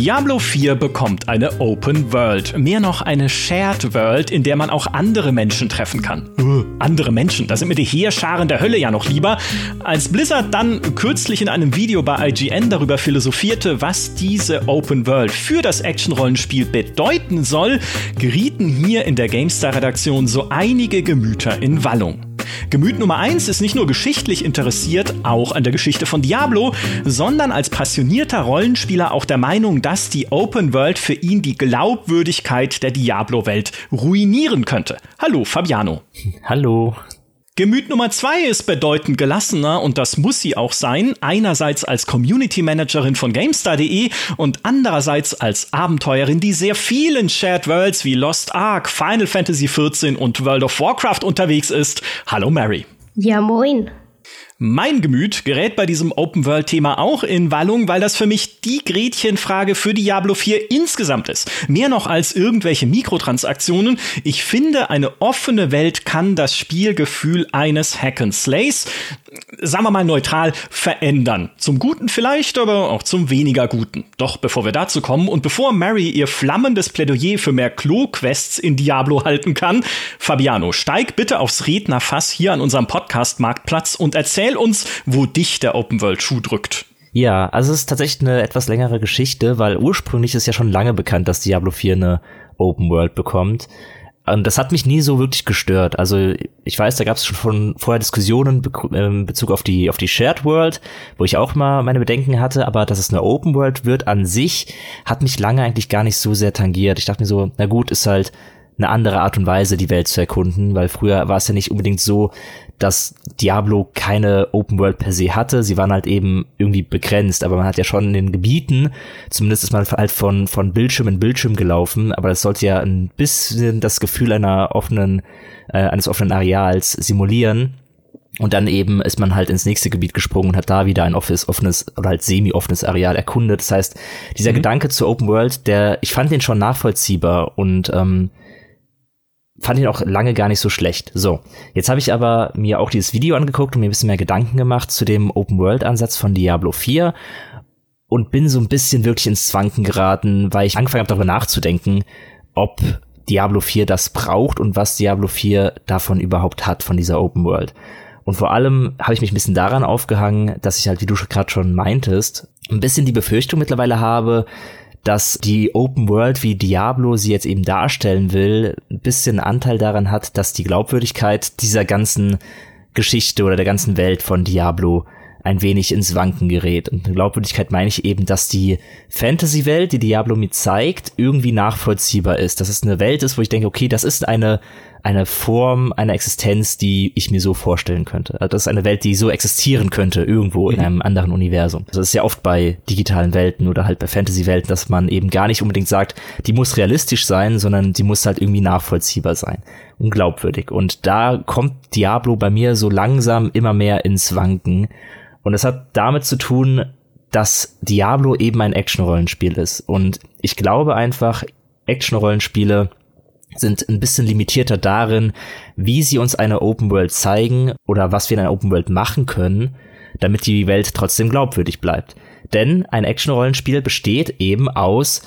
Diablo 4 bekommt eine Open World, mehr noch eine Shared World, in der man auch andere Menschen treffen kann. Uh, andere Menschen, da sind mir die Heerscharen der Hölle ja noch lieber. Als Blizzard dann kürzlich in einem Video bei IGN darüber philosophierte, was diese Open World für das Action-Rollenspiel bedeuten soll, gerieten hier in der GameStar-Redaktion so einige Gemüter in Wallung. Gemüt Nummer 1 ist nicht nur geschichtlich interessiert, auch an der Geschichte von Diablo, sondern als passionierter Rollenspieler auch der Meinung, dass die Open World für ihn die Glaubwürdigkeit der Diablo-Welt ruinieren könnte. Hallo, Fabiano. Hallo. Gemüt Nummer zwei ist bedeutend gelassener und das muss sie auch sein. Einerseits als Community Managerin von GameStar.de und andererseits als Abenteuerin, die sehr vielen Shared Worlds wie Lost Ark, Final Fantasy XIV und World of Warcraft unterwegs ist. Hallo Mary. Ja, moin. Mein Gemüt gerät bei diesem Open-World-Thema auch in Wallung, weil das für mich die Gretchenfrage für Diablo 4 insgesamt ist. Mehr noch als irgendwelche Mikrotransaktionen. Ich finde, eine offene Welt kann das Spielgefühl eines Hack and Slays, sagen wir mal neutral, verändern. Zum Guten vielleicht, aber auch zum weniger Guten. Doch bevor wir dazu kommen und bevor Mary ihr flammendes Plädoyer für mehr Klo-Quests in Diablo halten kann, Fabiano, steig bitte aufs Rednerfass hier an unserem Podcast-Marktplatz und erzähl Erzähl uns, wo dich der Open World Schuh drückt. Ja, also es ist tatsächlich eine etwas längere Geschichte, weil ursprünglich ist ja schon lange bekannt, dass Diablo 4 eine Open World bekommt. Und das hat mich nie so wirklich gestört. Also ich weiß, da gab es schon vorher Diskussionen in ähm, Bezug auf die auf die Shared World, wo ich auch mal meine Bedenken hatte, aber dass es eine Open World wird an sich, hat mich lange eigentlich gar nicht so sehr tangiert. Ich dachte mir so, na gut, ist halt eine andere Art und Weise, die Welt zu erkunden, weil früher war es ja nicht unbedingt so, dass Diablo keine Open World per se hatte. Sie waren halt eben irgendwie begrenzt, aber man hat ja schon in den Gebieten, zumindest ist man halt von, von Bildschirm in Bildschirm gelaufen, aber das sollte ja ein bisschen das Gefühl einer offenen, äh, eines offenen Areals simulieren. Und dann eben ist man halt ins nächste Gebiet gesprungen und hat da wieder ein offenes, offenes oder halt semi-offenes Areal erkundet. Das heißt, dieser mhm. Gedanke zur Open World, der, ich fand den schon nachvollziehbar und ähm, fand ihn auch lange gar nicht so schlecht. So, jetzt habe ich aber mir auch dieses Video angeguckt und mir ein bisschen mehr Gedanken gemacht zu dem Open-World-Ansatz von Diablo 4 und bin so ein bisschen wirklich ins Zwanken geraten, weil ich angefangen habe darüber nachzudenken, ob Diablo 4 das braucht und was Diablo 4 davon überhaupt hat, von dieser Open World. Und vor allem habe ich mich ein bisschen daran aufgehangen, dass ich halt, wie du gerade schon meintest, ein bisschen die Befürchtung mittlerweile habe, dass die Open World, wie Diablo sie jetzt eben darstellen will, ein bisschen Anteil daran hat, dass die Glaubwürdigkeit dieser ganzen Geschichte oder der ganzen Welt von Diablo ein wenig ins Wanken gerät. Und mit Glaubwürdigkeit meine ich eben, dass die Fantasy-Welt, die Diablo mir zeigt, irgendwie nachvollziehbar ist. Dass es eine Welt ist, wo ich denke, okay, das ist eine eine Form einer Existenz, die ich mir so vorstellen könnte. Also das ist eine Welt, die so existieren könnte, irgendwo mhm. in einem anderen Universum. Das ist ja oft bei digitalen Welten oder halt bei Fantasy-Welten, dass man eben gar nicht unbedingt sagt, die muss realistisch sein, sondern die muss halt irgendwie nachvollziehbar sein. Unglaubwürdig. Und da kommt Diablo bei mir so langsam immer mehr ins Wanken. Und es hat damit zu tun, dass Diablo eben ein Action-Rollenspiel ist. Und ich glaube einfach, Action-Rollenspiele sind ein bisschen limitierter darin, wie sie uns eine Open World zeigen oder was wir in einer Open World machen können, damit die Welt trotzdem glaubwürdig bleibt. Denn ein Action-Rollenspiel besteht eben aus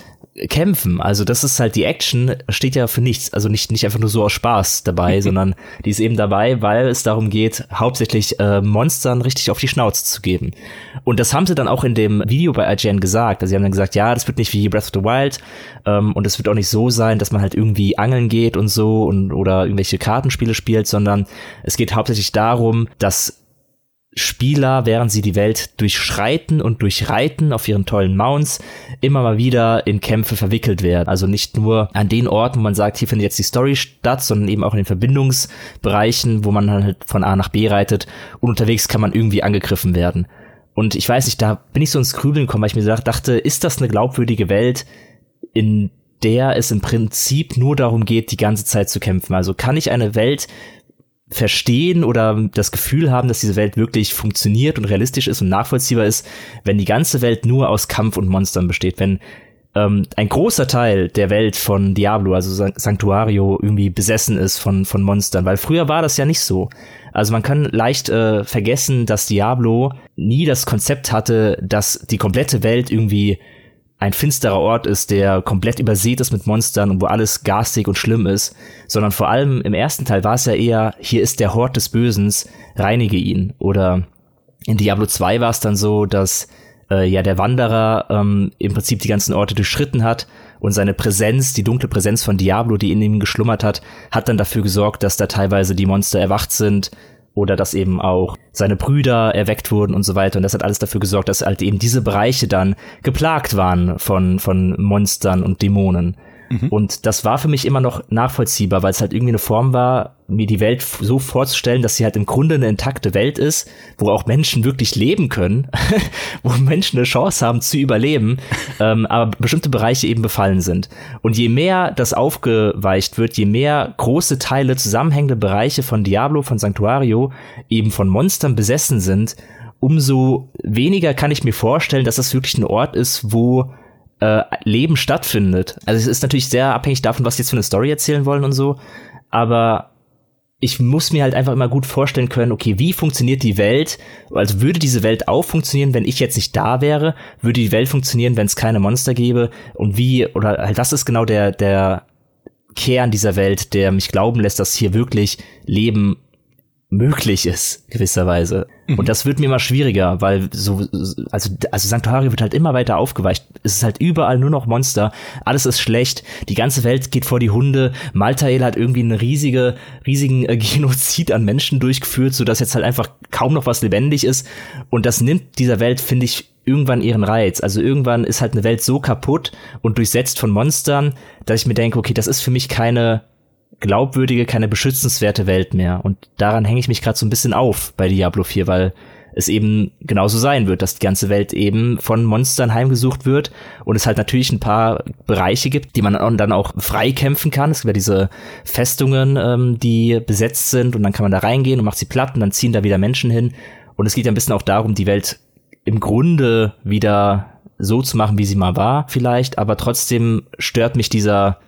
kämpfen. Also das ist halt die Action, steht ja für nichts. Also nicht, nicht einfach nur so aus Spaß dabei, sondern die ist eben dabei, weil es darum geht, hauptsächlich äh, Monstern richtig auf die Schnauze zu geben. Und das haben sie dann auch in dem Video bei IGN gesagt. Also sie haben dann gesagt, ja, das wird nicht wie Breath of the Wild ähm, und es wird auch nicht so sein, dass man halt irgendwie angeln geht und so und oder irgendwelche Kartenspiele spielt, sondern es geht hauptsächlich darum, dass Spieler, während sie die Welt durchschreiten und durchreiten auf ihren tollen Mounts, immer mal wieder in Kämpfe verwickelt werden. Also nicht nur an den Orten, wo man sagt, hier findet jetzt die Story statt, sondern eben auch in den Verbindungsbereichen, wo man halt von A nach B reitet und unterwegs kann man irgendwie angegriffen werden. Und ich weiß nicht, da bin ich so ins Grübeln gekommen, weil ich mir dachte, ist das eine glaubwürdige Welt, in der es im Prinzip nur darum geht, die ganze Zeit zu kämpfen. Also kann ich eine Welt verstehen oder das Gefühl haben, dass diese Welt wirklich funktioniert und realistisch ist und nachvollziehbar ist, wenn die ganze Welt nur aus Kampf und Monstern besteht, wenn ähm, ein großer Teil der Welt von Diablo, also Sanctuario, irgendwie besessen ist von, von Monstern, weil früher war das ja nicht so. Also man kann leicht äh, vergessen, dass Diablo nie das Konzept hatte, dass die komplette Welt irgendwie ein finsterer Ort ist, der komplett übersät ist mit Monstern und wo alles garstig und schlimm ist, sondern vor allem im ersten Teil war es ja eher, hier ist der Hort des Bösens, reinige ihn. Oder in Diablo 2 war es dann so, dass äh, ja der Wanderer ähm, im Prinzip die ganzen Orte durchschritten hat und seine Präsenz, die dunkle Präsenz von Diablo, die in ihm geschlummert hat, hat dann dafür gesorgt, dass da teilweise die Monster erwacht sind oder dass eben auch seine Brüder erweckt wurden und so weiter. Und das hat alles dafür gesorgt, dass halt eben diese Bereiche dann geplagt waren von, von Monstern und Dämonen. Mhm. Und das war für mich immer noch nachvollziehbar, weil es halt irgendwie eine Form war, mir die Welt so vorzustellen, dass sie halt im Grunde eine intakte Welt ist, wo auch Menschen wirklich leben können, wo Menschen eine Chance haben zu überleben, ähm, aber bestimmte Bereiche eben befallen sind. Und je mehr das aufgeweicht wird, je mehr große Teile, zusammenhängende Bereiche von Diablo, von Sanctuario eben von Monstern besessen sind, umso weniger kann ich mir vorstellen, dass das wirklich ein Ort ist, wo äh, Leben stattfindet. Also es ist natürlich sehr abhängig davon, was sie jetzt für eine Story erzählen wollen und so, aber ich muss mir halt einfach immer gut vorstellen können, okay, wie funktioniert die Welt? Also würde diese Welt auch funktionieren, wenn ich jetzt nicht da wäre? Würde die Welt funktionieren, wenn es keine Monster gäbe? Und wie, oder halt das ist genau der, der Kern dieser Welt, der mich glauben lässt, dass hier wirklich Leben möglich ist, gewisserweise. Mhm. Und das wird mir immer schwieriger, weil so, also, also Sanctuario wird halt immer weiter aufgeweicht. Es ist halt überall nur noch Monster. Alles ist schlecht. Die ganze Welt geht vor die Hunde. Maltael hat irgendwie einen riesige, riesigen äh, Genozid an Menschen durchgeführt, sodass jetzt halt einfach kaum noch was lebendig ist. Und das nimmt dieser Welt, finde ich, irgendwann ihren Reiz. Also irgendwann ist halt eine Welt so kaputt und durchsetzt von Monstern, dass ich mir denke, okay, das ist für mich keine glaubwürdige, keine beschützenswerte Welt mehr. Und daran hänge ich mich gerade so ein bisschen auf bei Diablo 4, weil es eben genauso sein wird, dass die ganze Welt eben von Monstern heimgesucht wird und es halt natürlich ein paar Bereiche gibt, die man dann auch frei kämpfen kann. Es gibt ja diese Festungen, ähm, die besetzt sind und dann kann man da reingehen und macht sie platt und dann ziehen da wieder Menschen hin. Und es geht ja ein bisschen auch darum, die Welt im Grunde wieder so zu machen, wie sie mal war, vielleicht, aber trotzdem stört mich dieser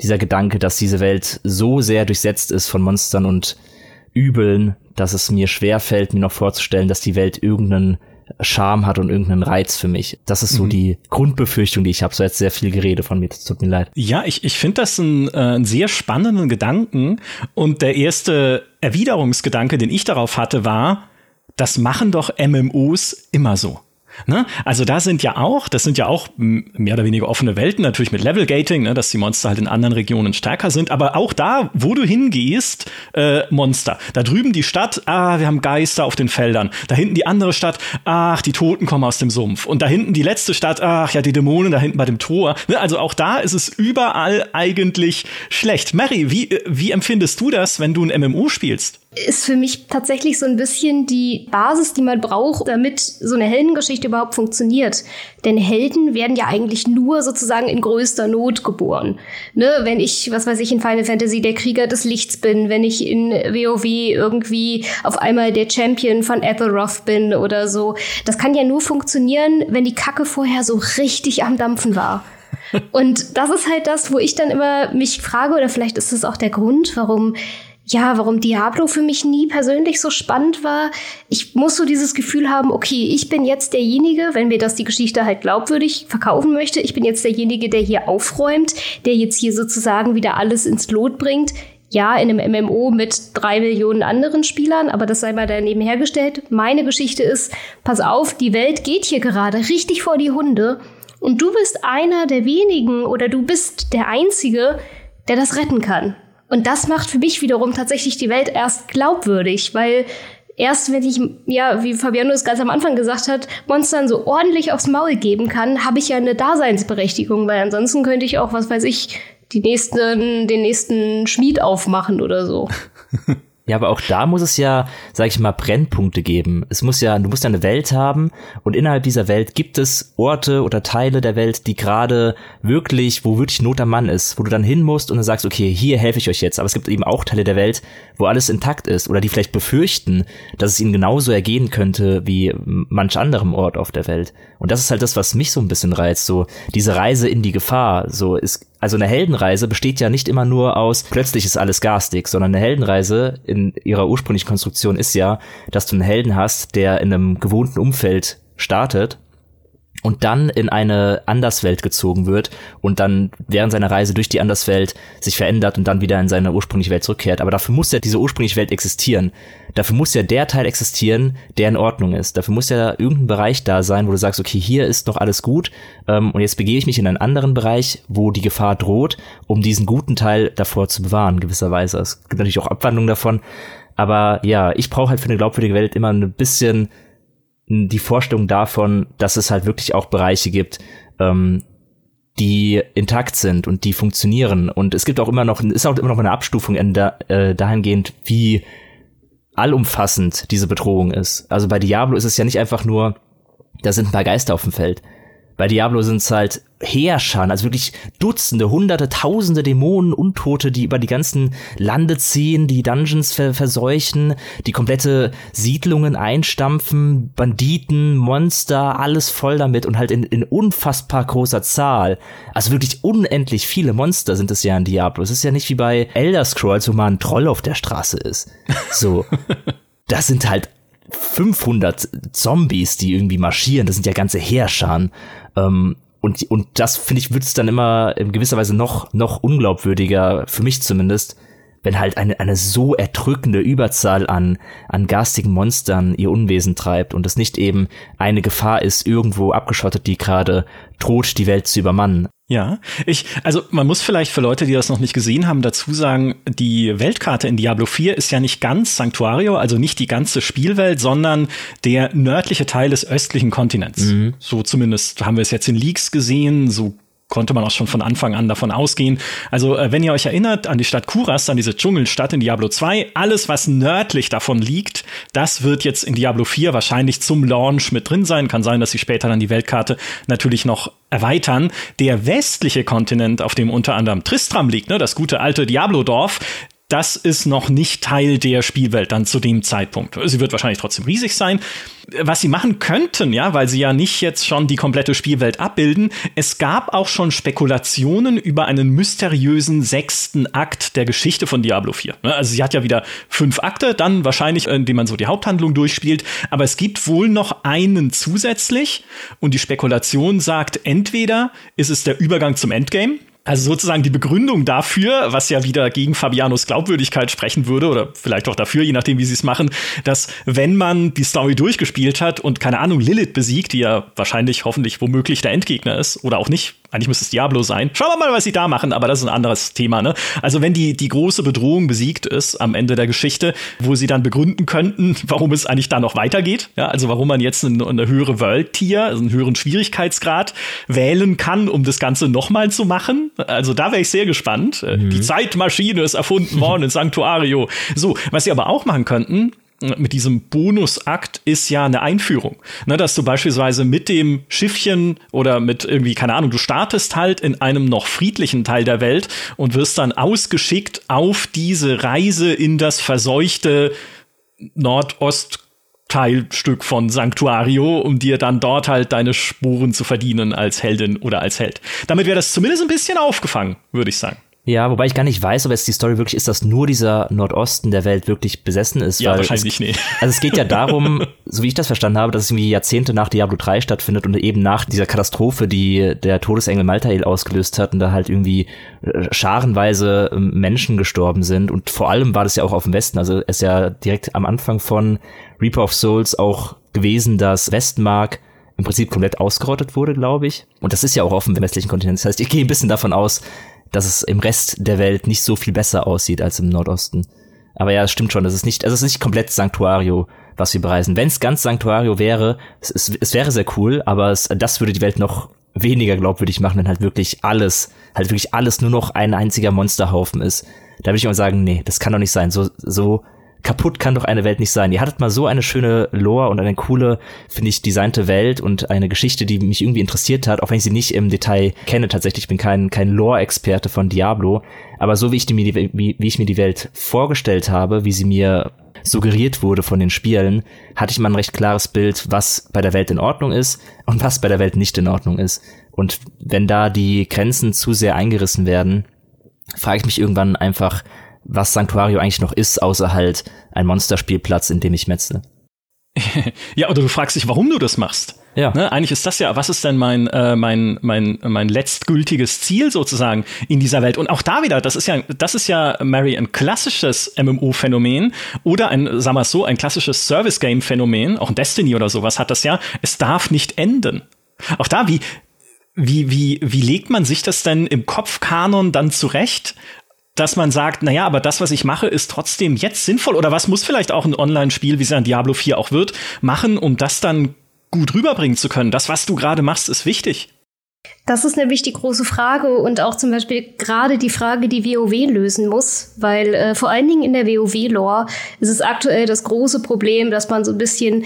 dieser Gedanke, dass diese Welt so sehr durchsetzt ist von Monstern und Übeln, dass es mir schwer fällt, mir noch vorzustellen, dass die Welt irgendeinen Charme hat und irgendeinen Reiz für mich. Das ist so mhm. die Grundbefürchtung, die ich habe. So jetzt sehr viel Gerede von mir. Das tut mir leid. Ja, ich, ich finde das einen, äh, einen sehr spannenden Gedanken. Und der erste Erwiderungsgedanke, den ich darauf hatte, war, das machen doch MMOs immer so. Ne? Also da sind ja auch, das sind ja auch mehr oder weniger offene Welten, natürlich mit Level Gating, ne, dass die Monster halt in anderen Regionen stärker sind. Aber auch da, wo du hingehst, äh, Monster. Da drüben die Stadt, ah, wir haben Geister auf den Feldern. Da hinten die andere Stadt, ach, die Toten kommen aus dem Sumpf. Und da hinten die letzte Stadt, ach ja, die Dämonen da hinten bei dem Tor. Ne? Also auch da ist es überall eigentlich schlecht. Mary, wie, wie empfindest du das, wenn du ein MMO spielst? Ist für mich tatsächlich so ein bisschen die Basis, die man braucht, damit so eine Heldengeschichte überhaupt funktioniert. Denn Helden werden ja eigentlich nur sozusagen in größter Not geboren. Ne? Wenn ich, was weiß ich, in Final Fantasy der Krieger des Lichts bin, wenn ich in WoW irgendwie auf einmal der Champion von Aethelroth bin oder so. Das kann ja nur funktionieren, wenn die Kacke vorher so richtig am Dampfen war. Und das ist halt das, wo ich dann immer mich frage, oder vielleicht ist das auch der Grund, warum ja, warum Diablo für mich nie persönlich so spannend war. Ich muss so dieses Gefühl haben, okay, ich bin jetzt derjenige, wenn mir das die Geschichte halt glaubwürdig verkaufen möchte, ich bin jetzt derjenige, der hier aufräumt, der jetzt hier sozusagen wieder alles ins Lot bringt. Ja, in einem MMO mit drei Millionen anderen Spielern, aber das sei mal daneben hergestellt. Meine Geschichte ist, pass auf, die Welt geht hier gerade richtig vor die Hunde und du bist einer der wenigen oder du bist der Einzige, der das retten kann. Und das macht für mich wiederum tatsächlich die Welt erst glaubwürdig, weil erst wenn ich, ja, wie Fabiano es ganz am Anfang gesagt hat, Monstern so ordentlich aufs Maul geben kann, habe ich ja eine Daseinsberechtigung, weil ansonsten könnte ich auch, was weiß ich, die nächsten, den nächsten Schmied aufmachen oder so. Ja, aber auch da muss es ja, sag ich mal, Brennpunkte geben. Es muss ja, du musst ja eine Welt haben und innerhalb dieser Welt gibt es Orte oder Teile der Welt, die gerade wirklich, wo wirklich Not am Mann ist, wo du dann hin musst und dann sagst, okay, hier helfe ich euch jetzt. Aber es gibt eben auch Teile der Welt, wo alles intakt ist oder die vielleicht befürchten, dass es ihnen genauso ergehen könnte wie manch anderem Ort auf der Welt. Und das ist halt das, was mich so ein bisschen reizt, so diese Reise in die Gefahr. So ist also eine Heldenreise besteht ja nicht immer nur aus plötzlich ist alles garstig, sondern eine Heldenreise in ihrer ursprünglichen Konstruktion ist ja, dass du einen Helden hast, der in einem gewohnten Umfeld startet und dann in eine Anderswelt gezogen wird und dann während seiner Reise durch die Anderswelt sich verändert und dann wieder in seine ursprüngliche Welt zurückkehrt. Aber dafür muss ja diese ursprüngliche Welt existieren. Dafür muss ja der Teil existieren, der in Ordnung ist. Dafür muss ja irgendein Bereich da sein, wo du sagst, okay, hier ist noch alles gut ähm, und jetzt begebe ich mich in einen anderen Bereich, wo die Gefahr droht, um diesen guten Teil davor zu bewahren, gewisserweise. Es gibt natürlich auch Abwandlungen davon. Aber ja, ich brauche halt für eine glaubwürdige Welt immer ein bisschen die Vorstellung davon, dass es halt wirklich auch Bereiche gibt, ähm, die intakt sind und die funktionieren. Und es gibt auch immer noch, ist auch immer noch eine Abstufung in da, äh, dahingehend, wie allumfassend diese Bedrohung ist. Also bei Diablo ist es ja nicht einfach nur, da sind ein paar Geister auf dem Feld. Bei Diablo sind es halt Heerscharen, also wirklich Dutzende, Hunderte, Tausende Dämonen, Untote, die über die ganzen Lande ziehen, die Dungeons ver verseuchen, die komplette Siedlungen einstampfen, Banditen, Monster, alles voll damit und halt in, in unfassbar großer Zahl. Also wirklich unendlich viele Monster sind es ja in Diablo. Es ist ja nicht wie bei Elder Scrolls, wo mal ein Troll auf der Straße ist. So. das sind halt 500 Zombies, die irgendwie marschieren. Das sind ja ganze Heerscharen. Ähm, und, und das, finde ich, wird es dann immer in gewisser Weise noch, noch unglaubwürdiger, für mich zumindest, wenn halt eine, eine so erdrückende Überzahl an, an garstigen Monstern ihr Unwesen treibt und es nicht eben eine Gefahr ist, irgendwo abgeschottet, die gerade droht, die Welt zu übermannen. Ja, ich, also man muss vielleicht für Leute, die das noch nicht gesehen haben, dazu sagen, die Weltkarte in Diablo 4 ist ja nicht ganz Sanctuario, also nicht die ganze Spielwelt, sondern der nördliche Teil des östlichen Kontinents. Mhm. So zumindest haben wir es jetzt in Leaks gesehen, so konnte man auch schon von Anfang an davon ausgehen. Also, äh, wenn ihr euch erinnert an die Stadt Kuras, an diese Dschungelstadt in Diablo 2, alles, was nördlich davon liegt, das wird jetzt in Diablo 4 wahrscheinlich zum Launch mit drin sein. Kann sein, dass sie später dann die Weltkarte natürlich noch erweitern. Der westliche Kontinent, auf dem unter anderem Tristram liegt, ne, das gute alte Diablo-Dorf, das ist noch nicht Teil der Spielwelt dann zu dem Zeitpunkt. Sie wird wahrscheinlich trotzdem riesig sein. Was sie machen könnten, ja, weil sie ja nicht jetzt schon die komplette Spielwelt abbilden, es gab auch schon Spekulationen über einen mysteriösen sechsten Akt der Geschichte von Diablo 4. Ne, also sie hat ja wieder fünf Akte, dann wahrscheinlich, indem man so die Haupthandlung durchspielt, aber es gibt wohl noch einen zusätzlich und die Spekulation sagt, entweder ist es der Übergang zum Endgame, also sozusagen die Begründung dafür, was ja wieder gegen Fabianos Glaubwürdigkeit sprechen würde, oder vielleicht auch dafür, je nachdem, wie sie es machen, dass wenn man die Story durchgespielt hat und keine Ahnung, Lilith besiegt, die ja wahrscheinlich hoffentlich womöglich der Endgegner ist, oder auch nicht, eigentlich müsste es Diablo sein. Schauen wir mal, was sie da machen, aber das ist ein anderes Thema, ne? Also wenn die, die große Bedrohung besiegt ist am Ende der Geschichte, wo sie dann begründen könnten, warum es eigentlich da noch weitergeht, ja, also warum man jetzt eine, eine höhere World-Tier, also einen höheren Schwierigkeitsgrad wählen kann, um das Ganze nochmal zu machen. Also da wäre ich sehr gespannt. Mhm. Die Zeitmaschine ist erfunden worden in Sanctuario. So, was sie aber auch machen könnten, mit diesem Bonusakt ist ja eine Einführung. Ne, dass du beispielsweise mit dem Schiffchen oder mit irgendwie, keine Ahnung, du startest halt in einem noch friedlichen Teil der Welt und wirst dann ausgeschickt auf diese Reise in das verseuchte Nordost Teilstück von Sanctuario, um dir dann dort halt deine Spuren zu verdienen als Heldin oder als Held. Damit wäre das zumindest ein bisschen aufgefangen, würde ich sagen. Ja, wobei ich gar nicht weiß, ob jetzt die Story wirklich ist, dass nur dieser Nordosten der Welt wirklich besessen ist. Ja, wahrscheinlich es, nicht. Also es geht ja darum, so wie ich das verstanden habe, dass es irgendwie Jahrzehnte nach Diablo 3 stattfindet und eben nach dieser Katastrophe, die der Todesengel Maltael ausgelöst hat und da halt irgendwie äh, scharenweise ähm, Menschen gestorben sind. Und vor allem war das ja auch auf dem Westen. Also es ist ja direkt am Anfang von Reaper of Souls auch gewesen, dass Westmark im Prinzip komplett ausgerottet wurde, glaube ich. Und das ist ja auch auf dem westlichen Kontinent. Das heißt, ich gehe ein bisschen davon aus, dass es im Rest der Welt nicht so viel besser aussieht als im Nordosten. Aber ja, es stimmt schon, das ist nicht, also es ist nicht komplett Sanctuario, was wir bereisen. Wenn es ganz Sanctuario wäre, es, es, es wäre sehr cool, aber es, das würde die Welt noch weniger glaubwürdig machen, wenn halt wirklich alles, halt wirklich alles nur noch ein einziger Monsterhaufen ist. Da würde ich mal sagen, nee, das kann doch nicht sein. So, so kaputt kann doch eine Welt nicht sein. Ihr hattet mal so eine schöne Lore und eine coole, finde ich, designte Welt und eine Geschichte, die mich irgendwie interessiert hat, auch wenn ich sie nicht im Detail kenne. Tatsächlich ich bin kein, kein Lore-Experte von Diablo. Aber so wie ich, die, wie, wie ich mir die Welt vorgestellt habe, wie sie mir suggeriert wurde von den Spielen, hatte ich mal ein recht klares Bild, was bei der Welt in Ordnung ist und was bei der Welt nicht in Ordnung ist. Und wenn da die Grenzen zu sehr eingerissen werden, frage ich mich irgendwann einfach, was Sanctuario eigentlich noch ist, außer halt ein Monsterspielplatz, in dem ich metze. ja, oder du fragst dich, warum du das machst. Ja. Ne, eigentlich ist das ja, was ist denn mein, äh, mein, mein, mein letztgültiges Ziel sozusagen in dieser Welt? Und auch da wieder, das ist ja, das ist ja, Mary, ein klassisches MMO-Phänomen oder ein, sagen wir es so, ein klassisches Service-Game-Phänomen, auch ein Destiny oder sowas hat das ja. Es darf nicht enden. Auch da, wie, wie, wie, wie legt man sich das denn im Kopfkanon dann zurecht? Dass man sagt, naja, aber das, was ich mache, ist trotzdem jetzt sinnvoll. Oder was muss vielleicht auch ein Online-Spiel, wie es an Diablo 4 auch wird, machen, um das dann gut rüberbringen zu können. Das, was du gerade machst, ist wichtig. Das ist nämlich die große Frage und auch zum Beispiel gerade die Frage, die WoW lösen muss, weil äh, vor allen Dingen in der WoW-Lore ist es aktuell das große Problem, dass man so ein bisschen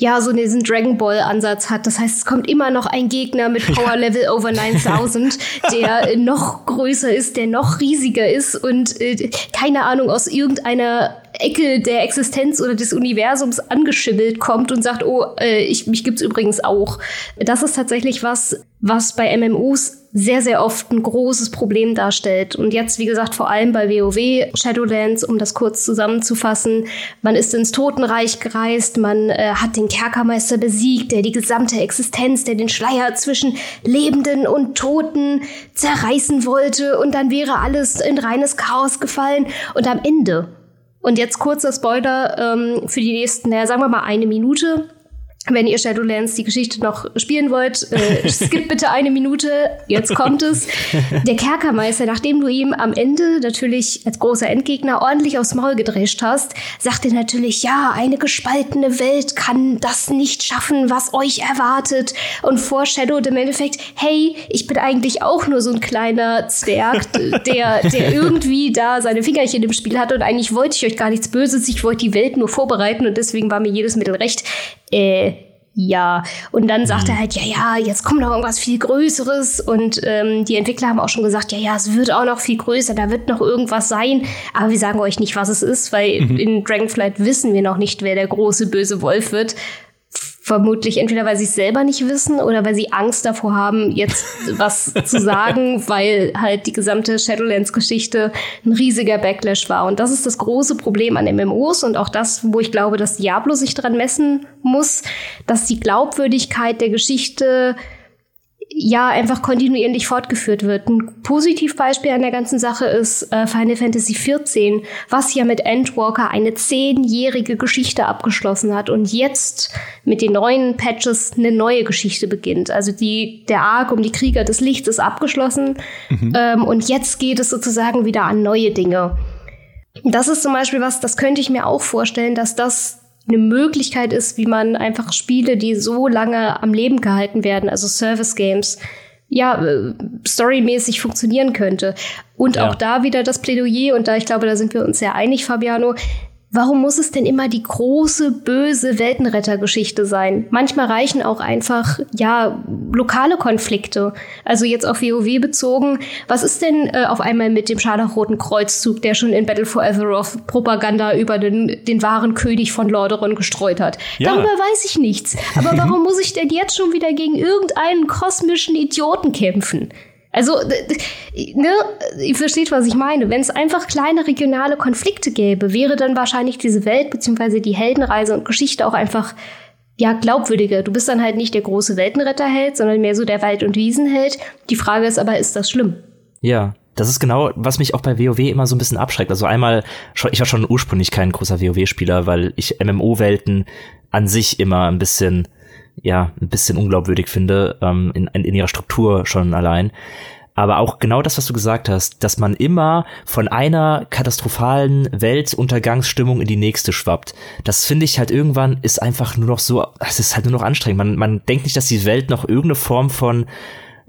ja, so diesen Dragon Ball Ansatz hat. Das heißt, es kommt immer noch ein Gegner mit Power Level over 9000, der noch größer ist, der noch riesiger ist und äh, keine Ahnung aus irgendeiner Ecke der Existenz oder des Universums angeschimmelt kommt und sagt, oh, äh, ich, mich gibt's übrigens auch. Das ist tatsächlich was, was bei MMOs sehr, sehr oft ein großes Problem darstellt. Und jetzt, wie gesagt, vor allem bei WoW, Shadowlands, um das kurz zusammenzufassen, man ist ins Totenreich gereist, man äh, hat den Kerkermeister besiegt, der die gesamte Existenz, der den Schleier zwischen Lebenden und Toten zerreißen wollte und dann wäre alles in reines Chaos gefallen und am Ende und jetzt kurzer Spoiler ähm, für die nächsten, naja, sagen wir mal eine Minute wenn ihr Shadowlands die Geschichte noch spielen wollt, äh, skip bitte eine Minute, jetzt kommt es. Der Kerkermeister, nachdem du ihm am Ende natürlich als großer Endgegner ordentlich aufs Maul gedrescht hast, sagt er natürlich, ja, eine gespaltene Welt kann das nicht schaffen, was euch erwartet. Und foreshadowed im Endeffekt, hey, ich bin eigentlich auch nur so ein kleiner Zwerg, der, der irgendwie da seine Fingerchen im Spiel hat und eigentlich wollte ich euch gar nichts Böses, ich wollte die Welt nur vorbereiten und deswegen war mir jedes Mittel recht äh, ja. Und dann sagt er halt, ja, ja, jetzt kommt noch irgendwas viel Größeres. Und ähm, die Entwickler haben auch schon gesagt, ja, ja, es wird auch noch viel größer, da wird noch irgendwas sein. Aber wir sagen euch nicht, was es ist, weil mhm. in Dragonflight wissen wir noch nicht, wer der große böse Wolf wird vermutlich entweder weil sie es selber nicht wissen oder weil sie Angst davor haben, jetzt was zu sagen, weil halt die gesamte Shadowlands-Geschichte ein riesiger Backlash war. Und das ist das große Problem an MMOs und auch das, wo ich glaube, dass Diablo sich dran messen muss, dass die Glaubwürdigkeit der Geschichte ja einfach kontinuierlich fortgeführt wird. Ein Positivbeispiel an der ganzen Sache ist äh, Final Fantasy XIV, was ja mit Endwalker eine zehnjährige Geschichte abgeschlossen hat und jetzt mit den neuen Patches eine neue Geschichte beginnt. Also die, der Arc um die Krieger des Lichts ist abgeschlossen mhm. ähm, und jetzt geht es sozusagen wieder an neue Dinge. Das ist zum Beispiel was, das könnte ich mir auch vorstellen, dass das eine Möglichkeit ist, wie man einfach Spiele, die so lange am Leben gehalten werden, also Service Games, ja, äh, storymäßig funktionieren könnte. Und ja. auch da wieder das Plädoyer, und da ich glaube, da sind wir uns sehr einig, Fabiano, Warum muss es denn immer die große, böse Weltenrettergeschichte sein? Manchmal reichen auch einfach, ja, lokale Konflikte. Also jetzt auf WoW bezogen. Was ist denn äh, auf einmal mit dem Scharlachroten Kreuzzug, der schon in Battle for Azeroth Propaganda über den, den wahren König von Lordaeron gestreut hat? Ja. Darüber weiß ich nichts. Aber warum muss ich denn jetzt schon wieder gegen irgendeinen kosmischen Idioten kämpfen? Also, ne, ihr versteht, was ich meine. Wenn es einfach kleine regionale Konflikte gäbe, wäre dann wahrscheinlich diese Welt beziehungsweise die Heldenreise und Geschichte auch einfach ja glaubwürdiger. Du bist dann halt nicht der große Weltenretterheld, sondern mehr so der Wald- und Wiesenheld. Die Frage ist aber, ist das schlimm? Ja, das ist genau, was mich auch bei WoW immer so ein bisschen abschreckt. Also einmal, ich war schon ursprünglich kein großer WoW-Spieler, weil ich MMO-Welten an sich immer ein bisschen ja, ein bisschen unglaubwürdig finde, ähm, in, in ihrer Struktur schon allein. Aber auch genau das, was du gesagt hast, dass man immer von einer katastrophalen Weltuntergangsstimmung in die nächste schwappt. Das finde ich halt irgendwann ist einfach nur noch so, es ist halt nur noch anstrengend. Man, man denkt nicht, dass die Welt noch irgendeine Form von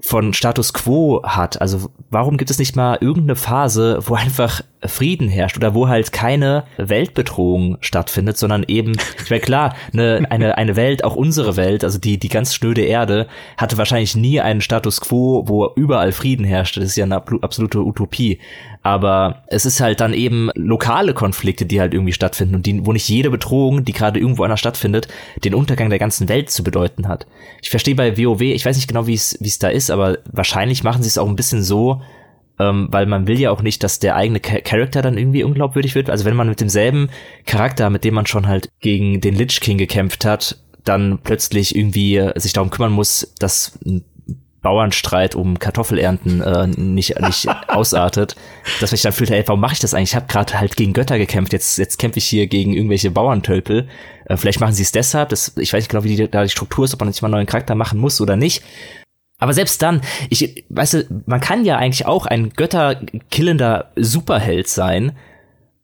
von Status Quo hat. Also warum gibt es nicht mal irgendeine Phase, wo einfach Frieden herrscht oder wo halt keine Weltbedrohung stattfindet, sondern eben, ich meine klar, eine, eine, eine Welt, auch unsere Welt, also die, die ganz schnöde Erde, hatte wahrscheinlich nie einen Status Quo, wo überall Frieden herrschte. Das ist ja eine absolute Utopie. Aber es ist halt dann eben lokale Konflikte, die halt irgendwie stattfinden und die, wo nicht jede Bedrohung, die gerade irgendwo anders stattfindet, den Untergang der ganzen Welt zu bedeuten hat. Ich verstehe bei WoW, ich weiß nicht genau, wie es wie es da ist, aber wahrscheinlich machen sie es auch ein bisschen so, ähm, weil man will ja auch nicht, dass der eigene Charakter dann irgendwie unglaubwürdig wird. Also wenn man mit demselben Charakter, mit dem man schon halt gegen den Lich King gekämpft hat, dann plötzlich irgendwie sich darum kümmern muss, dass ein Bauernstreit um Kartoffelernten äh, nicht, nicht ausartet, dass man sich dann fühlt, ey, warum mache ich das eigentlich? Ich habe gerade halt gegen Götter gekämpft, jetzt, jetzt kämpfe ich hier gegen irgendwelche Bauerntölpel. Äh, vielleicht machen sie es deshalb, das, ich weiß nicht genau, wie die, da die Struktur ist, ob man jetzt mal einen neuen Charakter machen muss oder nicht. Aber selbst dann, ich, weißt du, man kann ja eigentlich auch ein götterkillender Superheld sein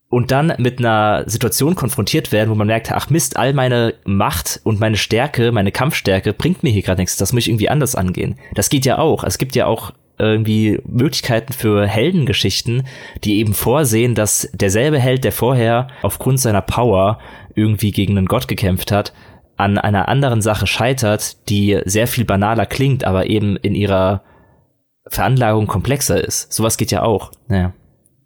und dann mit einer Situation konfrontiert werden, wo man merkt, ach Mist, all meine Macht und meine Stärke, meine Kampfstärke bringt mir hier gerade nichts. Das muss ich irgendwie anders angehen. Das geht ja auch. Es gibt ja auch irgendwie Möglichkeiten für Heldengeschichten, die eben vorsehen, dass derselbe Held, der vorher aufgrund seiner Power irgendwie gegen einen Gott gekämpft hat, an einer anderen Sache scheitert, die sehr viel banaler klingt, aber eben in ihrer Veranlagung komplexer ist. Sowas geht ja auch. Naja.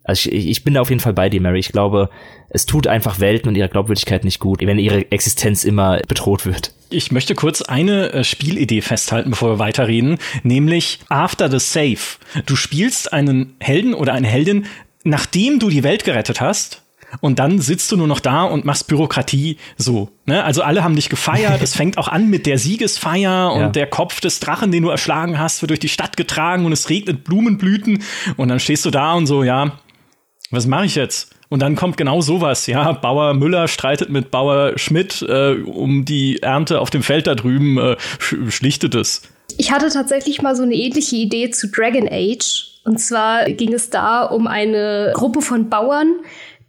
Also ich, ich bin da auf jeden Fall bei dir, Mary. Ich glaube, es tut einfach Welten und ihrer Glaubwürdigkeit nicht gut, wenn ihre Existenz immer bedroht wird. Ich möchte kurz eine äh, Spielidee festhalten, bevor wir weiterreden, nämlich After the Save. Du spielst einen Helden oder eine Heldin, nachdem du die Welt gerettet hast und dann sitzt du nur noch da und machst Bürokratie so. Ne? Also alle haben dich gefeiert. es fängt auch an mit der Siegesfeier und ja. der Kopf des Drachen, den du erschlagen hast, wird durch die Stadt getragen und es regnet Blumenblüten und dann stehst du da und so, ja, was mache ich jetzt? Und dann kommt genau sowas, ja, Bauer Müller streitet mit Bauer Schmidt äh, um die Ernte auf dem Feld da drüben, äh, schlichtet es. Ich hatte tatsächlich mal so eine ähnliche Idee zu Dragon Age. Und zwar ging es da um eine Gruppe von Bauern,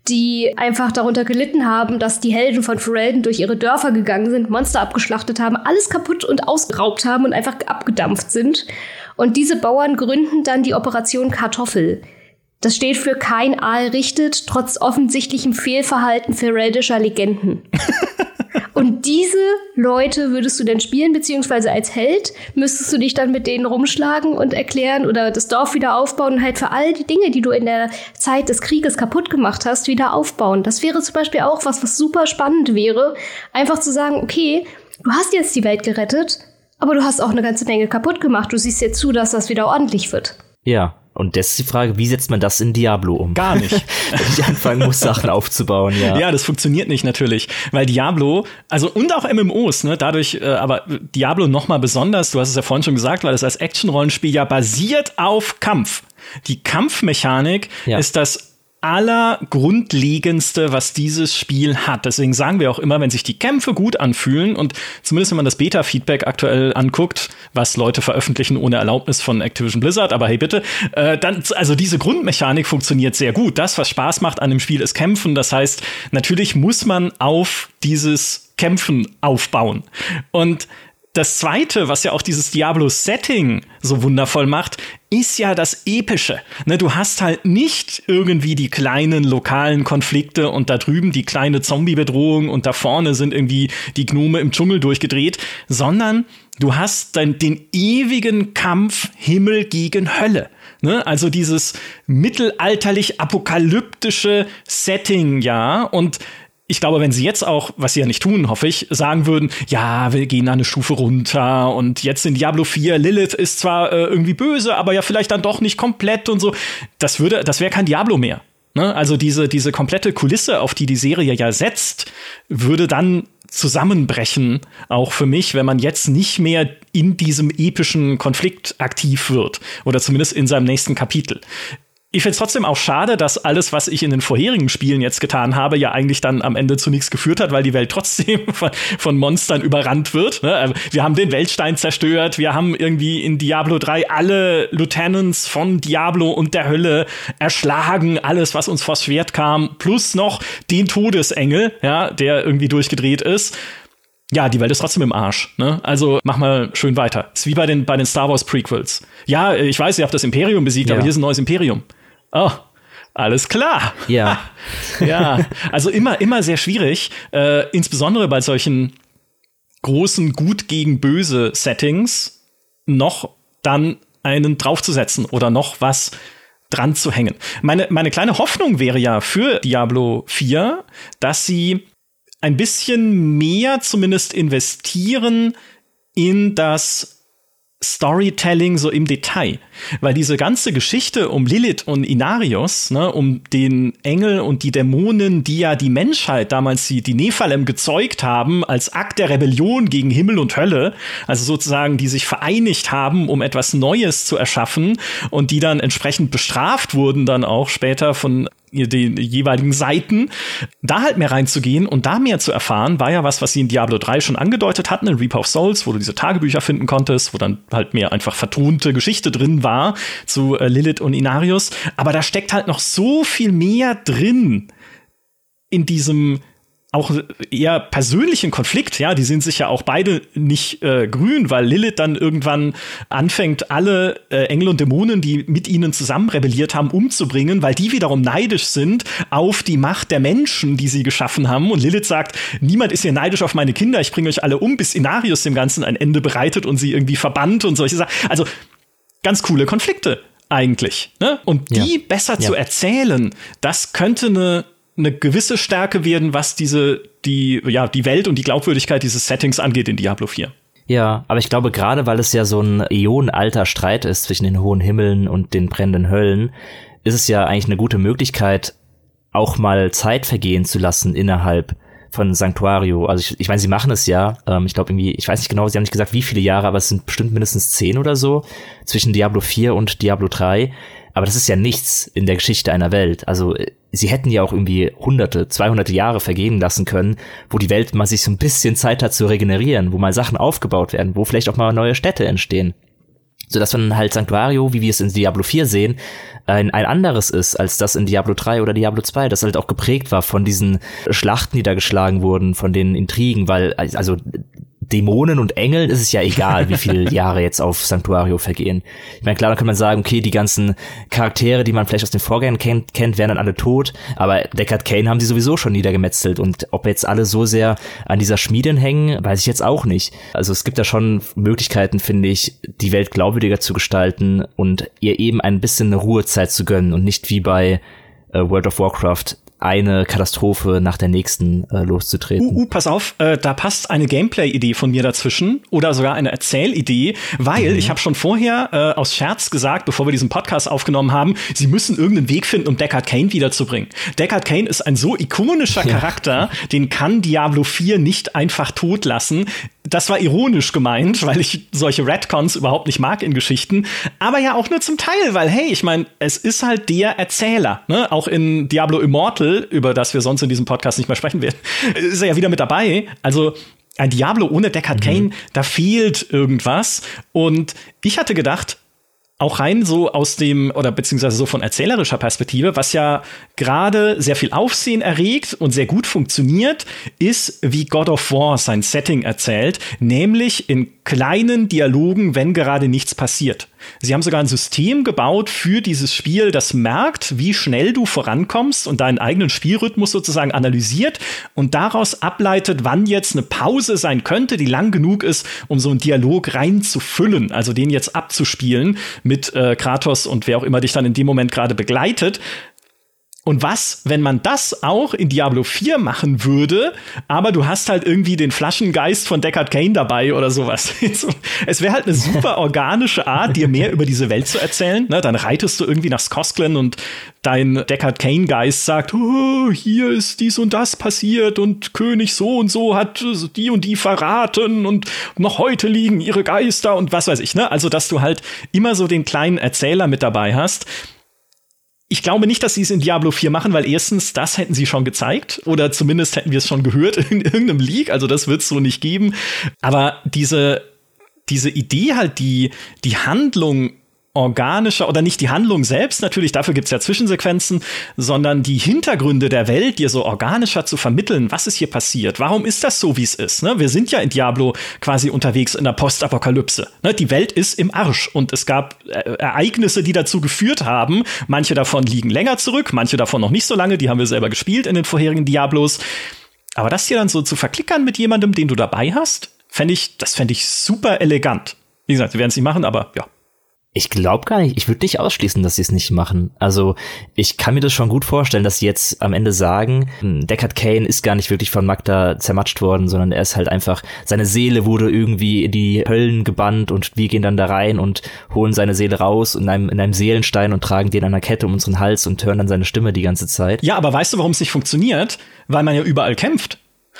die einfach darunter gelitten haben, dass die Helden von Ferelden durch ihre Dörfer gegangen sind, Monster abgeschlachtet haben, alles kaputt und ausgeraubt haben und einfach abgedampft sind. Und diese Bauern gründen dann die Operation Kartoffel. Das steht für kein Aal richtet, trotz offensichtlichem Fehlverhalten fereldischer Legenden. Und diese Leute würdest du denn spielen, beziehungsweise als Held müsstest du dich dann mit denen rumschlagen und erklären oder das Dorf wieder aufbauen und halt für all die Dinge, die du in der Zeit des Krieges kaputt gemacht hast, wieder aufbauen. Das wäre zum Beispiel auch was, was super spannend wäre, einfach zu sagen, okay, du hast jetzt die Welt gerettet, aber du hast auch eine ganze Menge kaputt gemacht. Du siehst jetzt zu, dass das wieder ordentlich wird. Ja, und das ist die Frage, wie setzt man das in Diablo um? Gar nicht. Wenn ich anfangen muss, Sachen aufzubauen, ja. Ja, das funktioniert nicht natürlich, weil Diablo, also und auch MMOs, ne, dadurch, äh, aber Diablo noch mal besonders, du hast es ja vorhin schon gesagt, weil es als Action-Rollenspiel ja basiert auf Kampf. Die Kampfmechanik ja. ist das allergrundlegendste, was dieses Spiel hat. Deswegen sagen wir auch immer, wenn sich die Kämpfe gut anfühlen und zumindest wenn man das Beta-Feedback aktuell anguckt, was Leute veröffentlichen ohne Erlaubnis von Activision Blizzard, aber hey bitte, äh, dann, also diese Grundmechanik funktioniert sehr gut. Das, was Spaß macht an dem Spiel, ist Kämpfen. Das heißt, natürlich muss man auf dieses Kämpfen aufbauen. Und das zweite, was ja auch dieses Diablo-Setting so wundervoll macht, ist ja das Epische. Ne, du hast halt nicht irgendwie die kleinen lokalen Konflikte und da drüben die kleine Zombie-Bedrohung und da vorne sind irgendwie die Gnome im Dschungel durchgedreht, sondern du hast dann den ewigen Kampf Himmel gegen Hölle. Ne? Also dieses mittelalterlich apokalyptische Setting, ja, und ich glaube, wenn sie jetzt auch, was sie ja nicht tun, hoffe ich, sagen würden, ja, wir gehen eine Stufe runter und jetzt in Diablo 4, Lilith ist zwar äh, irgendwie böse, aber ja vielleicht dann doch nicht komplett und so, das würde, das wäre kein Diablo mehr. Ne? Also diese, diese komplette Kulisse, auf die die Serie ja setzt, würde dann zusammenbrechen, auch für mich, wenn man jetzt nicht mehr in diesem epischen Konflikt aktiv wird oder zumindest in seinem nächsten Kapitel ich finde es trotzdem auch schade, dass alles, was ich in den vorherigen Spielen jetzt getan habe, ja eigentlich dann am Ende zu nichts geführt hat, weil die Welt trotzdem von, von Monstern überrannt wird. Ne? Also, wir haben den Weltstein zerstört, wir haben irgendwie in Diablo 3 alle Lieutenants von Diablo und der Hölle erschlagen, alles, was uns vors Schwert kam, plus noch den Todesengel, ja, der irgendwie durchgedreht ist ja, die Welt ist trotzdem im Arsch. Ne? Also mach mal schön weiter. Ist wie bei den, bei den Star Wars Prequels. Ja, ich weiß, ihr habt das Imperium besiegt, ja. aber hier ist ein neues Imperium. Oh, alles klar. Ja. ja, also immer, immer sehr schwierig, äh, insbesondere bei solchen großen Gut gegen böse Settings noch dann einen draufzusetzen oder noch was dran zu hängen. Meine, meine kleine Hoffnung wäre ja für Diablo 4, dass sie ein bisschen mehr zumindest investieren in das Storytelling so im Detail. Weil diese ganze Geschichte um Lilith und Inarius, ne, um den Engel und die Dämonen, die ja die Menschheit damals die, die Nephalem gezeugt haben, als Akt der Rebellion gegen Himmel und Hölle, also sozusagen, die sich vereinigt haben, um etwas Neues zu erschaffen und die dann entsprechend bestraft wurden, dann auch später von den jeweiligen Seiten, da halt mehr reinzugehen und da mehr zu erfahren, war ja was, was sie in Diablo 3 schon angedeutet hatten, in Reaper of Souls, wo du diese Tagebücher finden konntest, wo dann halt mehr einfach vertonte Geschichte drin war zu äh, Lilith und Inarius. Aber da steckt halt noch so viel mehr drin in diesem auch eher persönlichen Konflikt, ja, die sind sich ja auch beide nicht äh, grün, weil Lilith dann irgendwann anfängt, alle äh, Engel und Dämonen, die mit ihnen zusammen rebelliert haben, umzubringen, weil die wiederum neidisch sind auf die Macht der Menschen, die sie geschaffen haben. Und Lilith sagt, niemand ist hier neidisch auf meine Kinder, ich bringe euch alle um, bis Inarius dem Ganzen ein Ende bereitet und sie irgendwie verbannt und solche Sachen. Also ganz coole Konflikte eigentlich. Ne? Und die ja. besser ja. zu erzählen, das könnte eine eine gewisse Stärke werden, was diese, die, ja, die Welt und die Glaubwürdigkeit dieses Settings angeht in Diablo 4. Ja, aber ich glaube, gerade weil es ja so ein äonenalter Streit ist zwischen den hohen Himmeln und den brennenden Höllen, ist es ja eigentlich eine gute Möglichkeit, auch mal Zeit vergehen zu lassen innerhalb von Sanctuario. Also ich, ich meine, sie machen es ja. Ähm, ich glaube irgendwie, ich weiß nicht genau, sie haben nicht gesagt, wie viele Jahre, aber es sind bestimmt mindestens zehn oder so zwischen Diablo 4 und Diablo 3. Aber das ist ja nichts in der Geschichte einer Welt. Also äh, sie hätten ja auch irgendwie hunderte, zweihunderte Jahre vergehen lassen können, wo die Welt mal sich so ein bisschen Zeit hat zu regenerieren, wo mal Sachen aufgebaut werden, wo vielleicht auch mal neue Städte entstehen. So dass man halt Sanctuario, wie wir es in Diablo 4 sehen, ein, ein anderes ist als das in Diablo 3 oder Diablo 2, das halt auch geprägt war von diesen Schlachten, die da geschlagen wurden, von den Intrigen, weil, also Dämonen und Engeln ist es ja egal, wie viele Jahre jetzt auf Sanctuario vergehen. Ich meine, klar, dann kann man sagen, okay, die ganzen Charaktere, die man vielleicht aus den Vorgängen kennt, kennt werden dann alle tot, aber Deckard Kane haben sie sowieso schon niedergemetzelt und ob jetzt alle so sehr an dieser Schmiedin hängen, weiß ich jetzt auch nicht. Also es gibt da schon Möglichkeiten, finde ich, die Welt glaubwürdiger zu gestalten und ihr eben ein bisschen eine Ruhezeit zu gönnen und nicht wie bei äh, World of Warcraft eine Katastrophe nach der nächsten äh, loszutreten. Uh, uh, pass auf, äh, da passt eine Gameplay-Idee von mir dazwischen oder sogar eine Erzählidee, weil mhm. ich habe schon vorher äh, aus Scherz gesagt, bevor wir diesen Podcast aufgenommen haben, sie müssen irgendeinen Weg finden, um Deckard Kane wiederzubringen. Deckard Kane ist ein so ikonischer Charakter, ja. den kann Diablo 4 nicht einfach tot lassen das war ironisch gemeint, weil ich solche Redcons überhaupt nicht mag in Geschichten, aber ja auch nur zum Teil, weil hey, ich meine, es ist halt der Erzähler, ne? Auch in Diablo Immortal, über das wir sonst in diesem Podcast nicht mehr sprechen werden, ist er ja wieder mit dabei. Also ein Diablo ohne Deckard mhm. Kane, da fehlt irgendwas und ich hatte gedacht, auch rein so aus dem, oder beziehungsweise so von erzählerischer Perspektive, was ja gerade sehr viel Aufsehen erregt und sehr gut funktioniert, ist, wie God of War sein Setting erzählt, nämlich in kleinen Dialogen, wenn gerade nichts passiert. Sie haben sogar ein System gebaut für dieses Spiel, das merkt, wie schnell du vorankommst und deinen eigenen Spielrhythmus sozusagen analysiert und daraus ableitet, wann jetzt eine Pause sein könnte, die lang genug ist, um so einen Dialog reinzufüllen, also den jetzt abzuspielen mit äh, Kratos und wer auch immer dich dann in dem Moment gerade begleitet. Und was, wenn man das auch in Diablo 4 machen würde, aber du hast halt irgendwie den Flaschengeist von Deckard Kane dabei oder sowas. es wäre halt eine super organische Art, dir mehr über diese Welt zu erzählen. Ne, dann reitest du irgendwie nach Skosklen und dein Deckard Kane Geist sagt, oh, hier ist dies und das passiert und König so und so hat die und die verraten und noch heute liegen ihre Geister und was weiß ich. Ne? Also, dass du halt immer so den kleinen Erzähler mit dabei hast ich glaube nicht, dass sie es in Diablo 4 machen, weil erstens, das hätten sie schon gezeigt oder zumindest hätten wir es schon gehört in irgendeinem Leak, also das wird es so nicht geben. Aber diese, diese Idee halt, die, die Handlung organischer oder nicht die Handlung selbst natürlich, dafür gibt's ja Zwischensequenzen, sondern die Hintergründe der Welt dir so organischer zu vermitteln, was ist hier passiert, warum ist das so, wie es ist. Ne? Wir sind ja in Diablo quasi unterwegs in der Postapokalypse. Ne? Die Welt ist im Arsch und es gab äh, Ereignisse, die dazu geführt haben. Manche davon liegen länger zurück, manche davon noch nicht so lange, die haben wir selber gespielt in den vorherigen Diablos. Aber das hier dann so zu verklickern mit jemandem, den du dabei hast, fände ich, das fände ich super elegant. Wie gesagt, wir werden es nicht machen, aber ja. Ich glaube gar nicht. Ich würde nicht ausschließen, dass sie es nicht machen. Also ich kann mir das schon gut vorstellen, dass sie jetzt am Ende sagen, hm, Deckard Kane ist gar nicht wirklich von Magda zermatscht worden, sondern er ist halt einfach, seine Seele wurde irgendwie in die Höllen gebannt und wir gehen dann da rein und holen seine Seele raus in einem, in einem Seelenstein und tragen den an einer Kette um unseren Hals und hören dann seine Stimme die ganze Zeit. Ja, aber weißt du, warum es nicht funktioniert? Weil man ja überall kämpft.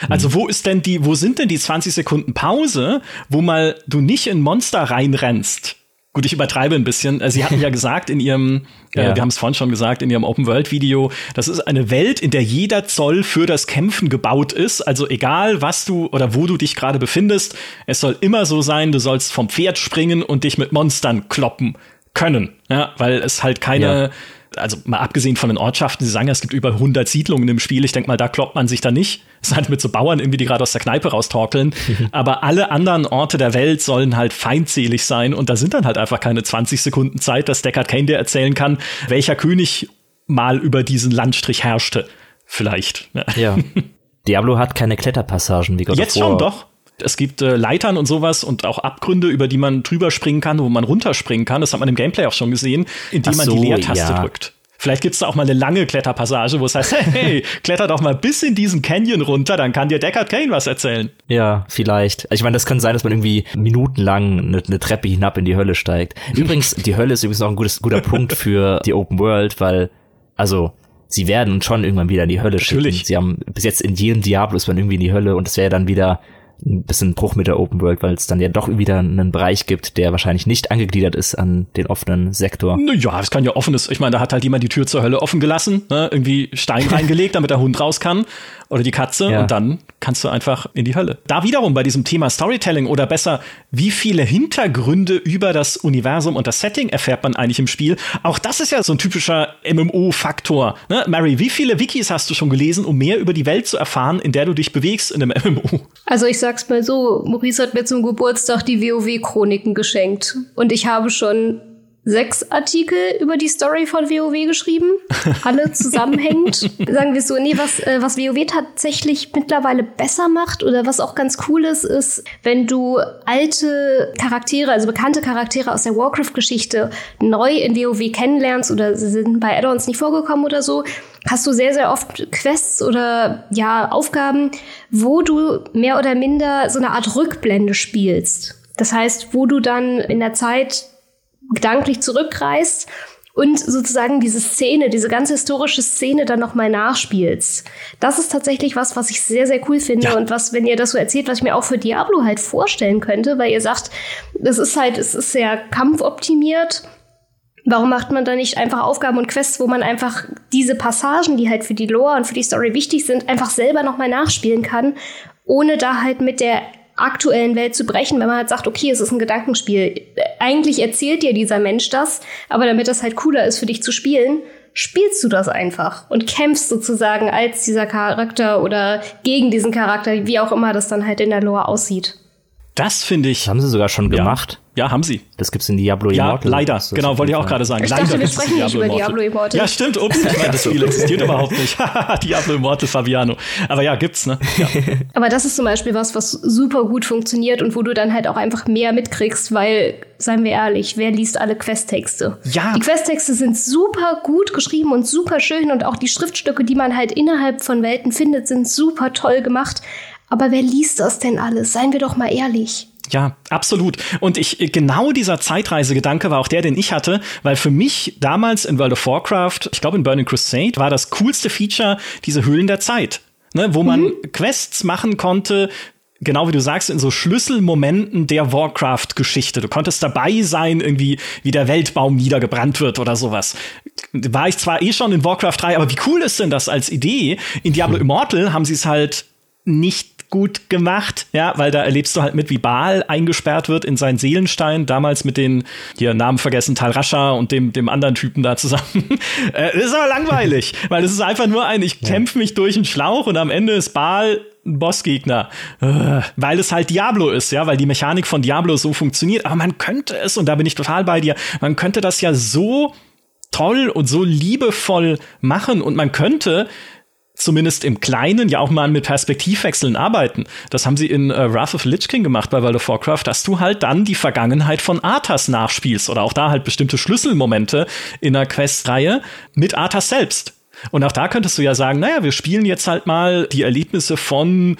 Also mhm. wo ist denn die, wo sind denn die 20 Sekunden Pause, wo mal du nicht in Monster reinrennst? Gut, ich übertreibe ein bisschen. Äh, sie hatten ja gesagt in ihrem, äh, ja. äh, wir haben es vorhin schon gesagt, in ihrem Open World Video, das ist eine Welt, in der jeder Zoll für das Kämpfen gebaut ist. Also egal, was du oder wo du dich gerade befindest, es soll immer so sein, du sollst vom Pferd springen und dich mit Monstern kloppen können. Ja, weil es halt keine, ja also mal abgesehen von den Ortschaften, sie sagen ja, es gibt über 100 Siedlungen im Spiel. Ich denke mal, da kloppt man sich da nicht. Es ist halt mit so Bauern irgendwie, die gerade aus der Kneipe raustorkeln. Aber alle anderen Orte der Welt sollen halt feindselig sein. Und da sind dann halt einfach keine 20 Sekunden Zeit, dass Deckard Kane dir erzählen kann, welcher König mal über diesen Landstrich herrschte. Vielleicht. Ja. Diablo hat keine Kletterpassagen wie God Jetzt schon, doch. Es gibt äh, Leitern und sowas und auch Abgründe, über die man drüber springen kann, wo man runterspringen kann. Das hat man im Gameplay auch schon gesehen, indem so, man die Leertaste ja. drückt. Vielleicht gibt es da auch mal eine lange Kletterpassage, wo es heißt, hey, kletter doch mal bis in diesen Canyon runter, dann kann dir Deckard Kane was erzählen. Ja, vielleicht. Ich meine, das kann sein, dass man irgendwie minutenlang eine, eine Treppe hinab in die Hölle steigt. Übrigens, die Hölle ist übrigens auch ein gutes, guter Punkt für die Open World, weil, also, sie werden uns schon irgendwann wieder in die Hölle Natürlich. schicken. Sie haben bis jetzt in jedem Diablo ist man irgendwie in die Hölle und es wäre dann wieder ein bisschen Bruch mit der Open World, weil es dann ja doch wieder einen Bereich gibt, der wahrscheinlich nicht angegliedert ist an den offenen Sektor. Ja, es kann ja offenes. Ich meine, da hat halt jemand die Tür zur Hölle offen gelassen, ne? irgendwie Stein reingelegt, damit der Hund raus kann oder die Katze ja. und dann kannst du einfach in die Hölle. Da wiederum bei diesem Thema Storytelling oder besser, wie viele Hintergründe über das Universum und das Setting erfährt man eigentlich im Spiel? Auch das ist ja so ein typischer MMO-Faktor. Ne? Mary, wie viele Wikis hast du schon gelesen, um mehr über die Welt zu erfahren, in der du dich bewegst in einem MMO? Also ich sag's mal so, Maurice hat mir zum Geburtstag die WoW-Chroniken geschenkt. Und ich habe schon sechs Artikel über die Story von WoW geschrieben, alle zusammenhängend. Sagen wir so, nee, was, äh, was WoW tatsächlich mittlerweile besser macht oder was auch ganz cool ist, ist, wenn du alte Charaktere, also bekannte Charaktere aus der Warcraft-Geschichte neu in WoW kennenlernst oder sie sind bei Add-ons nicht vorgekommen oder so, hast du sehr, sehr oft Quests oder ja, Aufgaben, wo du mehr oder minder so eine Art Rückblende spielst. Das heißt, wo du dann in der Zeit gedanklich zurückreist und sozusagen diese Szene, diese ganz historische Szene dann nochmal nachspielst. Das ist tatsächlich was, was ich sehr, sehr cool finde ja. und was, wenn ihr das so erzählt, was ich mir auch für Diablo halt vorstellen könnte, weil ihr sagt, das ist halt, es ist sehr kampfoptimiert. Warum macht man da nicht einfach Aufgaben und Quests, wo man einfach diese Passagen, die halt für die Lore und für die Story wichtig sind, einfach selber nochmal nachspielen kann, ohne da halt mit der aktuellen Welt zu brechen, wenn man halt sagt, okay, es ist ein Gedankenspiel. Eigentlich erzählt dir dieser Mensch das, aber damit das halt cooler ist für dich zu spielen, spielst du das einfach und kämpfst sozusagen als dieser Charakter oder gegen diesen Charakter, wie auch immer das dann halt in der Lore aussieht. Das finde ich. Das haben sie sogar schon ja. gemacht. Ja, haben sie. Das gibt's in Diablo ja, Immortal. Ja, leider. Genau, wollte ich auch gerade sagen. Ich leider dachte, wir sprechen nicht über Diablo Immortal. Ja, stimmt. Ups, ich meine, das Spiel existiert überhaupt nicht. Diablo Immortal Fabiano. Aber ja, gibt's, ne? Ja. Aber das ist zum Beispiel was, was super gut funktioniert und wo du dann halt auch einfach mehr mitkriegst, weil, seien wir ehrlich, wer liest alle Questtexte? Ja. Die Questtexte sind super gut geschrieben und super schön und auch die Schriftstücke, die man halt innerhalb von Welten findet, sind super toll gemacht. Aber wer liest das denn alles? Seien wir doch mal ehrlich. Ja, absolut. Und ich, genau dieser Zeitreisegedanke war auch der, den ich hatte, weil für mich damals in World of Warcraft, ich glaube in Burning Crusade, war das coolste Feature diese Höhlen der Zeit. Ne, wo man mhm. Quests machen konnte, genau wie du sagst, in so Schlüsselmomenten der Warcraft-Geschichte. Du konntest dabei sein, irgendwie, wie der Weltbaum niedergebrannt wird oder sowas. War ich zwar eh schon in Warcraft 3, aber wie cool ist denn das als Idee? In Diablo Immortal haben sie es halt nicht gut gemacht, ja, weil da erlebst du halt mit, wie Baal eingesperrt wird in seinen Seelenstein, damals mit den, hier Namen vergessen, Tal Rasha und dem, dem anderen Typen da zusammen. äh, ist aber langweilig, weil es ist einfach nur ein, ich kämpfe mich durch einen Schlauch und am Ende ist Baal ein Bossgegner, äh, weil es halt Diablo ist, ja, weil die Mechanik von Diablo so funktioniert. Aber man könnte es, und da bin ich total bei dir, man könnte das ja so toll und so liebevoll machen und man könnte zumindest im Kleinen ja auch mal mit Perspektivwechseln arbeiten. Das haben sie in äh, Wrath of Lich King gemacht bei World of Warcraft, dass du halt dann die Vergangenheit von Arthas nachspielst oder auch da halt bestimmte Schlüsselmomente in der Questreihe mit Arthas selbst. Und auch da könntest du ja sagen, naja, wir spielen jetzt halt mal die Erlebnisse von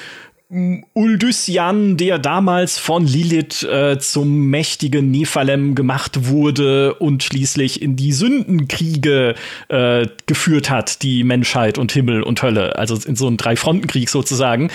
Uldysian, der damals von Lilith äh, zum mächtigen Nephalem gemacht wurde und schließlich in die Sündenkriege äh, geführt hat, die Menschheit und Himmel und Hölle, also in so einen Drei-Fronten-Krieg sozusagen.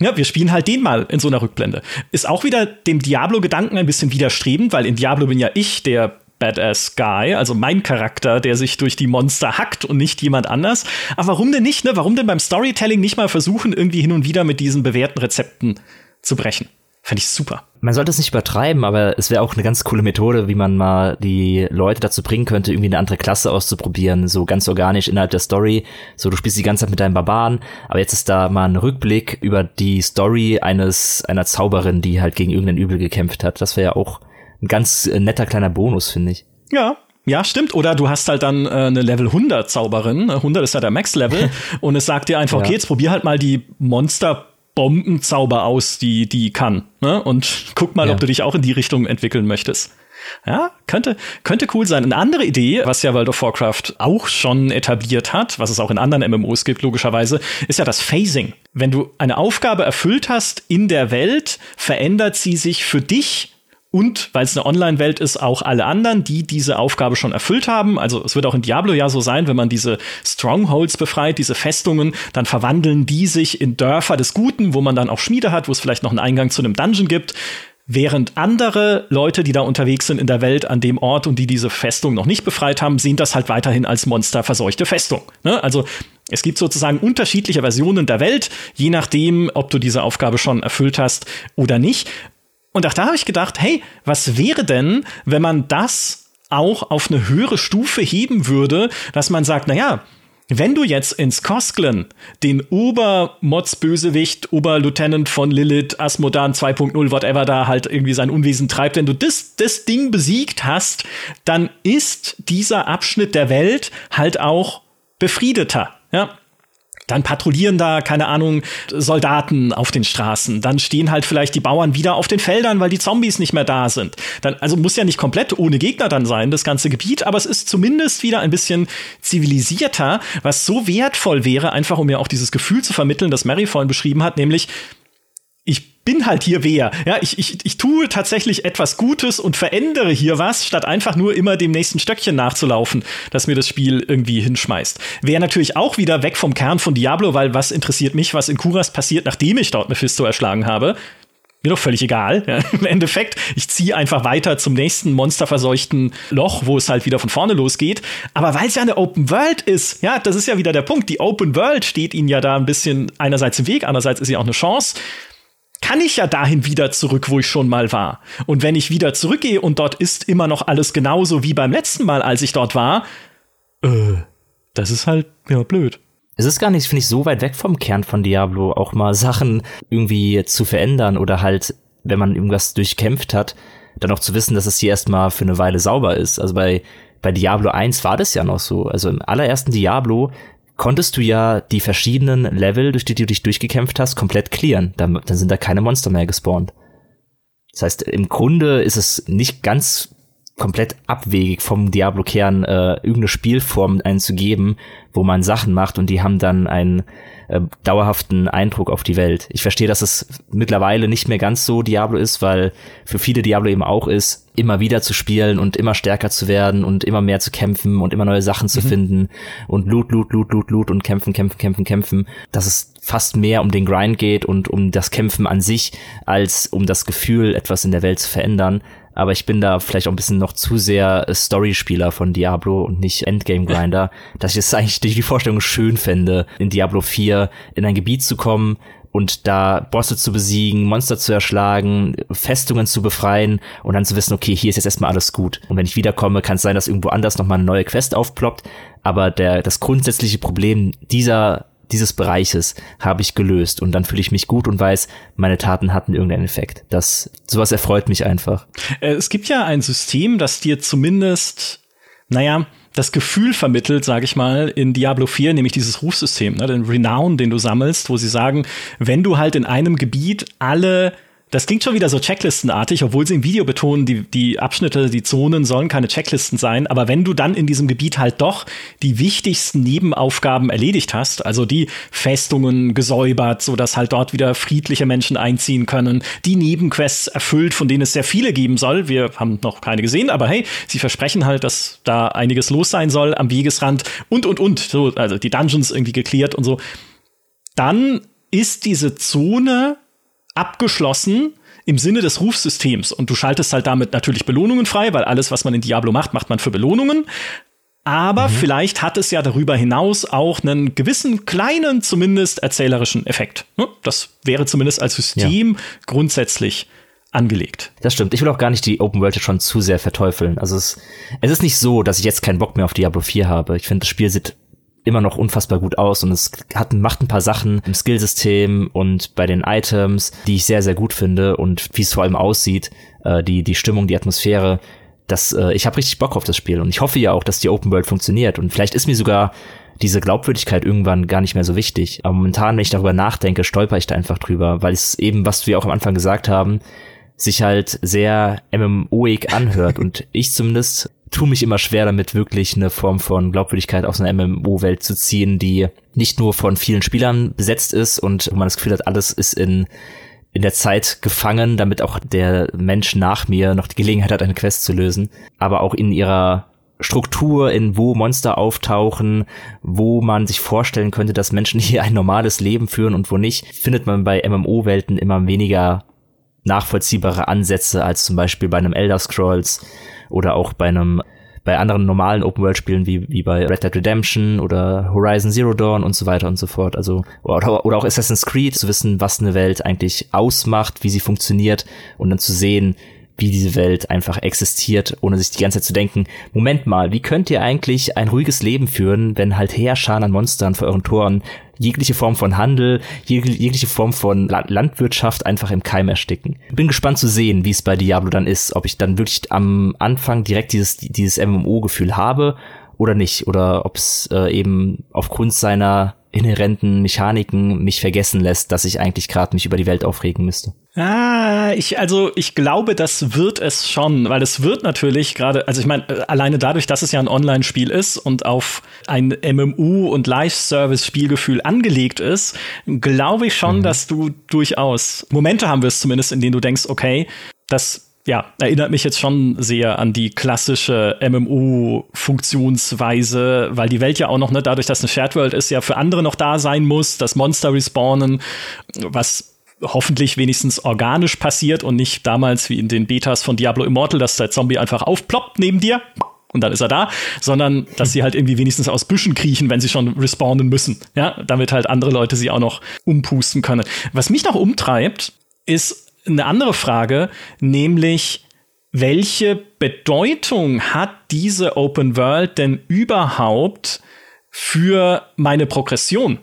Ja, wir spielen halt den mal in so einer Rückblende. Ist auch wieder dem Diablo-Gedanken ein bisschen widerstrebend, weil in Diablo bin ja ich der Badass Guy, also mein Charakter, der sich durch die Monster hackt und nicht jemand anders. Aber warum denn nicht, ne? Warum denn beim Storytelling nicht mal versuchen, irgendwie hin und wieder mit diesen bewährten Rezepten zu brechen? Fände ich super. Man sollte es nicht übertreiben, aber es wäre auch eine ganz coole Methode, wie man mal die Leute dazu bringen könnte, irgendwie eine andere Klasse auszuprobieren, so ganz organisch innerhalb der Story. So, du spielst die ganze Zeit mit deinem Barbaren, aber jetzt ist da mal ein Rückblick über die Story eines, einer Zauberin, die halt gegen irgendein Übel gekämpft hat. Das wäre ja auch ein ganz äh, netter kleiner Bonus, finde ich. Ja, ja, stimmt. Oder du hast halt dann äh, eine Level 100 Zauberin. 100 ist ja der Max-Level. und es sagt dir einfach, ja. okay, jetzt probier halt mal die Monster Bombenzauber aus, die die kann. Ne? Und guck mal, ja. ob du dich auch in die Richtung entwickeln möchtest. Ja, könnte, könnte cool sein. Eine andere Idee, was ja World of Warcraft auch schon etabliert hat, was es auch in anderen MMOs gibt, logischerweise, ist ja das Phasing. Wenn du eine Aufgabe erfüllt hast in der Welt, verändert sie sich für dich und weil es eine Online-Welt ist, auch alle anderen, die diese Aufgabe schon erfüllt haben. Also es wird auch in Diablo ja so sein, wenn man diese Strongholds befreit, diese Festungen, dann verwandeln die sich in Dörfer des Guten, wo man dann auch Schmiede hat, wo es vielleicht noch einen Eingang zu einem Dungeon gibt. Während andere Leute, die da unterwegs sind in der Welt an dem Ort und die diese Festung noch nicht befreit haben, sehen das halt weiterhin als monsterverseuchte Festung. Ne? Also es gibt sozusagen unterschiedliche Versionen der Welt, je nachdem, ob du diese Aufgabe schon erfüllt hast oder nicht. Und auch da habe ich gedacht, hey, was wäre denn, wenn man das auch auf eine höhere Stufe heben würde, dass man sagt, na ja, wenn du jetzt ins Kosklen den Obermods-Bösewicht, Oberlieutenant von Lilith, Asmodan 2.0, whatever da halt irgendwie sein Unwesen treibt, wenn du das, das Ding besiegt hast, dann ist dieser Abschnitt der Welt halt auch befriedeter. Ja, dann patrouillieren da, keine Ahnung, Soldaten auf den Straßen. Dann stehen halt vielleicht die Bauern wieder auf den Feldern, weil die Zombies nicht mehr da sind. Dann, also muss ja nicht komplett ohne Gegner dann sein, das ganze Gebiet, aber es ist zumindest wieder ein bisschen zivilisierter, was so wertvoll wäre, einfach um mir auch dieses Gefühl zu vermitteln, das Mary vorhin beschrieben hat, nämlich ich bin halt hier wer. Ja, ich, ich, ich tue tatsächlich etwas Gutes und verändere hier was, statt einfach nur immer dem nächsten Stöckchen nachzulaufen, das mir das Spiel irgendwie hinschmeißt. Wäre natürlich auch wieder weg vom Kern von Diablo, weil was interessiert mich, was in Kuras passiert, nachdem ich dort Mephisto erschlagen habe? Mir doch völlig egal. Ja, Im Endeffekt, ich ziehe einfach weiter zum nächsten monsterverseuchten Loch, wo es halt wieder von vorne losgeht. Aber weil es ja eine Open World ist, ja, das ist ja wieder der Punkt. Die Open World steht ihnen ja da ein bisschen einerseits im Weg, andererseits ist sie auch eine Chance kann ich ja dahin wieder zurück, wo ich schon mal war. Und wenn ich wieder zurückgehe und dort ist immer noch alles genauso wie beim letzten Mal, als ich dort war, äh, das ist halt ja blöd. Es ist gar nicht, finde ich, so weit weg vom Kern von Diablo, auch mal Sachen irgendwie zu verändern oder halt, wenn man irgendwas durchkämpft hat, dann auch zu wissen, dass es hier erstmal für eine Weile sauber ist. Also bei, bei Diablo 1 war das ja noch so. Also im allerersten Diablo konntest du ja die verschiedenen Level, durch die du dich durchgekämpft hast, komplett clearen. Dann, dann sind da keine Monster mehr gespawnt. Das heißt, im Grunde ist es nicht ganz komplett abwegig vom Diablo-Kern äh, irgendeine Spielform einzugeben, wo man Sachen macht und die haben dann einen äh, dauerhaften Eindruck auf die Welt. Ich verstehe, dass es mittlerweile nicht mehr ganz so Diablo ist, weil für viele Diablo eben auch ist, immer wieder zu spielen und immer stärker zu werden und immer mehr zu kämpfen und immer neue Sachen zu mhm. finden und Loot, Loot, Loot, Loot, Loot und kämpfen, kämpfen, kämpfen, kämpfen. Dass es fast mehr um den Grind geht und um das Kämpfen an sich, als um das Gefühl, etwas in der Welt zu verändern. Aber ich bin da vielleicht auch ein bisschen noch zu sehr Story-Spieler von Diablo und nicht Endgame-Grinder, dass ich es eigentlich durch die Vorstellung schön fände, in Diablo 4 in ein Gebiet zu kommen, und da Bosse zu besiegen, Monster zu erschlagen, Festungen zu befreien und dann zu wissen, okay, hier ist jetzt erstmal alles gut. Und wenn ich wiederkomme, kann es sein, dass irgendwo anders nochmal eine neue Quest aufploppt. Aber der, das grundsätzliche Problem dieser dieses Bereiches habe ich gelöst und dann fühle ich mich gut und weiß, meine Taten hatten irgendeinen Effekt. Das sowas erfreut mich einfach. Äh, es gibt ja ein System, das dir zumindest, naja, das Gefühl vermittelt, sage ich mal, in Diablo 4, nämlich dieses Rufsystem, ne, den Renown, den du sammelst, wo sie sagen, wenn du halt in einem Gebiet alle das klingt schon wieder so checklistenartig, obwohl sie im Video betonen, die, die Abschnitte, die Zonen sollen keine Checklisten sein. Aber wenn du dann in diesem Gebiet halt doch die wichtigsten Nebenaufgaben erledigt hast, also die Festungen gesäubert, sodass halt dort wieder friedliche Menschen einziehen können, die Nebenquests erfüllt, von denen es sehr viele geben soll. Wir haben noch keine gesehen, aber hey, sie versprechen halt, dass da einiges los sein soll am Wegesrand und, und, und. So, also die Dungeons irgendwie geklärt und so. Dann ist diese Zone abgeschlossen im Sinne des Rufsystems. Und du schaltest halt damit natürlich Belohnungen frei, weil alles, was man in Diablo macht, macht man für Belohnungen. Aber mhm. vielleicht hat es ja darüber hinaus auch einen gewissen kleinen, zumindest erzählerischen Effekt. Ne? Das wäre zumindest als System ja. grundsätzlich angelegt. Das stimmt. Ich will auch gar nicht die Open World schon zu sehr verteufeln. Also es, es ist nicht so, dass ich jetzt keinen Bock mehr auf Diablo 4 habe. Ich finde, das Spiel sieht immer noch unfassbar gut aus und es hat, macht ein paar Sachen im Skillsystem und bei den Items, die ich sehr, sehr gut finde und wie es vor allem aussieht, äh, die, die Stimmung, die Atmosphäre. Das, äh, ich habe richtig Bock auf das Spiel und ich hoffe ja auch, dass die Open World funktioniert und vielleicht ist mir sogar diese Glaubwürdigkeit irgendwann gar nicht mehr so wichtig. Aber momentan, wenn ich darüber nachdenke, stolper ich da einfach drüber, weil es eben, was wir auch am Anfang gesagt haben, sich halt sehr MMOig anhört und ich zumindest tue mich immer schwer damit, wirklich eine Form von Glaubwürdigkeit aus einer MMO-Welt zu ziehen, die nicht nur von vielen Spielern besetzt ist und man das Gefühl hat, alles ist in in der Zeit gefangen, damit auch der Mensch nach mir noch die Gelegenheit hat, eine Quest zu lösen, aber auch in ihrer Struktur, in wo Monster auftauchen, wo man sich vorstellen könnte, dass Menschen hier ein normales Leben führen und wo nicht, findet man bei MMO-Welten immer weniger nachvollziehbare Ansätze als zum Beispiel bei einem Elder Scrolls oder auch bei einem bei anderen normalen Open-World-Spielen wie, wie bei Red Dead Redemption oder Horizon Zero Dawn und so weiter und so fort. Also, oder, oder auch Assassin's Creed, zu wissen, was eine Welt eigentlich ausmacht, wie sie funktioniert und dann zu sehen, wie diese Welt einfach existiert, ohne sich die ganze Zeit zu denken, Moment mal, wie könnt ihr eigentlich ein ruhiges Leben führen, wenn halt Heerscharen an Monstern vor euren Toren jegliche Form von Handel, jegliche Form von Landwirtschaft einfach im Keim ersticken. Bin gespannt zu sehen, wie es bei Diablo dann ist, ob ich dann wirklich am Anfang direkt dieses, dieses MMO-Gefühl habe oder nicht, oder ob es äh, eben aufgrund seiner inhärenten Mechaniken mich vergessen lässt, dass ich eigentlich gerade mich über die Welt aufregen müsste. Ah, ich also ich glaube, das wird es schon, weil es wird natürlich gerade, also ich meine, äh, alleine dadurch, dass es ja ein Online-Spiel ist und auf ein MMU und Live-Service-Spielgefühl angelegt ist, glaube ich schon, mhm. dass du durchaus Momente haben wirst, zumindest in denen du denkst, okay, das ja, erinnert mich jetzt schon sehr an die klassische MMO-Funktionsweise, weil die Welt ja auch noch, ne, dadurch, dass eine Shared World ist, ja für andere noch da sein muss, das Monster respawnen, was hoffentlich wenigstens organisch passiert und nicht damals wie in den Betas von Diablo Immortal, dass der Zombie einfach aufploppt neben dir und dann ist er da, sondern dass sie halt irgendwie wenigstens aus Büschen kriechen, wenn sie schon respawnen müssen, ja, damit halt andere Leute sie auch noch umpusten können. Was mich noch umtreibt, ist eine andere Frage, nämlich welche Bedeutung hat diese Open World denn überhaupt für meine Progression?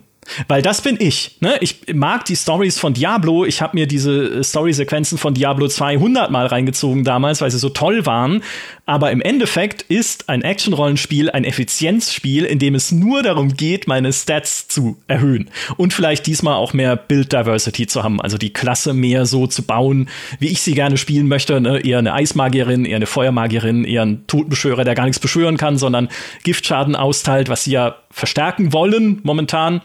Weil das bin ich. Ne? Ich mag die Stories von Diablo. Ich habe mir diese äh, Story-Sequenzen von Diablo 200 Mal reingezogen damals, weil sie so toll waren. Aber im Endeffekt ist ein Action-Rollenspiel ein Effizienzspiel, in dem es nur darum geht, meine Stats zu erhöhen. Und vielleicht diesmal auch mehr Build-Diversity zu haben. Also die Klasse mehr so zu bauen, wie ich sie gerne spielen möchte. Ne? Eher eine Eismagierin, eher eine Feuermagierin, eher ein Totenbeschwörer, der gar nichts beschwören kann, sondern Giftschaden austeilt, was sie ja verstärken wollen momentan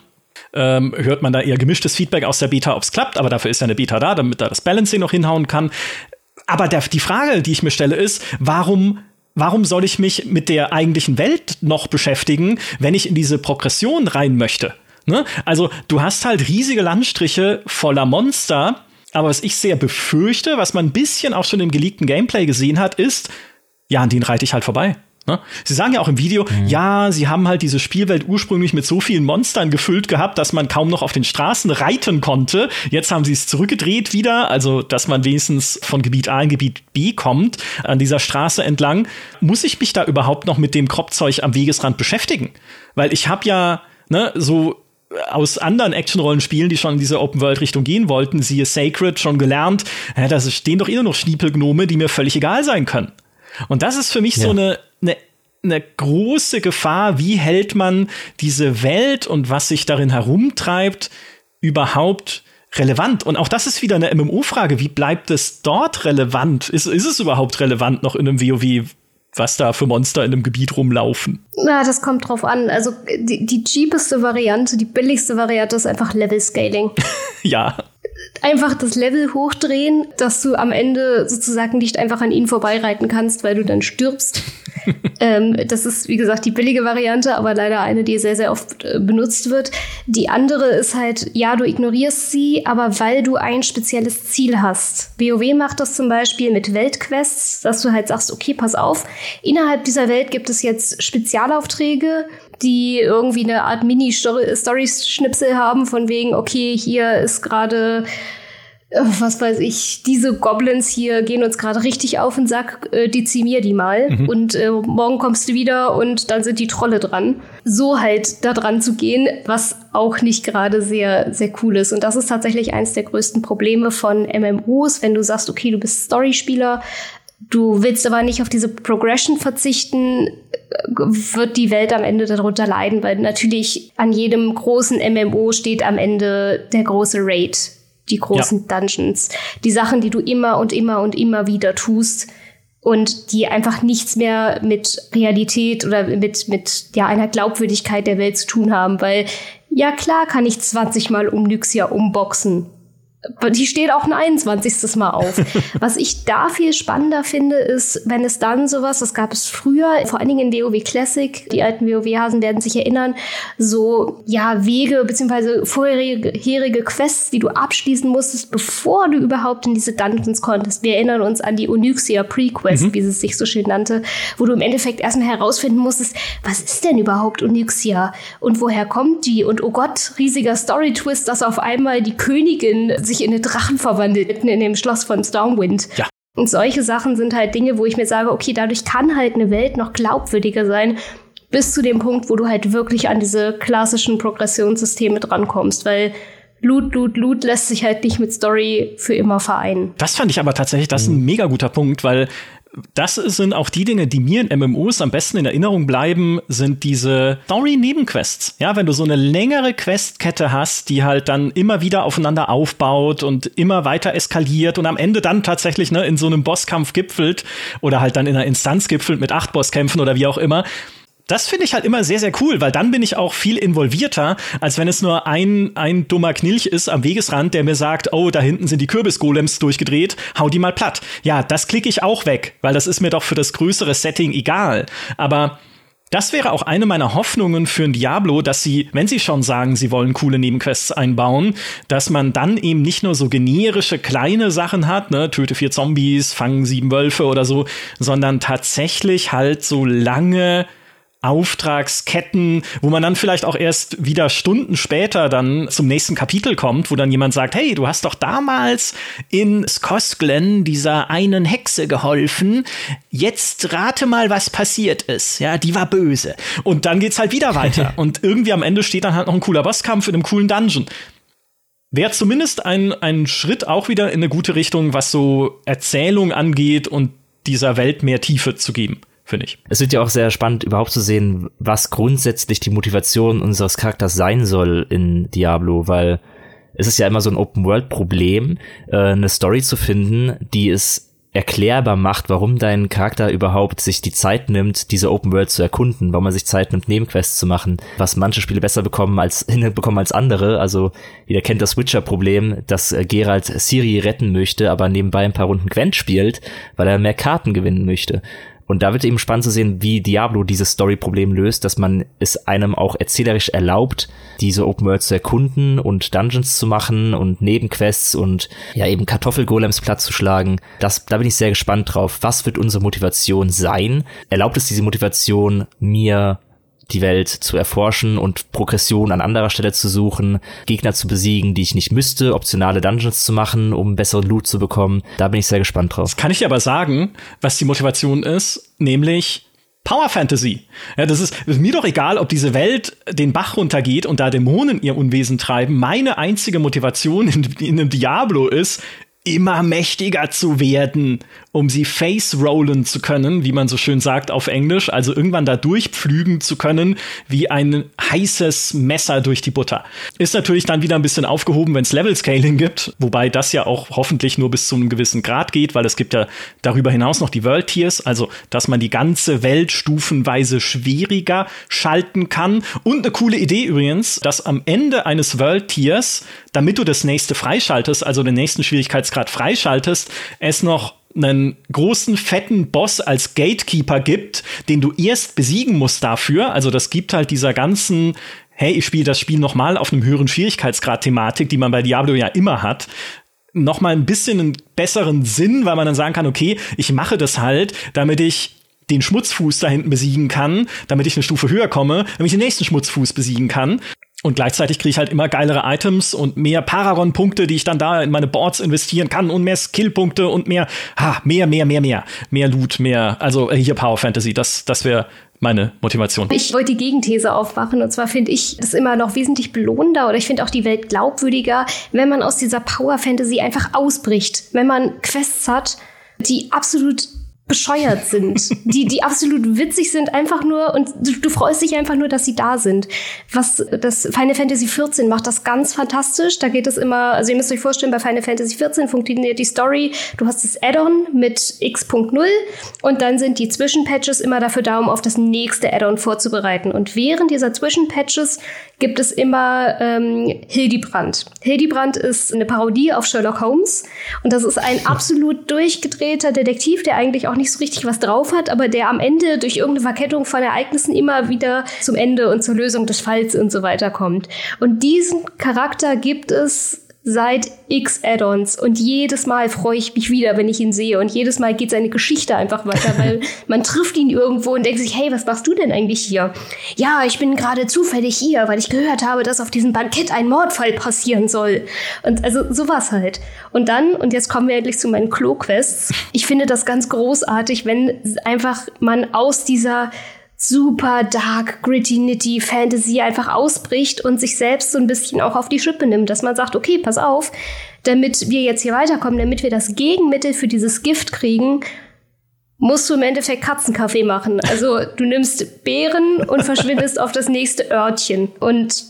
ähm, hört man da eher gemischtes Feedback aus der Beta, ob es klappt, aber dafür ist ja eine Beta da, damit da das Balancing noch hinhauen kann. Aber der, die Frage, die ich mir stelle, ist, warum warum soll ich mich mit der eigentlichen Welt noch beschäftigen, wenn ich in diese Progression rein möchte? Ne? Also du hast halt riesige Landstriche voller Monster, aber was ich sehr befürchte, was man ein bisschen auch schon im geleakten Gameplay gesehen hat, ist, ja, an denen reite ich halt vorbei. Ne? Sie sagen ja auch im Video, mhm. ja, sie haben halt diese Spielwelt ursprünglich mit so vielen Monstern gefüllt gehabt, dass man kaum noch auf den Straßen reiten konnte. Jetzt haben sie es zurückgedreht wieder, also dass man wenigstens von Gebiet A in Gebiet B kommt, an dieser Straße entlang. Muss ich mich da überhaupt noch mit dem Kropfzeug am Wegesrand beschäftigen? Weil ich habe ja ne, so aus anderen Action-Rollenspielen, die schon in diese Open-World-Richtung gehen wollten, siehe Sacred, schon gelernt, ja, da stehen doch immer noch Schniepelgnome, die mir völlig egal sein können. Und das ist für mich ja. so eine, eine eine große Gefahr. Wie hält man diese Welt und was sich darin herumtreibt überhaupt relevant? Und auch das ist wieder eine MMO-Frage. Wie bleibt es dort relevant? Ist, ist es überhaupt relevant noch in einem WoW? was da für Monster in einem Gebiet rumlaufen. Na, das kommt drauf an. Also die, die cheapeste Variante, die billigste Variante ist einfach Level Scaling. ja einfach das Level hochdrehen, dass du am Ende sozusagen nicht einfach an ihnen vorbeireiten kannst, weil du dann stirbst. ähm, das ist, wie gesagt, die billige Variante, aber leider eine, die sehr, sehr oft äh, benutzt wird. Die andere ist halt, ja, du ignorierst sie, aber weil du ein spezielles Ziel hast. WoW macht das zum Beispiel mit Weltquests, dass du halt sagst, okay, pass auf, innerhalb dieser Welt gibt es jetzt Spezialaufträge, die irgendwie eine Art Mini-Story-Schnipsel haben, von wegen, okay, hier ist gerade äh, was weiß ich, diese Goblins hier gehen uns gerade richtig auf den Sack, äh, dezimier die mal. Mhm. Und äh, morgen kommst du wieder und dann sind die Trolle dran. So halt da dran zu gehen, was auch nicht gerade sehr, sehr cool ist. Und das ist tatsächlich eins der größten Probleme von MMOs, wenn du sagst, okay, du bist Storyspieler, du willst aber nicht auf diese Progression verzichten, wird die Welt am Ende darunter leiden, weil natürlich an jedem großen MMO steht am Ende der große Raid, die großen ja. Dungeons, die Sachen, die du immer und immer und immer wieder tust und die einfach nichts mehr mit Realität oder mit, mit ja, einer Glaubwürdigkeit der Welt zu tun haben, weil ja klar kann ich 20 Mal um Nyxia umboxen die steht auch ein 21. Mal auf. Was ich da viel spannender finde, ist, wenn es dann sowas, das gab es früher, vor allen Dingen in WoW Classic, die alten WoW-Hasen werden sich erinnern, so, ja, Wege beziehungsweise vorherige Quests, die du abschließen musstest, bevor du überhaupt in diese Dungeons konntest. Wir erinnern uns an die Onyxia Pre-Quest, mhm. wie es sich so schön nannte, wo du im Endeffekt erstmal herausfinden musstest, was ist denn überhaupt Onyxia und woher kommt die? Und oh Gott, riesiger Story-Twist, dass auf einmal die Königin sich sich in eine Drachen verwandelt, mitten in dem Schloss von Stormwind. Ja. Und solche Sachen sind halt Dinge, wo ich mir sage, okay, dadurch kann halt eine Welt noch glaubwürdiger sein, bis zu dem Punkt, wo du halt wirklich an diese klassischen Progressionssysteme drankommst, weil Loot, Loot, Loot lässt sich halt nicht mit Story für immer vereinen. Das fand ich aber tatsächlich, das ist ein mega guter Punkt, weil das sind auch die Dinge, die mir in MMOs am besten in Erinnerung bleiben, sind diese Story-Nebenquests. Ja, wenn du so eine längere Questkette hast, die halt dann immer wieder aufeinander aufbaut und immer weiter eskaliert und am Ende dann tatsächlich ne, in so einem Bosskampf gipfelt oder halt dann in einer Instanz gipfelt mit acht Bosskämpfen oder wie auch immer das finde ich halt immer sehr, sehr cool, weil dann bin ich auch viel involvierter, als wenn es nur ein, ein dummer Knilch ist am Wegesrand, der mir sagt, oh, da hinten sind die Kürbisgolems durchgedreht, hau die mal platt. Ja, das klicke ich auch weg, weil das ist mir doch für das größere Setting egal. Aber das wäre auch eine meiner Hoffnungen für ein Diablo, dass sie, wenn sie schon sagen, sie wollen coole Nebenquests einbauen, dass man dann eben nicht nur so generische kleine Sachen hat, ne, töte vier Zombies, fangen sieben Wölfe oder so, sondern tatsächlich halt so lange Auftragsketten, wo man dann vielleicht auch erst wieder Stunden später dann zum nächsten Kapitel kommt, wo dann jemand sagt, hey, du hast doch damals in Skosglen dieser einen Hexe geholfen. Jetzt rate mal, was passiert ist. Ja, die war böse. Und dann geht's halt wieder weiter. Und irgendwie am Ende steht dann halt noch ein cooler Bosskampf in einem coolen Dungeon. Wäre zumindest ein, ein Schritt auch wieder in eine gute Richtung, was so Erzählung angeht und dieser Welt mehr Tiefe zu geben finde ich. Es wird ja auch sehr spannend, überhaupt zu sehen, was grundsätzlich die Motivation unseres Charakters sein soll in Diablo, weil es ist ja immer so ein Open-World-Problem, äh, eine Story zu finden, die es erklärbar macht, warum dein Charakter überhaupt sich die Zeit nimmt, diese Open World zu erkunden, warum er sich Zeit nimmt, Nebenquests zu machen, was manche Spiele besser bekommen als hinbekommen als andere. Also jeder kennt das Witcher-Problem, dass äh, Geralt Siri retten möchte, aber nebenbei ein paar Runden Gwent spielt, weil er mehr Karten gewinnen möchte. Und da wird eben spannend zu sehen, wie Diablo dieses Story-Problem löst, dass man es einem auch erzählerisch erlaubt, diese Open World zu erkunden und Dungeons zu machen und Nebenquests und ja eben Kartoffelgolems platt zu schlagen. Das, da bin ich sehr gespannt drauf. Was wird unsere Motivation sein? Erlaubt es diese Motivation mir die Welt zu erforschen und Progression an anderer Stelle zu suchen, Gegner zu besiegen, die ich nicht müsste, optionale Dungeons zu machen, um besseren Loot zu bekommen. Da bin ich sehr gespannt drauf. Das kann ich dir aber sagen, was die Motivation ist, nämlich Power Fantasy. Ja, das ist, ist, mir doch egal, ob diese Welt den Bach runtergeht und da Dämonen ihr Unwesen treiben. Meine einzige Motivation in, in einem Diablo ist, immer mächtiger zu werden, um sie face rollen zu können, wie man so schön sagt auf Englisch, also irgendwann da durchpflügen zu können, wie ein heißes Messer durch die Butter. Ist natürlich dann wieder ein bisschen aufgehoben, wenn es Level Scaling gibt, wobei das ja auch hoffentlich nur bis zu einem gewissen Grad geht, weil es gibt ja darüber hinaus noch die World Tiers, also dass man die ganze Welt stufenweise schwieriger schalten kann. Und eine coole Idee übrigens, dass am Ende eines World Tiers, damit du das nächste freischaltest, also den nächsten Schwierigkeitsgrad gerade freischaltest, es noch einen großen, fetten Boss als Gatekeeper gibt, den du erst besiegen musst dafür. Also das gibt halt dieser ganzen hey, ich spiele das Spiel noch mal auf einem höheren Schwierigkeitsgrad Thematik, die man bei Diablo ja immer hat, noch mal ein bisschen einen besseren Sinn, weil man dann sagen kann, okay, ich mache das halt, damit ich den Schmutzfuß da hinten besiegen kann, damit ich eine Stufe höher komme, damit ich den nächsten Schmutzfuß besiegen kann. Und gleichzeitig kriege ich halt immer geilere Items und mehr Paragon-Punkte, die ich dann da in meine Boards investieren kann und mehr Skill-Punkte und mehr, ha, mehr, mehr, mehr, mehr. Mehr Loot, mehr, also äh, hier Power Fantasy, das, das wäre meine Motivation. Ich wollte die Gegenthese aufmachen und zwar finde ich das immer noch wesentlich belohnender oder ich finde auch die Welt glaubwürdiger, wenn man aus dieser Power Fantasy einfach ausbricht. Wenn man Quests hat, die absolut bescheuert sind, die, die absolut witzig sind, einfach nur, und du, du, freust dich einfach nur, dass sie da sind. Was das Final Fantasy 14 macht das ganz fantastisch. Da geht es immer, also ihr müsst euch vorstellen, bei Final Fantasy 14 funktioniert die Story, du hast das Add-on mit X.0 und dann sind die Zwischenpatches immer dafür da, um auf das nächste Add-on vorzubereiten. Und während dieser Zwischenpatches gibt es immer ähm, Hildebrand. Hildebrand ist eine Parodie auf Sherlock Holmes und das ist ein absolut durchgedrehter Detektiv, der eigentlich auch nicht so richtig was drauf hat, aber der am Ende durch irgendeine Verkettung von Ereignissen immer wieder zum Ende und zur Lösung des Falls und so weiter kommt. Und diesen Charakter gibt es seit X Add-ons und jedes Mal freue ich mich wieder, wenn ich ihn sehe und jedes Mal geht seine Geschichte einfach weiter, weil man trifft ihn irgendwo und denkt sich, hey, was machst du denn eigentlich hier? Ja, ich bin gerade zufällig hier, weil ich gehört habe, dass auf diesem Bankett ein Mordfall passieren soll. Und also sowas halt. Und dann, und jetzt kommen wir endlich zu meinen Klo-Quests. Ich finde das ganz großartig, wenn einfach man aus dieser super dark, gritty, nitty Fantasy einfach ausbricht und sich selbst so ein bisschen auch auf die Schippe nimmt, dass man sagt, okay, pass auf, damit wir jetzt hier weiterkommen, damit wir das Gegenmittel für dieses Gift kriegen, musst du im Endeffekt Katzenkaffee machen. Also du nimmst Beeren und verschwindest auf das nächste Örtchen und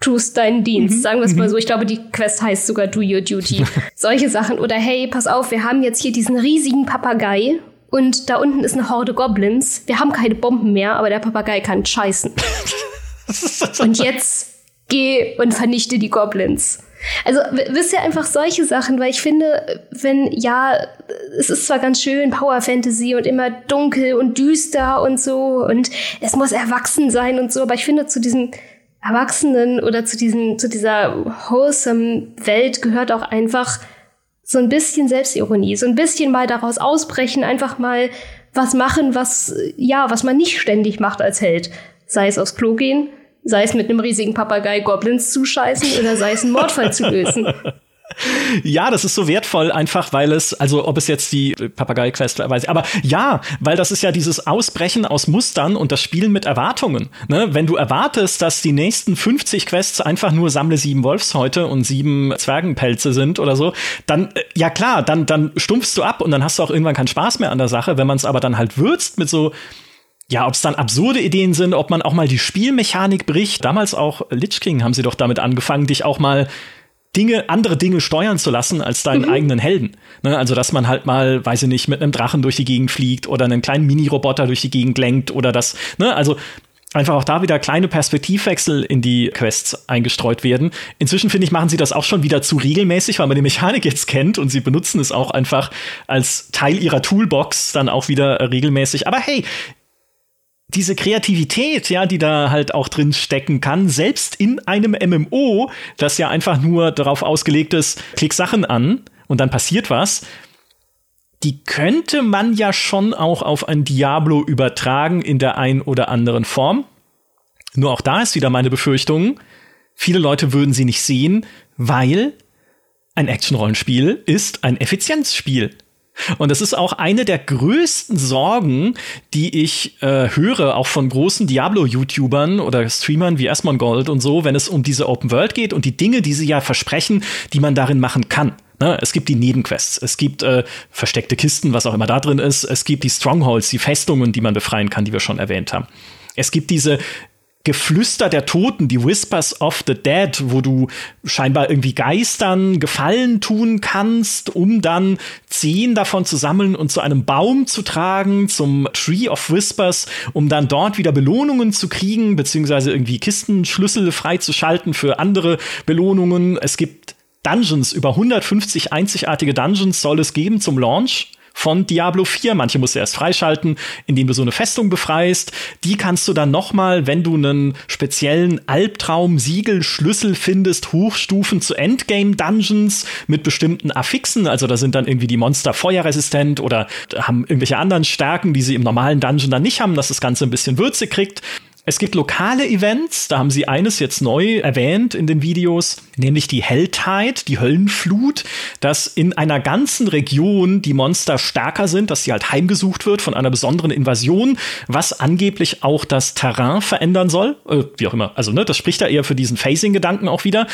tust deinen Dienst. Mhm. Sagen wir es mal mhm. so. Ich glaube, die Quest heißt sogar Do Your Duty. Solche Sachen. Oder hey, pass auf, wir haben jetzt hier diesen riesigen Papagei und da unten ist eine Horde Goblins. Wir haben keine Bomben mehr, aber der Papagei kann scheißen. und jetzt geh und vernichte die Goblins. Also wisst ihr einfach solche Sachen, weil ich finde, wenn ja, es ist zwar ganz schön Power Fantasy und immer dunkel und düster und so und es muss erwachsen sein und so, aber ich finde zu diesem Erwachsenen oder zu diesem zu dieser wholesome Welt gehört auch einfach so ein bisschen Selbstironie, so ein bisschen mal daraus ausbrechen, einfach mal was machen, was, ja, was man nicht ständig macht als Held. Sei es aufs Klo gehen, sei es mit einem riesigen Papagei Goblins zuscheißen oder sei es einen Mordfall zu lösen. Ja, das ist so wertvoll, einfach weil es, also ob es jetzt die Papagei-Quest weiß, aber ja, weil das ist ja dieses Ausbrechen aus Mustern und das Spielen mit Erwartungen. Ne? Wenn du erwartest, dass die nächsten 50 Quests einfach nur sammle sieben Wolfshäute und sieben Zwergenpelze sind oder so, dann, ja klar, dann, dann stumpfst du ab und dann hast du auch irgendwann keinen Spaß mehr an der Sache. Wenn man es aber dann halt würzt mit so ja, ob es dann absurde Ideen sind, ob man auch mal die Spielmechanik bricht. Damals auch Lich King haben sie doch damit angefangen, dich auch mal Dinge, andere Dinge steuern zu lassen als deinen mhm. eigenen Helden. Ne, also, dass man halt mal, weiß ich nicht, mit einem Drachen durch die Gegend fliegt oder einen kleinen Mini-Roboter durch die Gegend lenkt oder das, ne, also einfach auch da wieder kleine Perspektivwechsel in die Quests eingestreut werden. Inzwischen finde ich, machen sie das auch schon wieder zu regelmäßig, weil man die Mechanik jetzt kennt und sie benutzen es auch einfach als Teil ihrer Toolbox dann auch wieder regelmäßig. Aber hey, diese Kreativität, ja, die da halt auch drin stecken kann, selbst in einem MMO, das ja einfach nur darauf ausgelegt ist, klick Sachen an und dann passiert was, die könnte man ja schon auch auf ein Diablo übertragen in der ein oder anderen Form. Nur auch da ist wieder meine Befürchtung, viele Leute würden sie nicht sehen, weil ein Action-Rollenspiel ist ein Effizienzspiel. Und das ist auch eine der größten Sorgen, die ich äh, höre, auch von großen Diablo-YouTubern oder Streamern wie Asmongold und so, wenn es um diese Open World geht und die Dinge, die sie ja versprechen, die man darin machen kann. Ne? Es gibt die Nebenquests, es gibt äh, versteckte Kisten, was auch immer da drin ist, es gibt die Strongholds, die Festungen, die man befreien kann, die wir schon erwähnt haben. Es gibt diese Geflüster der Toten, die Whispers of the Dead, wo du scheinbar irgendwie Geistern Gefallen tun kannst, um dann zehn davon zu sammeln und zu einem Baum zu tragen, zum Tree of Whispers, um dann dort wieder Belohnungen zu kriegen, beziehungsweise irgendwie Kistenschlüssel freizuschalten für andere Belohnungen. Es gibt Dungeons, über 150 einzigartige Dungeons soll es geben zum Launch von Diablo 4. Manche musst du erst freischalten, indem du so eine Festung befreist. Die kannst du dann noch mal, wenn du einen speziellen Albtraum-Siegel-Schlüssel findest, hochstufen zu Endgame-Dungeons mit bestimmten Affixen. Also da sind dann irgendwie die Monster feuerresistent oder haben irgendwelche anderen Stärken, die sie im normalen Dungeon dann nicht haben, dass das Ganze ein bisschen Würze kriegt. Es gibt lokale Events, da haben sie eines jetzt neu erwähnt in den Videos, nämlich die Helltide, die Höllenflut, dass in einer ganzen Region die Monster stärker sind, dass sie halt heimgesucht wird von einer besonderen Invasion, was angeblich auch das Terrain verändern soll, äh, wie auch immer. Also, ne, das spricht da eher für diesen Phasing-Gedanken auch wieder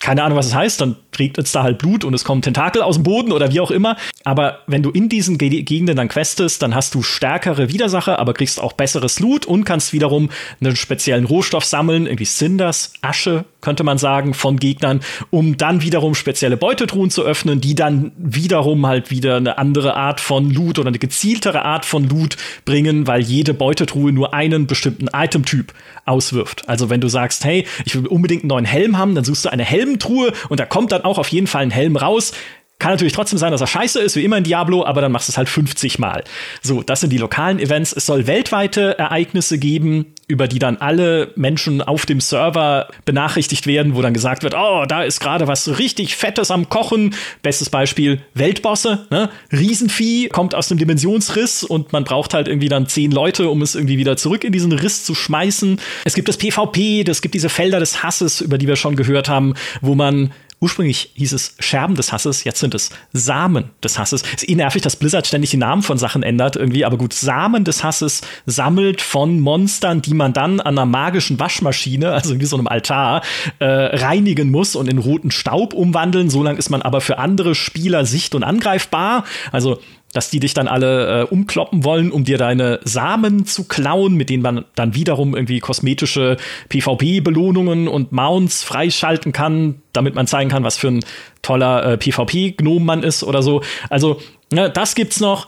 keine Ahnung, was es heißt, dann regnet es da halt Blut und es kommen Tentakel aus dem Boden oder wie auch immer. Aber wenn du in diesen Gegenden dann questest, dann hast du stärkere Widersacher, aber kriegst auch besseres Loot und kannst wiederum einen speziellen Rohstoff sammeln, irgendwie Cinders, Asche, könnte man sagen, von Gegnern, um dann wiederum spezielle Beutetruhen zu öffnen, die dann wiederum halt wieder eine andere Art von Loot oder eine gezieltere Art von Loot bringen, weil jede Beutetruhe nur einen bestimmten Itemtyp auswirft. Also wenn du sagst, hey, ich will unbedingt einen neuen Helm haben, dann suchst du eine Helm Helmtruhe und da kommt dann auch auf jeden Fall ein Helm raus. Kann natürlich trotzdem sein, dass er scheiße ist, wie immer in Diablo, aber dann machst du es halt 50 Mal. So, das sind die lokalen Events. Es soll weltweite Ereignisse geben, über die dann alle Menschen auf dem Server benachrichtigt werden, wo dann gesagt wird, oh, da ist gerade was richtig Fettes am Kochen. Bestes Beispiel, Weltbosse, ne? Riesenvieh kommt aus dem Dimensionsriss und man braucht halt irgendwie dann zehn Leute, um es irgendwie wieder zurück in diesen Riss zu schmeißen. Es gibt das PvP, es gibt diese Felder des Hasses, über die wir schon gehört haben, wo man Ursprünglich hieß es Scherben des Hasses, jetzt sind es Samen des Hasses. Ist eh nervig, dass Blizzard ständig die Namen von Sachen ändert irgendwie, aber gut, Samen des Hasses sammelt von Monstern, die man dann an einer magischen Waschmaschine, also wie so einem Altar, äh, reinigen muss und in roten Staub umwandeln. So lange ist man aber für andere Spieler sicht- und angreifbar. Also dass die dich dann alle äh, umkloppen wollen, um dir deine Samen zu klauen, mit denen man dann wiederum irgendwie kosmetische PvP-Belohnungen und Mounts freischalten kann, damit man zeigen kann, was für ein toller äh, PvP-Gnome man ist oder so. Also, ne, das gibt's noch.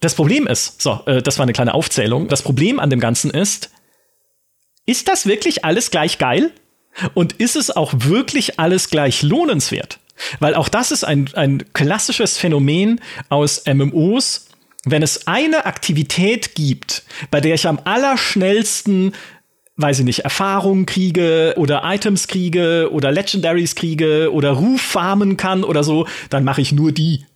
Das Problem ist, so, äh, das war eine kleine Aufzählung. Das Problem an dem Ganzen ist, ist das wirklich alles gleich geil? Und ist es auch wirklich alles gleich lohnenswert? Weil auch das ist ein, ein klassisches Phänomen aus MMOs. Wenn es eine Aktivität gibt, bei der ich am allerschnellsten weiß ich nicht, Erfahrungen kriege oder Items kriege oder Legendaries kriege oder Ruf farmen kann oder so, dann mache ich nur die.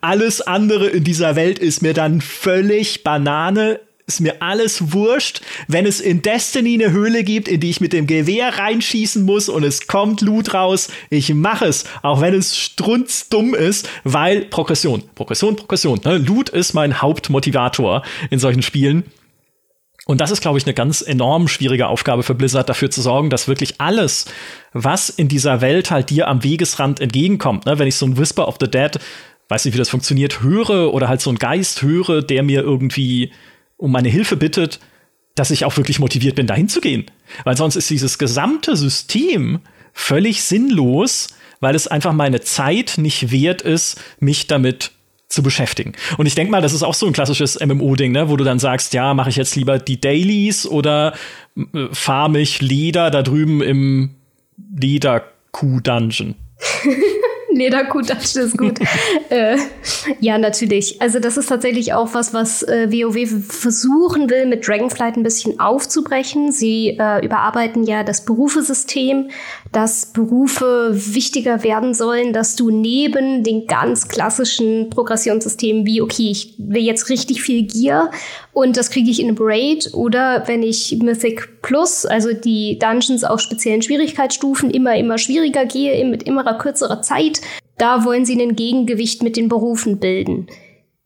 Alles andere in dieser Welt ist mir dann völlig Banane ist mir alles wurscht, wenn es in Destiny eine Höhle gibt, in die ich mit dem Gewehr reinschießen muss und es kommt Loot raus, ich mache es, auch wenn es strunzdumm ist, weil Progression, Progression, Progression. Ne? Loot ist mein Hauptmotivator in solchen Spielen. Und das ist, glaube ich, eine ganz enorm schwierige Aufgabe für Blizzard, dafür zu sorgen, dass wirklich alles, was in dieser Welt halt dir am Wegesrand entgegenkommt, ne? wenn ich so ein Whisper of the Dead, weiß nicht, wie das funktioniert, höre oder halt so ein Geist höre, der mir irgendwie um meine Hilfe bittet, dass ich auch wirklich motiviert bin, dahin zu gehen. Weil sonst ist dieses gesamte System völlig sinnlos, weil es einfach meine Zeit nicht wert ist, mich damit zu beschäftigen. Und ich denke mal, das ist auch so ein klassisches MMO-Ding, ne, wo du dann sagst, ja, mache ich jetzt lieber die Dailies oder äh, farm ich Leder da drüben im Lederkuh-Dungeon. Lederkutatsch ist gut. äh, ja, natürlich. Also das ist tatsächlich auch was, was äh, WoW versuchen will, mit Dragonflight ein bisschen aufzubrechen. Sie äh, überarbeiten ja das Berufesystem, dass Berufe wichtiger werden sollen, dass du neben den ganz klassischen Progressionssystemen wie, okay, ich will jetzt richtig viel Gear und das kriege ich in Braid oder wenn ich Mythic Plus, also die Dungeons auf speziellen Schwierigkeitsstufen immer, immer schwieriger gehe, mit immer kürzerer Zeit, da wollen sie ein Gegengewicht mit den Berufen bilden.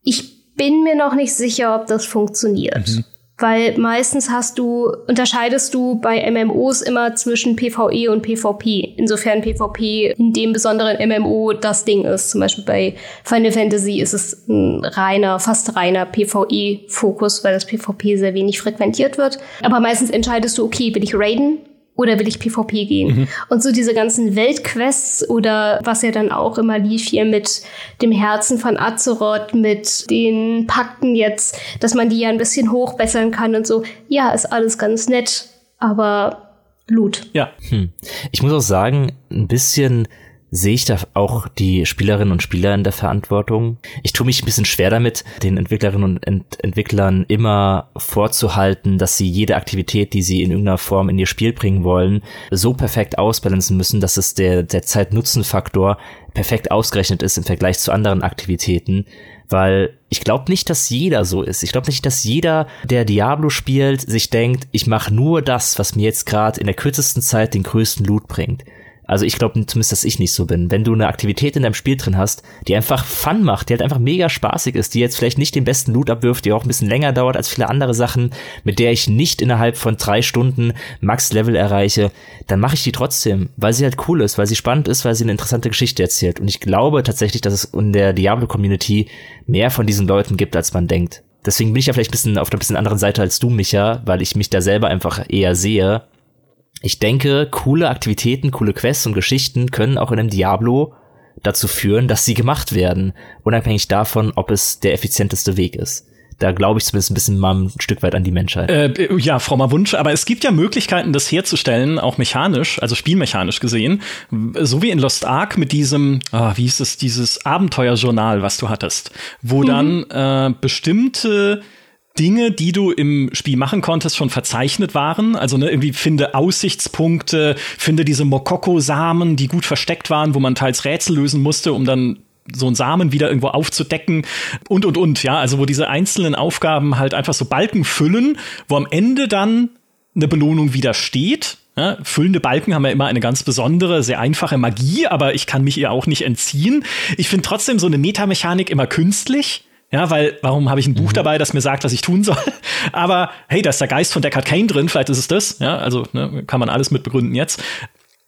Ich bin mir noch nicht sicher, ob das funktioniert. Mhm. Weil meistens hast du, unterscheidest du bei MMOs immer zwischen PvE und PvP. Insofern PvP in dem besonderen MMO das Ding ist. Zum Beispiel bei Final Fantasy ist es ein reiner, fast reiner PvE-Fokus, weil das PvP sehr wenig frequentiert wird. Aber meistens entscheidest du, okay, will ich raiden oder will ich PvP gehen? Mhm. Und so diese ganzen Weltquests oder was ja dann auch immer lief hier mit dem Herzen von Azeroth, mit den Pakten jetzt, dass man die ja ein bisschen hochbessern kann und so. Ja, ist alles ganz nett, aber Loot. Ja. Hm. Ich muss auch sagen, ein bisschen sehe ich da auch die Spielerinnen und Spieler in der Verantwortung. Ich tue mich ein bisschen schwer damit, den Entwicklerinnen und Ent Entwicklern immer vorzuhalten, dass sie jede Aktivität, die sie in irgendeiner Form in ihr Spiel bringen wollen, so perfekt ausbalancen müssen, dass es der, der Zeit-Nutzen-Faktor perfekt ausgerechnet ist im Vergleich zu anderen Aktivitäten. Weil ich glaube nicht, dass jeder so ist. Ich glaube nicht, dass jeder, der Diablo spielt, sich denkt, ich mache nur das, was mir jetzt gerade in der kürzesten Zeit den größten Loot bringt. Also ich glaube zumindest, dass ich nicht so bin. Wenn du eine Aktivität in deinem Spiel drin hast, die einfach Fun macht, die halt einfach mega spaßig ist, die jetzt vielleicht nicht den besten Loot abwirft, die auch ein bisschen länger dauert als viele andere Sachen, mit der ich nicht innerhalb von drei Stunden Max-Level erreiche, dann mache ich die trotzdem, weil sie halt cool ist, weil sie spannend ist, weil sie eine interessante Geschichte erzählt. Und ich glaube tatsächlich, dass es in der Diablo-Community mehr von diesen Leuten gibt, als man denkt. Deswegen bin ich ja vielleicht ein bisschen auf der bisschen anderen Seite als du, Micha, weil ich mich da selber einfach eher sehe ich denke, coole Aktivitäten, coole Quests und Geschichten können auch in einem Diablo dazu führen, dass sie gemacht werden, unabhängig davon, ob es der effizienteste Weg ist. Da glaube ich zumindest ein bisschen mal ein Stück weit an die Menschheit. Äh, ja, frommer Wunsch. Aber es gibt ja Möglichkeiten, das herzustellen, auch mechanisch, also spielmechanisch gesehen. So wie in Lost Ark mit diesem, oh, wie hieß es, dieses Abenteuerjournal, was du hattest, wo mhm. dann äh, bestimmte Dinge, die du im Spiel machen konntest, schon verzeichnet waren. Also ne, irgendwie finde Aussichtspunkte, finde diese Mokoko-Samen, die gut versteckt waren, wo man teils Rätsel lösen musste, um dann so einen Samen wieder irgendwo aufzudecken und und und, ja, also wo diese einzelnen Aufgaben halt einfach so Balken füllen, wo am Ende dann eine Belohnung wieder steht. Ja, füllende Balken haben ja immer eine ganz besondere, sehr einfache Magie, aber ich kann mich ihr auch nicht entziehen. Ich finde trotzdem so eine Metamechanik immer künstlich. Ja, weil warum habe ich ein Buch mhm. dabei, das mir sagt, was ich tun soll? Aber hey, da ist der Geist von Deckard Kane drin, vielleicht ist es das. Ja, also ne, kann man alles mit begründen jetzt.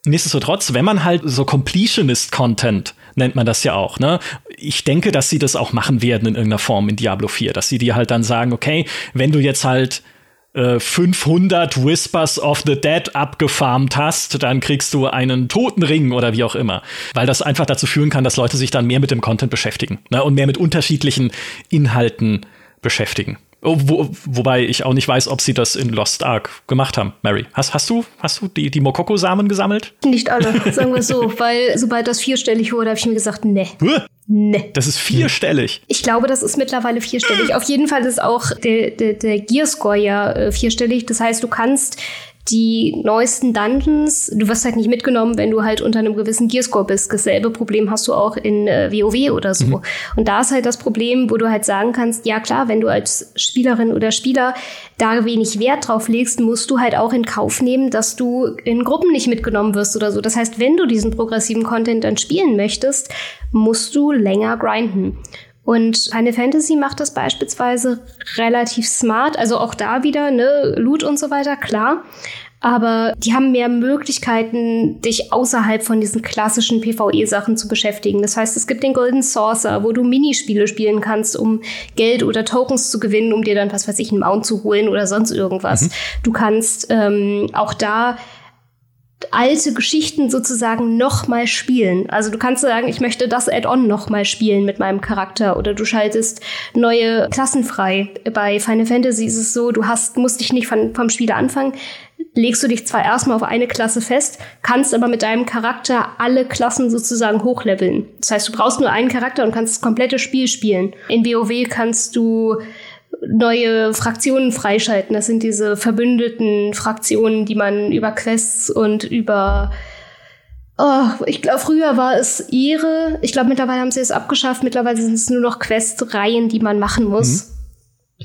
Nichtsdestotrotz, wenn man halt so Completionist-Content nennt man das ja auch, ne? Ich denke, dass sie das auch machen werden in irgendeiner Form in Diablo 4, dass sie dir halt dann sagen, okay, wenn du jetzt halt 500 äh, Whispers of the Dead abgefarmt hast, dann kriegst du einen Totenring oder wie auch immer. Weil das einfach dazu führen kann, dass Leute sich dann mehr mit dem Content beschäftigen ne? und mehr mit unterschiedlichen Inhalten beschäftigen. Oh, wo, wobei ich auch nicht weiß, ob sie das in Lost Ark gemacht haben, Mary. Hast, hast du, hast du die, die Mokoko-Samen gesammelt? Nicht alle, sagen wir so, weil sobald das vierstellig wurde, habe ich mir gesagt, ne. Nee. Das ist vierstellig. Ich glaube, das ist mittlerweile vierstellig. Auf jeden Fall ist auch der, der, der Gearscore ja äh, vierstellig. Das heißt, du kannst die neuesten Dungeons, du wirst halt nicht mitgenommen, wenn du halt unter einem gewissen Gearscore bist. Dasselbe Problem hast du auch in äh, WoW oder so. Mhm. Und da ist halt das Problem, wo du halt sagen kannst, ja klar, wenn du als Spielerin oder Spieler da wenig Wert drauf legst, musst du halt auch in Kauf nehmen, dass du in Gruppen nicht mitgenommen wirst oder so. Das heißt, wenn du diesen progressiven Content dann spielen möchtest, musst du länger grinden. Und Final Fantasy macht das beispielsweise relativ smart. Also auch da wieder, ne, Loot und so weiter, klar. Aber die haben mehr Möglichkeiten, dich außerhalb von diesen klassischen PvE-Sachen zu beschäftigen. Das heißt, es gibt den Golden Saucer, wo du Minispiele spielen kannst, um Geld oder Tokens zu gewinnen, um dir dann, was weiß ich, einen Mount zu holen oder sonst irgendwas. Mhm. Du kannst ähm, auch da alte Geschichten sozusagen nochmal spielen. Also du kannst sagen, ich möchte das Add-on nochmal spielen mit meinem Charakter oder du schaltest neue Klassen frei. Bei Final Fantasy ist es so, du hast, musst dich nicht von, vom Spieler anfangen, legst du dich zwar erstmal auf eine Klasse fest, kannst aber mit deinem Charakter alle Klassen sozusagen hochleveln. Das heißt, du brauchst nur einen Charakter und kannst das komplette Spiel spielen. In WoW kannst du neue Fraktionen freischalten. Das sind diese verbündeten Fraktionen, die man über Quests und über Oh, ich glaube, früher war es Ehre. Ich glaube, mittlerweile haben sie es abgeschafft. Mittlerweile sind es nur noch Questreihen, die man machen muss. Mhm.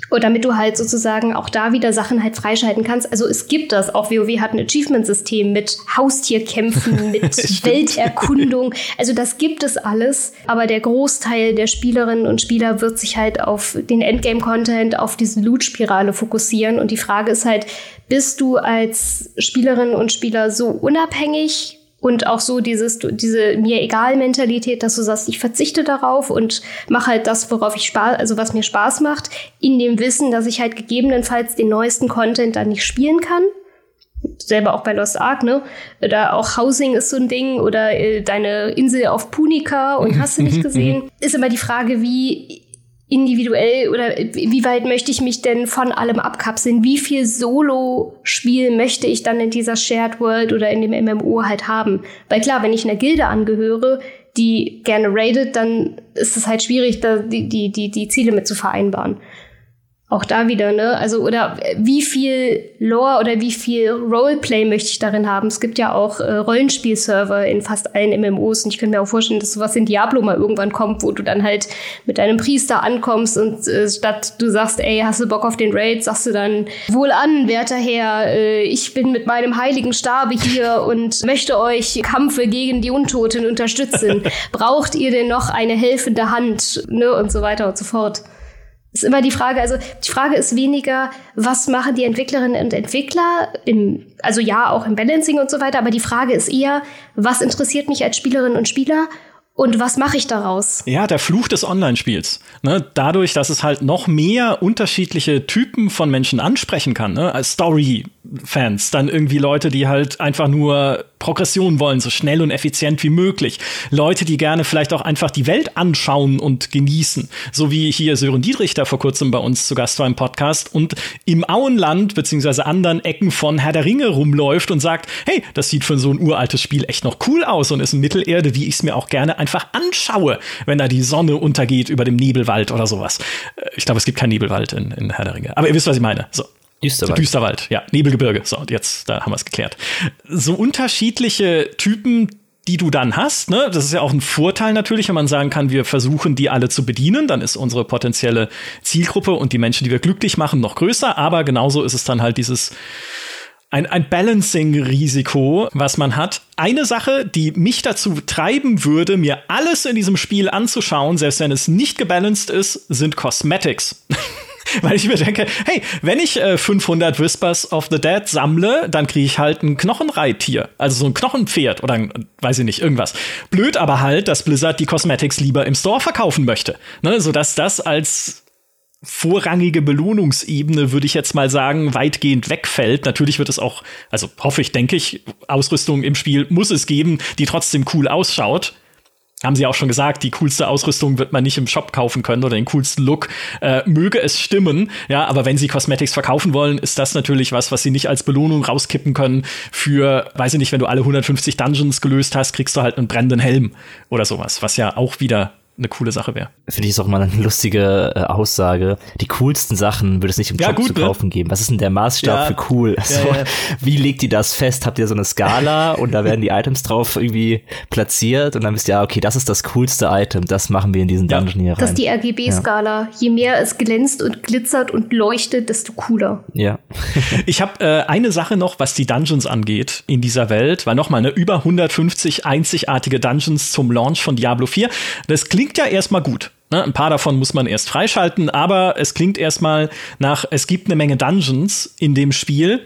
Und damit du halt sozusagen auch da wieder Sachen halt freischalten kannst. Also es gibt das. Auch WoW hat ein Achievement-System mit Haustierkämpfen, mit Welterkundung. Also das gibt es alles. Aber der Großteil der Spielerinnen und Spieler wird sich halt auf den Endgame-Content, auf diese Loot-Spirale fokussieren. Und die Frage ist halt, bist du als Spielerin und Spieler so unabhängig und auch so dieses, diese mir egal Mentalität, dass du sagst, ich verzichte darauf und mache halt das, worauf ich Spaß, also was mir Spaß macht, in dem Wissen, dass ich halt gegebenenfalls den neuesten Content dann nicht spielen kann. Selber auch bei Lost Ark, ne? Oder auch Housing ist so ein Ding oder äh, deine Insel auf Punica und hast du nicht gesehen. ist immer die Frage, wie individuell oder wie weit möchte ich mich denn von allem abkapseln? Wie viel Solo-Spiel möchte ich dann in dieser Shared World oder in dem MMO halt haben? Weil klar, wenn ich einer Gilde angehöre, die gerne raidet, dann ist es halt schwierig, da die, die, die, die Ziele mit zu vereinbaren auch da wieder, ne? Also, oder wie viel Lore oder wie viel Roleplay möchte ich darin haben? Es gibt ja auch äh, Rollenspielserver in fast allen MMOs und ich könnte mir auch vorstellen, dass sowas in Diablo mal irgendwann kommt, wo du dann halt mit deinem Priester ankommst und äh, statt du sagst, ey, hast du Bock auf den Raid, sagst du dann, wohl an, werter Herr, äh, ich bin mit meinem heiligen Stabe hier und möchte euch Kampfe gegen die Untoten unterstützen. Braucht ihr denn noch eine helfende Hand? Ne? Und so weiter und so fort ist immer die Frage, also die Frage ist weniger, was machen die Entwicklerinnen und Entwickler im, also ja, auch im Balancing und so weiter, aber die Frage ist eher, was interessiert mich als Spielerin und Spieler und was mache ich daraus? Ja, der Fluch des Online-Spiels. Ne? Dadurch, dass es halt noch mehr unterschiedliche Typen von Menschen ansprechen kann, ne? als Story-Fans, dann irgendwie Leute, die halt einfach nur Progression wollen, so schnell und effizient wie möglich. Leute, die gerne vielleicht auch einfach die Welt anschauen und genießen. So wie hier Sören Dietrich, der vor kurzem bei uns zu Gast war im Podcast und im Auenland beziehungsweise anderen Ecken von Herr der Ringe rumläuft und sagt, hey, das sieht für so ein uraltes Spiel echt noch cool aus und ist in Mittelerde, wie ich es mir auch gerne einfach anschaue, wenn da die Sonne untergeht über dem Nebelwald oder sowas. Äh, ich glaube, es gibt keinen Nebelwald in, in Herr der Ringe. Aber ihr wisst, was ich meine. So. Düsterwald. Düsterwald, ja. Nebelgebirge. So, und jetzt, da haben wir es geklärt. So unterschiedliche Typen, die du dann hast, ne? Das ist ja auch ein Vorteil natürlich, wenn man sagen kann, wir versuchen die alle zu bedienen, dann ist unsere potenzielle Zielgruppe und die Menschen, die wir glücklich machen, noch größer, aber genauso ist es dann halt dieses ein, ein Balancing-Risiko, was man hat. Eine Sache, die mich dazu treiben würde, mir alles in diesem Spiel anzuschauen, selbst wenn es nicht gebalanced ist, sind Cosmetics. Weil ich mir denke, hey, wenn ich äh, 500 Whispers of the Dead sammle, dann kriege ich halt ein Knochenreittier. Also so ein Knochenpferd oder ein, weiß ich nicht, irgendwas. Blöd aber halt, dass Blizzard die Cosmetics lieber im Store verkaufen möchte. Ne, sodass das als vorrangige Belohnungsebene, würde ich jetzt mal sagen, weitgehend wegfällt. Natürlich wird es auch, also hoffe ich, denke ich, Ausrüstung im Spiel muss es geben, die trotzdem cool ausschaut haben sie auch schon gesagt, die coolste Ausrüstung wird man nicht im Shop kaufen können oder den coolsten Look. Äh, möge es stimmen, ja, aber wenn sie Cosmetics verkaufen wollen, ist das natürlich was, was sie nicht als Belohnung rauskippen können für, weiß ich nicht, wenn du alle 150 Dungeons gelöst hast, kriegst du halt einen brennenden Helm oder sowas, was ja auch wieder eine coole Sache wäre. Finde ich auch mal eine lustige äh, Aussage. Die coolsten Sachen würde es nicht im ja, Shop gut, zu ne? kaufen ne? geben. Was ist denn der Maßstab ja. für cool? Also, ja, wie legt ihr das fest? Habt ihr so eine Skala und da werden die Items drauf irgendwie platziert und dann wisst ihr, ja, okay, das ist das coolste Item, das machen wir in diesen Dungeon hier rein. Das ist die RGB-Skala. Je mehr es glänzt und glitzert und leuchtet, desto cooler. Ja. ich habe äh, eine Sache noch, was die Dungeons angeht in dieser Welt, weil nochmal, ne, über 150 einzigartige Dungeons zum Launch von Diablo 4. Das klingt klingt ja erstmal gut. Ne? Ein paar davon muss man erst freischalten, aber es klingt erstmal nach, es gibt eine Menge Dungeons in dem Spiel.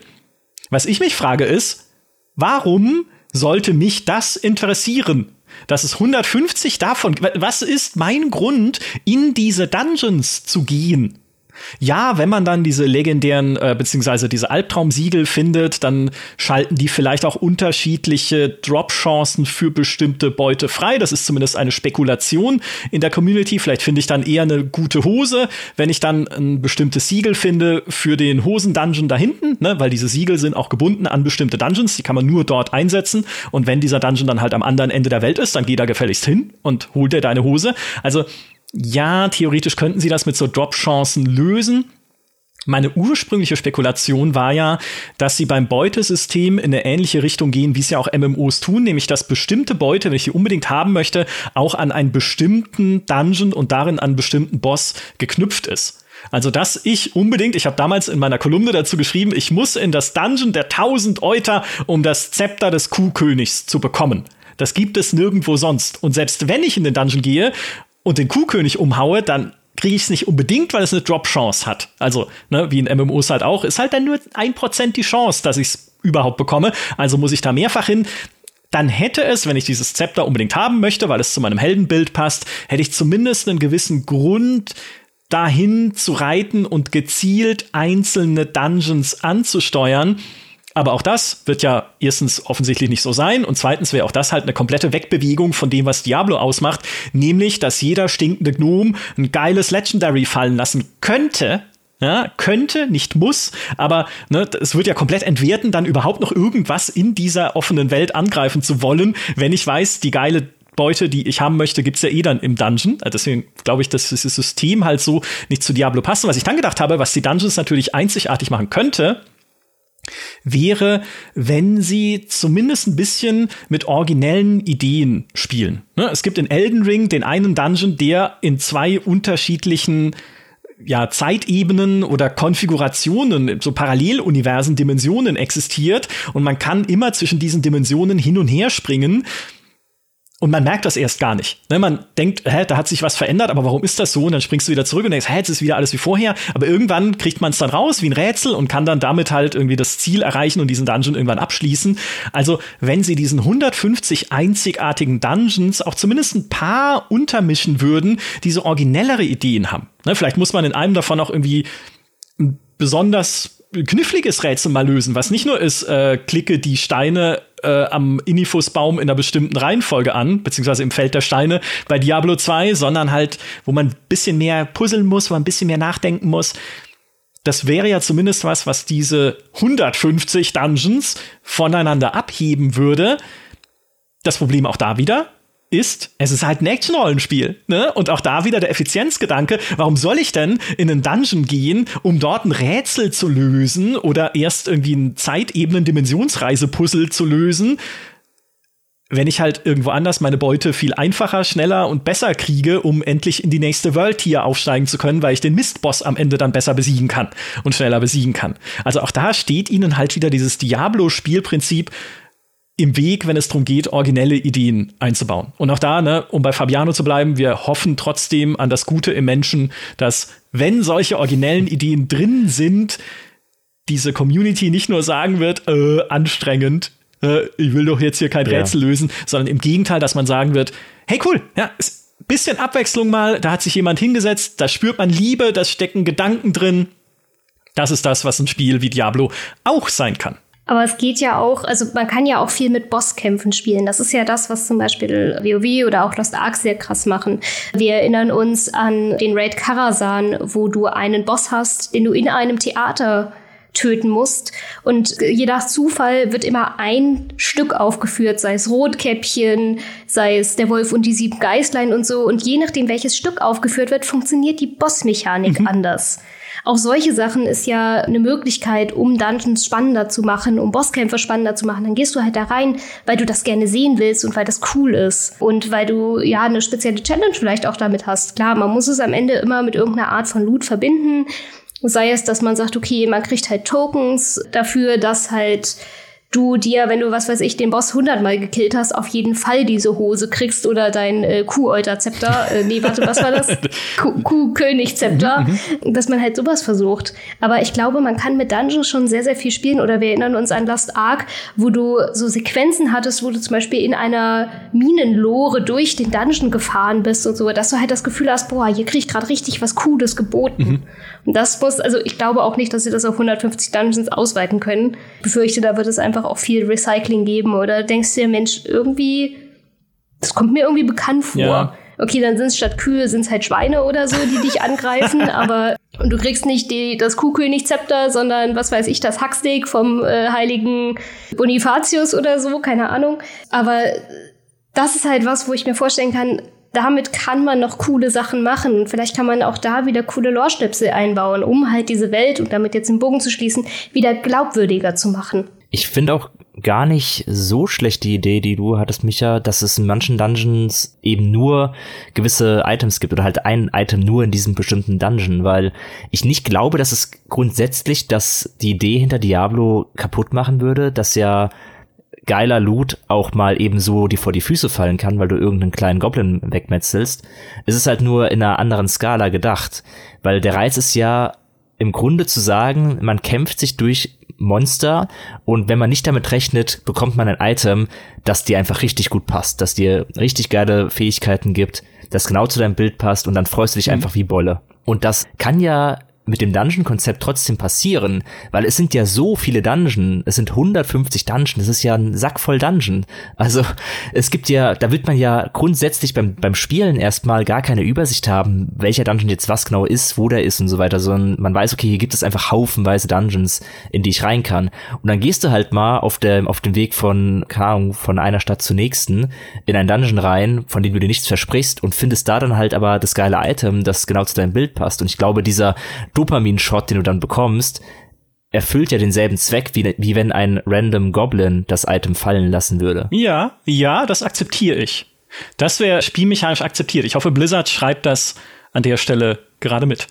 Was ich mich frage ist, warum sollte mich das interessieren? Dass es 150 davon, was ist mein Grund, in diese Dungeons zu gehen? Ja, wenn man dann diese legendären äh, beziehungsweise diese Albtraumsiegel findet, dann schalten die vielleicht auch unterschiedliche Drop-Chancen für bestimmte Beute frei. Das ist zumindest eine Spekulation in der Community. Vielleicht finde ich dann eher eine gute Hose, wenn ich dann ein bestimmtes Siegel finde für den Hosen-Dungeon da hinten, ne? weil diese Siegel sind auch gebunden an bestimmte Dungeons, die kann man nur dort einsetzen. Und wenn dieser Dungeon dann halt am anderen Ende der Welt ist, dann geh da gefälligst hin und hol dir deine Hose. Also ja, theoretisch könnten sie das mit so Drop-Chancen lösen. Meine ursprüngliche Spekulation war ja, dass sie beim Beutesystem in eine ähnliche Richtung gehen, wie es ja auch MMOs tun, nämlich dass bestimmte Beute, wenn ich die unbedingt haben möchte, auch an einen bestimmten Dungeon und darin an einen bestimmten Boss geknüpft ist. Also, dass ich unbedingt, ich habe damals in meiner Kolumne dazu geschrieben, ich muss in das Dungeon der 1000 Euter, um das Zepter des Kuhkönigs zu bekommen. Das gibt es nirgendwo sonst. Und selbst wenn ich in den Dungeon gehe und den Kuhkönig umhaue, dann kriege ich es nicht unbedingt, weil es eine Drop-Chance hat. Also, ne, wie in MMOs halt auch, ist halt dann nur ein Prozent die Chance, dass ich es überhaupt bekomme. Also muss ich da mehrfach hin dann hätte es, wenn ich dieses Zepter unbedingt haben möchte, weil es zu meinem Heldenbild passt, hätte ich zumindest einen gewissen Grund, dahin zu reiten und gezielt einzelne Dungeons anzusteuern. Aber auch das wird ja erstens offensichtlich nicht so sein und zweitens wäre auch das halt eine komplette Wegbewegung von dem, was Diablo ausmacht, nämlich, dass jeder stinkende Gnome ein geiles Legendary fallen lassen könnte, ja, könnte, nicht muss, aber ne, es wird ja komplett entwerten, dann überhaupt noch irgendwas in dieser offenen Welt angreifen zu wollen, wenn ich weiß, die geile Beute, die ich haben möchte, gibt's ja eh dann im Dungeon. Äh, deswegen glaube ich, dass dieses System halt so nicht zu Diablo passt. Was ich dann gedacht habe, was die Dungeons natürlich einzigartig machen könnte, wäre, wenn sie zumindest ein bisschen mit originellen Ideen spielen. Ne, es gibt in Elden Ring den einen Dungeon, der in zwei unterschiedlichen ja, Zeitebenen oder Konfigurationen, so Paralleluniversen, Dimensionen existiert und man kann immer zwischen diesen Dimensionen hin und her springen. Und man merkt das erst gar nicht. Ne, man denkt, hä, da hat sich was verändert, aber warum ist das so? Und dann springst du wieder zurück und denkst, hä, jetzt ist wieder alles wie vorher. Aber irgendwann kriegt man es dann raus wie ein Rätsel und kann dann damit halt irgendwie das Ziel erreichen und diesen Dungeon irgendwann abschließen. Also, wenn sie diesen 150 einzigartigen Dungeons auch zumindest ein paar untermischen würden, die so originellere Ideen haben. Ne, vielleicht muss man in einem davon auch irgendwie besonders kniffliges Rätsel mal lösen, was nicht nur ist, äh, klicke die Steine äh, am Inifusbaum in einer bestimmten Reihenfolge an, beziehungsweise im Feld der Steine bei Diablo 2, sondern halt, wo man ein bisschen mehr puzzeln muss, wo man ein bisschen mehr nachdenken muss. Das wäre ja zumindest was, was diese 150 Dungeons voneinander abheben würde. Das Problem auch da wieder, ist, es ist halt ein Action-Rollenspiel. Ne? Und auch da wieder der Effizienzgedanke, warum soll ich denn in einen Dungeon gehen, um dort ein Rätsel zu lösen oder erst irgendwie ein Zeitebenen-Dimensionsreise-Puzzle zu lösen, wenn ich halt irgendwo anders meine Beute viel einfacher, schneller und besser kriege, um endlich in die nächste World Tier aufsteigen zu können, weil ich den Mistboss am Ende dann besser besiegen kann und schneller besiegen kann. Also auch da steht ihnen halt wieder dieses Diablo-Spielprinzip, im Weg, wenn es darum geht, originelle Ideen einzubauen. Und auch da, ne, um bei Fabiano zu bleiben, wir hoffen trotzdem an das Gute im Menschen, dass wenn solche originellen Ideen drin sind, diese Community nicht nur sagen wird, äh, anstrengend, äh, ich will doch jetzt hier kein ja. Rätsel lösen, sondern im Gegenteil, dass man sagen wird, hey cool, ja, bisschen Abwechslung mal, da hat sich jemand hingesetzt, da spürt man Liebe, da stecken Gedanken drin. Das ist das, was ein Spiel wie Diablo auch sein kann. Aber es geht ja auch, also man kann ja auch viel mit Bosskämpfen spielen. Das ist ja das, was zum Beispiel WoW oder auch Lost Ark sehr krass machen. Wir erinnern uns an den Raid Karazhan, wo du einen Boss hast, den du in einem Theater töten musst. Und je nach Zufall wird immer ein Stück aufgeführt, sei es Rotkäppchen, sei es der Wolf und die sieben Geißlein und so. Und je nachdem, welches Stück aufgeführt wird, funktioniert die Bossmechanik mhm. anders. Auch solche Sachen ist ja eine Möglichkeit, um Dungeons spannender zu machen, um Bosskämpfe spannender zu machen. Dann gehst du halt da rein, weil du das gerne sehen willst und weil das cool ist. Und weil du ja eine spezielle Challenge vielleicht auch damit hast. Klar, man muss es am Ende immer mit irgendeiner Art von Loot verbinden. Sei es, dass man sagt, okay, man kriegt halt Tokens dafür, dass halt du dir, wenn du, was weiß ich, den Boss hundertmal gekillt hast, auf jeden Fall diese Hose kriegst oder dein äh, Kuhäuter-Zepter. Äh, nee, warte, was war das? Kuh-König-Zepter. Mhm, mhm. Dass man halt sowas versucht. Aber ich glaube, man kann mit Dungeons schon sehr, sehr viel spielen. Oder wir erinnern uns an Lost Ark, wo du so Sequenzen hattest, wo du zum Beispiel in einer Minenlore durch den Dungeon gefahren bist und so, dass du halt das Gefühl hast, boah, hier krieg ich gerade richtig was Cooles geboten. Mhm. Und das muss, also ich glaube auch nicht, dass sie das auf 150 Dungeons ausweiten können. Ich befürchte, da wird es einfach einfach auch viel Recycling geben oder denkst du dir, Mensch, irgendwie, das kommt mir irgendwie bekannt vor. Ja. Okay, dann sind es statt Kühe, sind es halt Schweine oder so, die dich angreifen, aber und du kriegst nicht die, das Kuhkönig-Zepter, sondern was weiß ich, das Hacksteak vom äh, heiligen Bonifatius oder so, keine Ahnung. Aber das ist halt was, wo ich mir vorstellen kann, damit kann man noch coole Sachen machen. Vielleicht kann man auch da wieder coole Lore-Schnipsel einbauen, um halt diese Welt, und damit jetzt den Bogen zu schließen, wieder glaubwürdiger zu machen ich finde auch gar nicht so schlechte Idee, die du hattest, Micha, dass es in manchen Dungeons eben nur gewisse Items gibt oder halt ein Item nur in diesem bestimmten Dungeon, weil ich nicht glaube, dass es grundsätzlich das die Idee hinter Diablo kaputt machen würde, dass ja geiler Loot auch mal eben so dir vor die Füße fallen kann, weil du irgendeinen kleinen Goblin wegmetzelst. Es ist halt nur in einer anderen Skala gedacht, weil der Reiz ist ja im Grunde zu sagen, man kämpft sich durch Monster und wenn man nicht damit rechnet, bekommt man ein Item, das dir einfach richtig gut passt, das dir richtig geile Fähigkeiten gibt, das genau zu deinem Bild passt und dann freust du dich mhm. einfach wie Bolle. Und das kann ja mit dem Dungeon-Konzept trotzdem passieren, weil es sind ja so viele Dungeon, es sind 150 Dungeon, das ist ja ein Sack voll Dungeon. Also es gibt ja, da wird man ja grundsätzlich beim, beim Spielen erstmal gar keine Übersicht haben, welcher Dungeon jetzt was genau ist, wo der ist und so weiter, sondern man weiß, okay, hier gibt es einfach haufenweise Dungeons, in die ich rein kann. Und dann gehst du halt mal auf dem, auf dem Weg von, keine Ahnung, von einer Stadt zur nächsten in ein Dungeon rein, von dem du dir nichts versprichst und findest da dann halt aber das geile Item, das genau zu deinem Bild passt. Und ich glaube, dieser Dopamin-Shot, den du dann bekommst, erfüllt ja denselben Zweck, wie, wie wenn ein random Goblin das Item fallen lassen würde. Ja, ja, das akzeptiere ich. Das wäre spielmechanisch akzeptiert. Ich hoffe, Blizzard schreibt das an der Stelle gerade mit.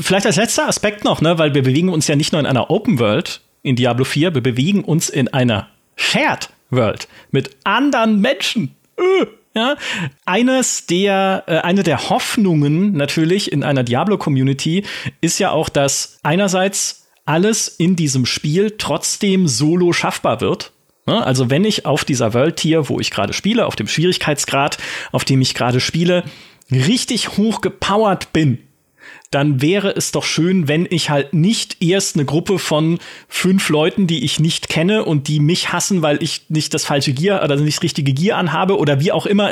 Vielleicht als letzter Aspekt noch, ne, weil wir bewegen uns ja nicht nur in einer Open World in Diablo 4, wir bewegen uns in einer Shared World mit anderen Menschen. Öh. Ja, eines der, äh, eine der Hoffnungen natürlich in einer Diablo-Community ist ja auch, dass einerseits alles in diesem Spiel trotzdem solo schaffbar wird. Ja, also wenn ich auf dieser World Tier, wo ich gerade spiele, auf dem Schwierigkeitsgrad, auf dem ich gerade spiele, richtig hoch gepowert bin, dann wäre es doch schön, wenn ich halt nicht erst eine Gruppe von fünf Leuten, die ich nicht kenne und die mich hassen, weil ich nicht das falsche Gear oder nicht das richtige Gear anhabe oder wie auch immer.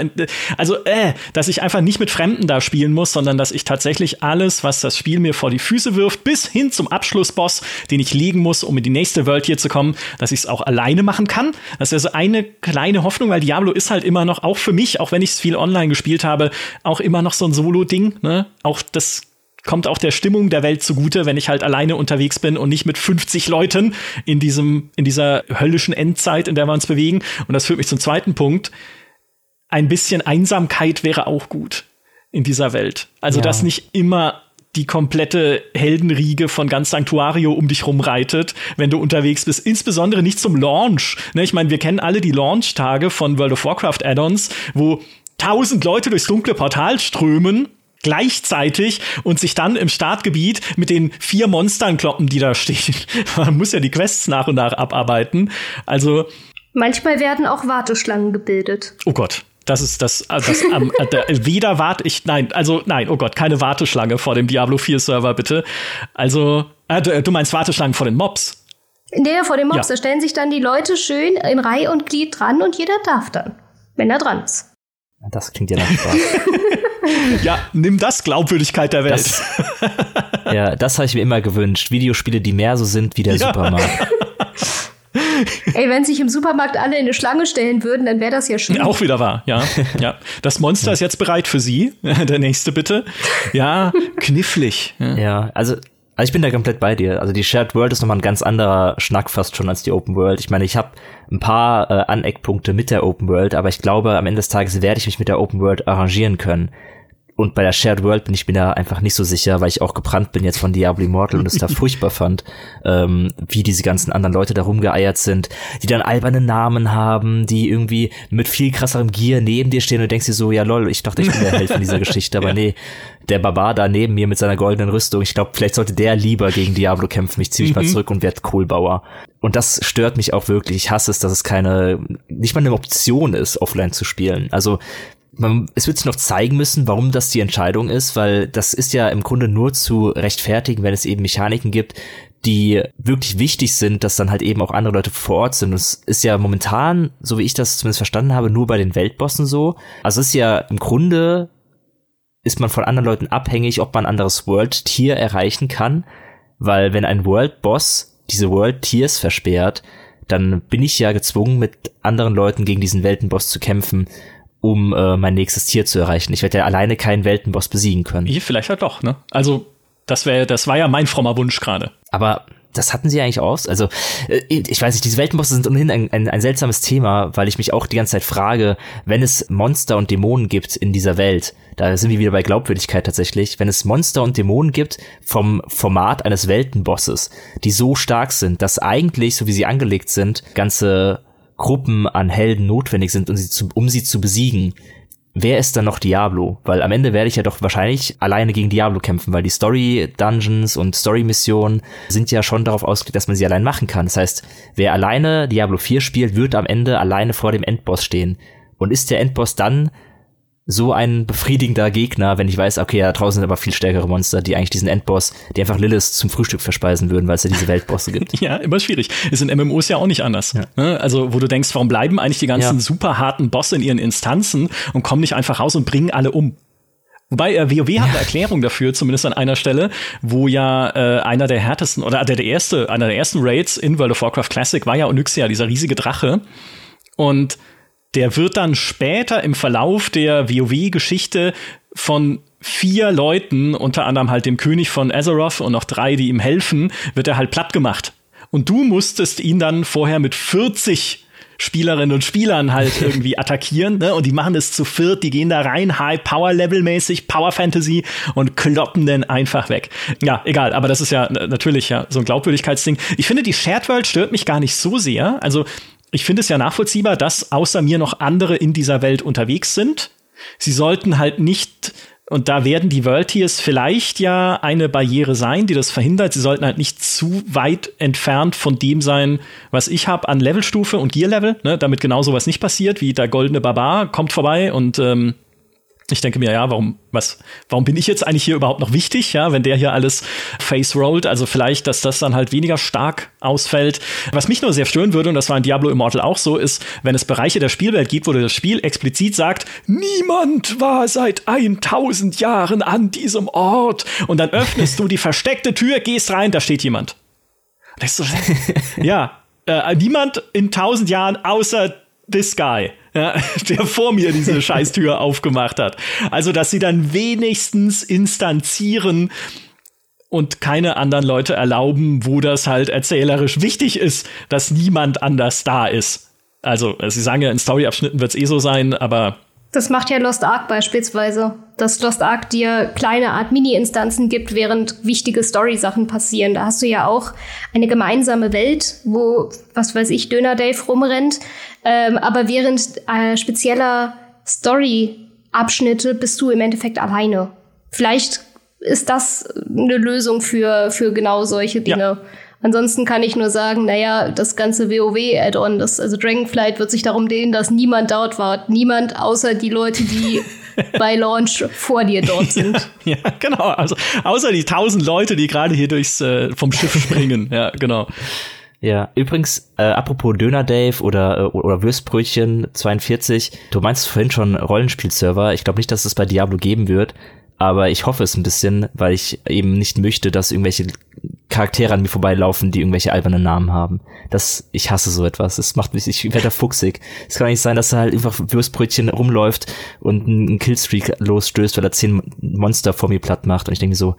Also, äh, dass ich einfach nicht mit Fremden da spielen muss, sondern dass ich tatsächlich alles, was das Spiel mir vor die Füße wirft, bis hin zum Abschlussboss, den ich legen muss, um in die nächste World hier zu kommen, dass ich es auch alleine machen kann. Das ist also eine kleine Hoffnung, weil Diablo ist halt immer noch, auch für mich, auch wenn ich es viel online gespielt habe, auch immer noch so ein Solo-Ding. Ne? Auch das kommt auch der Stimmung der Welt zugute, wenn ich halt alleine unterwegs bin und nicht mit 50 Leuten in diesem, in dieser höllischen Endzeit, in der wir uns bewegen. Und das führt mich zum zweiten Punkt. Ein bisschen Einsamkeit wäre auch gut in dieser Welt. Also, ja. dass nicht immer die komplette Heldenriege von ganz Sanctuario um dich rumreitet, wenn du unterwegs bist. Insbesondere nicht zum Launch. Ne, ich meine, wir kennen alle die Launch-Tage von World of Warcraft Add-ons, wo tausend Leute durchs dunkle Portal strömen gleichzeitig und sich dann im Startgebiet mit den vier Monstern kloppen, die da stehen. Man muss ja die Quests nach und nach abarbeiten. Also. Manchmal werden auch Warteschlangen gebildet. Oh Gott. Das ist das, äh, das ähm, äh, weder warte ich, nein, also nein, oh Gott, keine Warteschlange vor dem Diablo 4 Server, bitte. Also, äh, du, du meinst Warteschlangen vor den Mobs? Nee, vor den Mobs, ja. da stellen sich dann die Leute schön in Reihe und Glied dran und jeder darf dann, wenn er dran ist. Das klingt ja nach Spaß. ja, nimm das Glaubwürdigkeit der Welt. Das, ja, das habe ich mir immer gewünscht. Videospiele, die mehr so sind wie der ja. Supermarkt. Ey, wenn sich im Supermarkt alle in eine Schlange stellen würden, dann wäre das ja schön. Auch wieder wahr, ja. ja. Das Monster ist jetzt bereit für Sie. Der nächste bitte. Ja, knifflig. Ja, ja also also ich bin da komplett bei dir. Also die Shared World ist nochmal ein ganz anderer Schnack fast schon als die Open World. Ich meine, ich habe ein paar äh, Aneckpunkte mit der Open World, aber ich glaube, am Ende des Tages werde ich mich mit der Open World arrangieren können. Und bei der Shared World bin ich mir da einfach nicht so sicher, weil ich auch gebrannt bin jetzt von Diablo Immortal und es da furchtbar fand, ähm, wie diese ganzen anderen Leute da rumgeeiert sind, die dann alberne Namen haben, die irgendwie mit viel krasserem Gear neben dir stehen und denkst dir so, ja lol, ich dachte, ich bin der Held von dieser Geschichte, aber ja. nee, der Barbar da neben mir mit seiner goldenen Rüstung, ich glaube, vielleicht sollte der lieber gegen Diablo kämpfen, ich zieh mich mhm. mal zurück und werd Kohlbauer. Und das stört mich auch wirklich. Ich hasse es, dass es keine, nicht mal eine Option ist, offline zu spielen. Also, man, es wird sich noch zeigen müssen, warum das die Entscheidung ist, weil das ist ja im Grunde nur zu rechtfertigen, wenn es eben Mechaniken gibt, die wirklich wichtig sind, dass dann halt eben auch andere Leute vor Ort sind. Und es ist ja momentan, so wie ich das zumindest verstanden habe, nur bei den Weltbossen so. Also es ist ja im Grunde ist man von anderen Leuten abhängig, ob man ein anderes World-Tier erreichen kann, weil wenn ein World-Boss diese World-Tiers versperrt, dann bin ich ja gezwungen, mit anderen Leuten gegen diesen Weltenboss zu kämpfen um äh, mein nächstes Tier zu erreichen. Ich werde ja alleine keinen Weltenboss besiegen können. Hier vielleicht halt doch, ne? Also, das wäre, das war ja mein frommer Wunsch gerade. Aber das hatten sie eigentlich aus. Also, äh, ich weiß nicht, diese Weltenbosse sind ohnehin ein, ein, ein seltsames Thema, weil ich mich auch die ganze Zeit frage, wenn es Monster und Dämonen gibt in dieser Welt, da sind wir wieder bei Glaubwürdigkeit tatsächlich, wenn es Monster und Dämonen gibt vom Format eines Weltenbosses, die so stark sind, dass eigentlich, so wie sie angelegt sind, ganze Gruppen an Helden notwendig sind, um sie zu, um sie zu besiegen, wer ist dann noch Diablo? Weil am Ende werde ich ja doch wahrscheinlich alleine gegen Diablo kämpfen, weil die Story-Dungeons und Story-Missionen sind ja schon darauf ausgelegt, dass man sie allein machen kann. Das heißt, wer alleine Diablo 4 spielt, wird am Ende alleine vor dem Endboss stehen. Und ist der Endboss dann so ein befriedigender Gegner, wenn ich weiß, okay, da draußen sind aber viel stärkere Monster, die eigentlich diesen Endboss, die einfach Lilith zum Frühstück verspeisen würden, weil es ja diese Weltbosse gibt. ja, immer schwierig. Ist in MMOs ja auch nicht anders. Ja. Ne? Also, wo du denkst, warum bleiben eigentlich die ganzen ja. super harten Bosse in ihren Instanzen und kommen nicht einfach raus und bringen alle um? Wobei äh, WoW hat eine Erklärung dafür, zumindest an einer Stelle, wo ja äh, einer der härtesten oder der, der erste, einer der ersten Raids in World of Warcraft Classic war ja Onyxia, dieser riesige Drache. Und der wird dann später im Verlauf der WoW-Geschichte von vier Leuten, unter anderem halt dem König von Azeroth und noch drei, die ihm helfen, wird er halt platt gemacht. Und du musstest ihn dann vorher mit 40 Spielerinnen und Spielern halt irgendwie attackieren, ne? Und die machen es zu viert, die gehen da rein, High Power Level mäßig, Power Fantasy und kloppen den einfach weg. Ja, egal, aber das ist ja natürlich ja so ein Glaubwürdigkeitsding. Ich finde, die Shared World stört mich gar nicht so sehr. Also ich finde es ja nachvollziehbar, dass außer mir noch andere in dieser Welt unterwegs sind. Sie sollten halt nicht, und da werden die World Tiers vielleicht ja eine Barriere sein, die das verhindert. Sie sollten halt nicht zu weit entfernt von dem sein, was ich habe an Levelstufe und Gear-Level, ne, damit genau sowas nicht passiert, wie der goldene Barbar kommt vorbei und ähm, ich denke mir, ja, warum, was, warum bin ich jetzt eigentlich hier überhaupt noch wichtig, ja, wenn der hier alles face rollt? Also vielleicht, dass das dann halt weniger stark ausfällt. Was mich nur sehr stören würde, und das war in Diablo Immortal auch so, ist, wenn es Bereiche der Spielwelt gibt, wo das Spiel explizit sagt, niemand war seit 1000 Jahren an diesem Ort. Und dann öffnest du die versteckte Tür, gehst rein, da steht jemand. So, ja, äh, niemand in 1000 Jahren außer this guy ja, der vor mir diese Scheißtür aufgemacht hat. Also, dass sie dann wenigstens instanzieren und keine anderen Leute erlauben, wo das halt erzählerisch wichtig ist, dass niemand anders da ist. Also, sie sagen ja, in Storyabschnitten wird es eh so sein, aber das macht ja Lost Ark beispielsweise, dass Lost Ark dir kleine Art Mini-Instanzen gibt, während wichtige Story-Sachen passieren. Da hast du ja auch eine gemeinsame Welt, wo, was weiß ich, Döner Dave rumrennt. Ähm, aber während äh, spezieller Story-Abschnitte bist du im Endeffekt alleine. Vielleicht ist das eine Lösung für, für genau solche Dinge. Ja. Ansonsten kann ich nur sagen, naja, das ganze WoW-Add-on, das, also Dragonflight wird sich darum dehnen, dass niemand dort war. Niemand außer die Leute, die bei Launch vor dir dort sind. Ja, ja, genau. Also außer die tausend Leute, die gerade hier durchs äh, vom Schiff springen. ja, genau. Ja, übrigens, äh, apropos Döner Dave oder, äh, oder Würstbrötchen 42, du meinst vorhin schon Rollenspielserver. Ich glaube nicht, dass es bei Diablo geben wird, aber ich hoffe es ein bisschen, weil ich eben nicht möchte, dass irgendwelche Charaktere an mir vorbeilaufen, die irgendwelche albernen Namen haben. Das, ich hasse so etwas. Das macht mich, ich werde da fuchsig. Es kann nicht sein, dass er halt einfach Würstbrötchen rumläuft und einen Killstreak losstößt, weil er zehn Monster vor mir platt macht. Und ich denke so,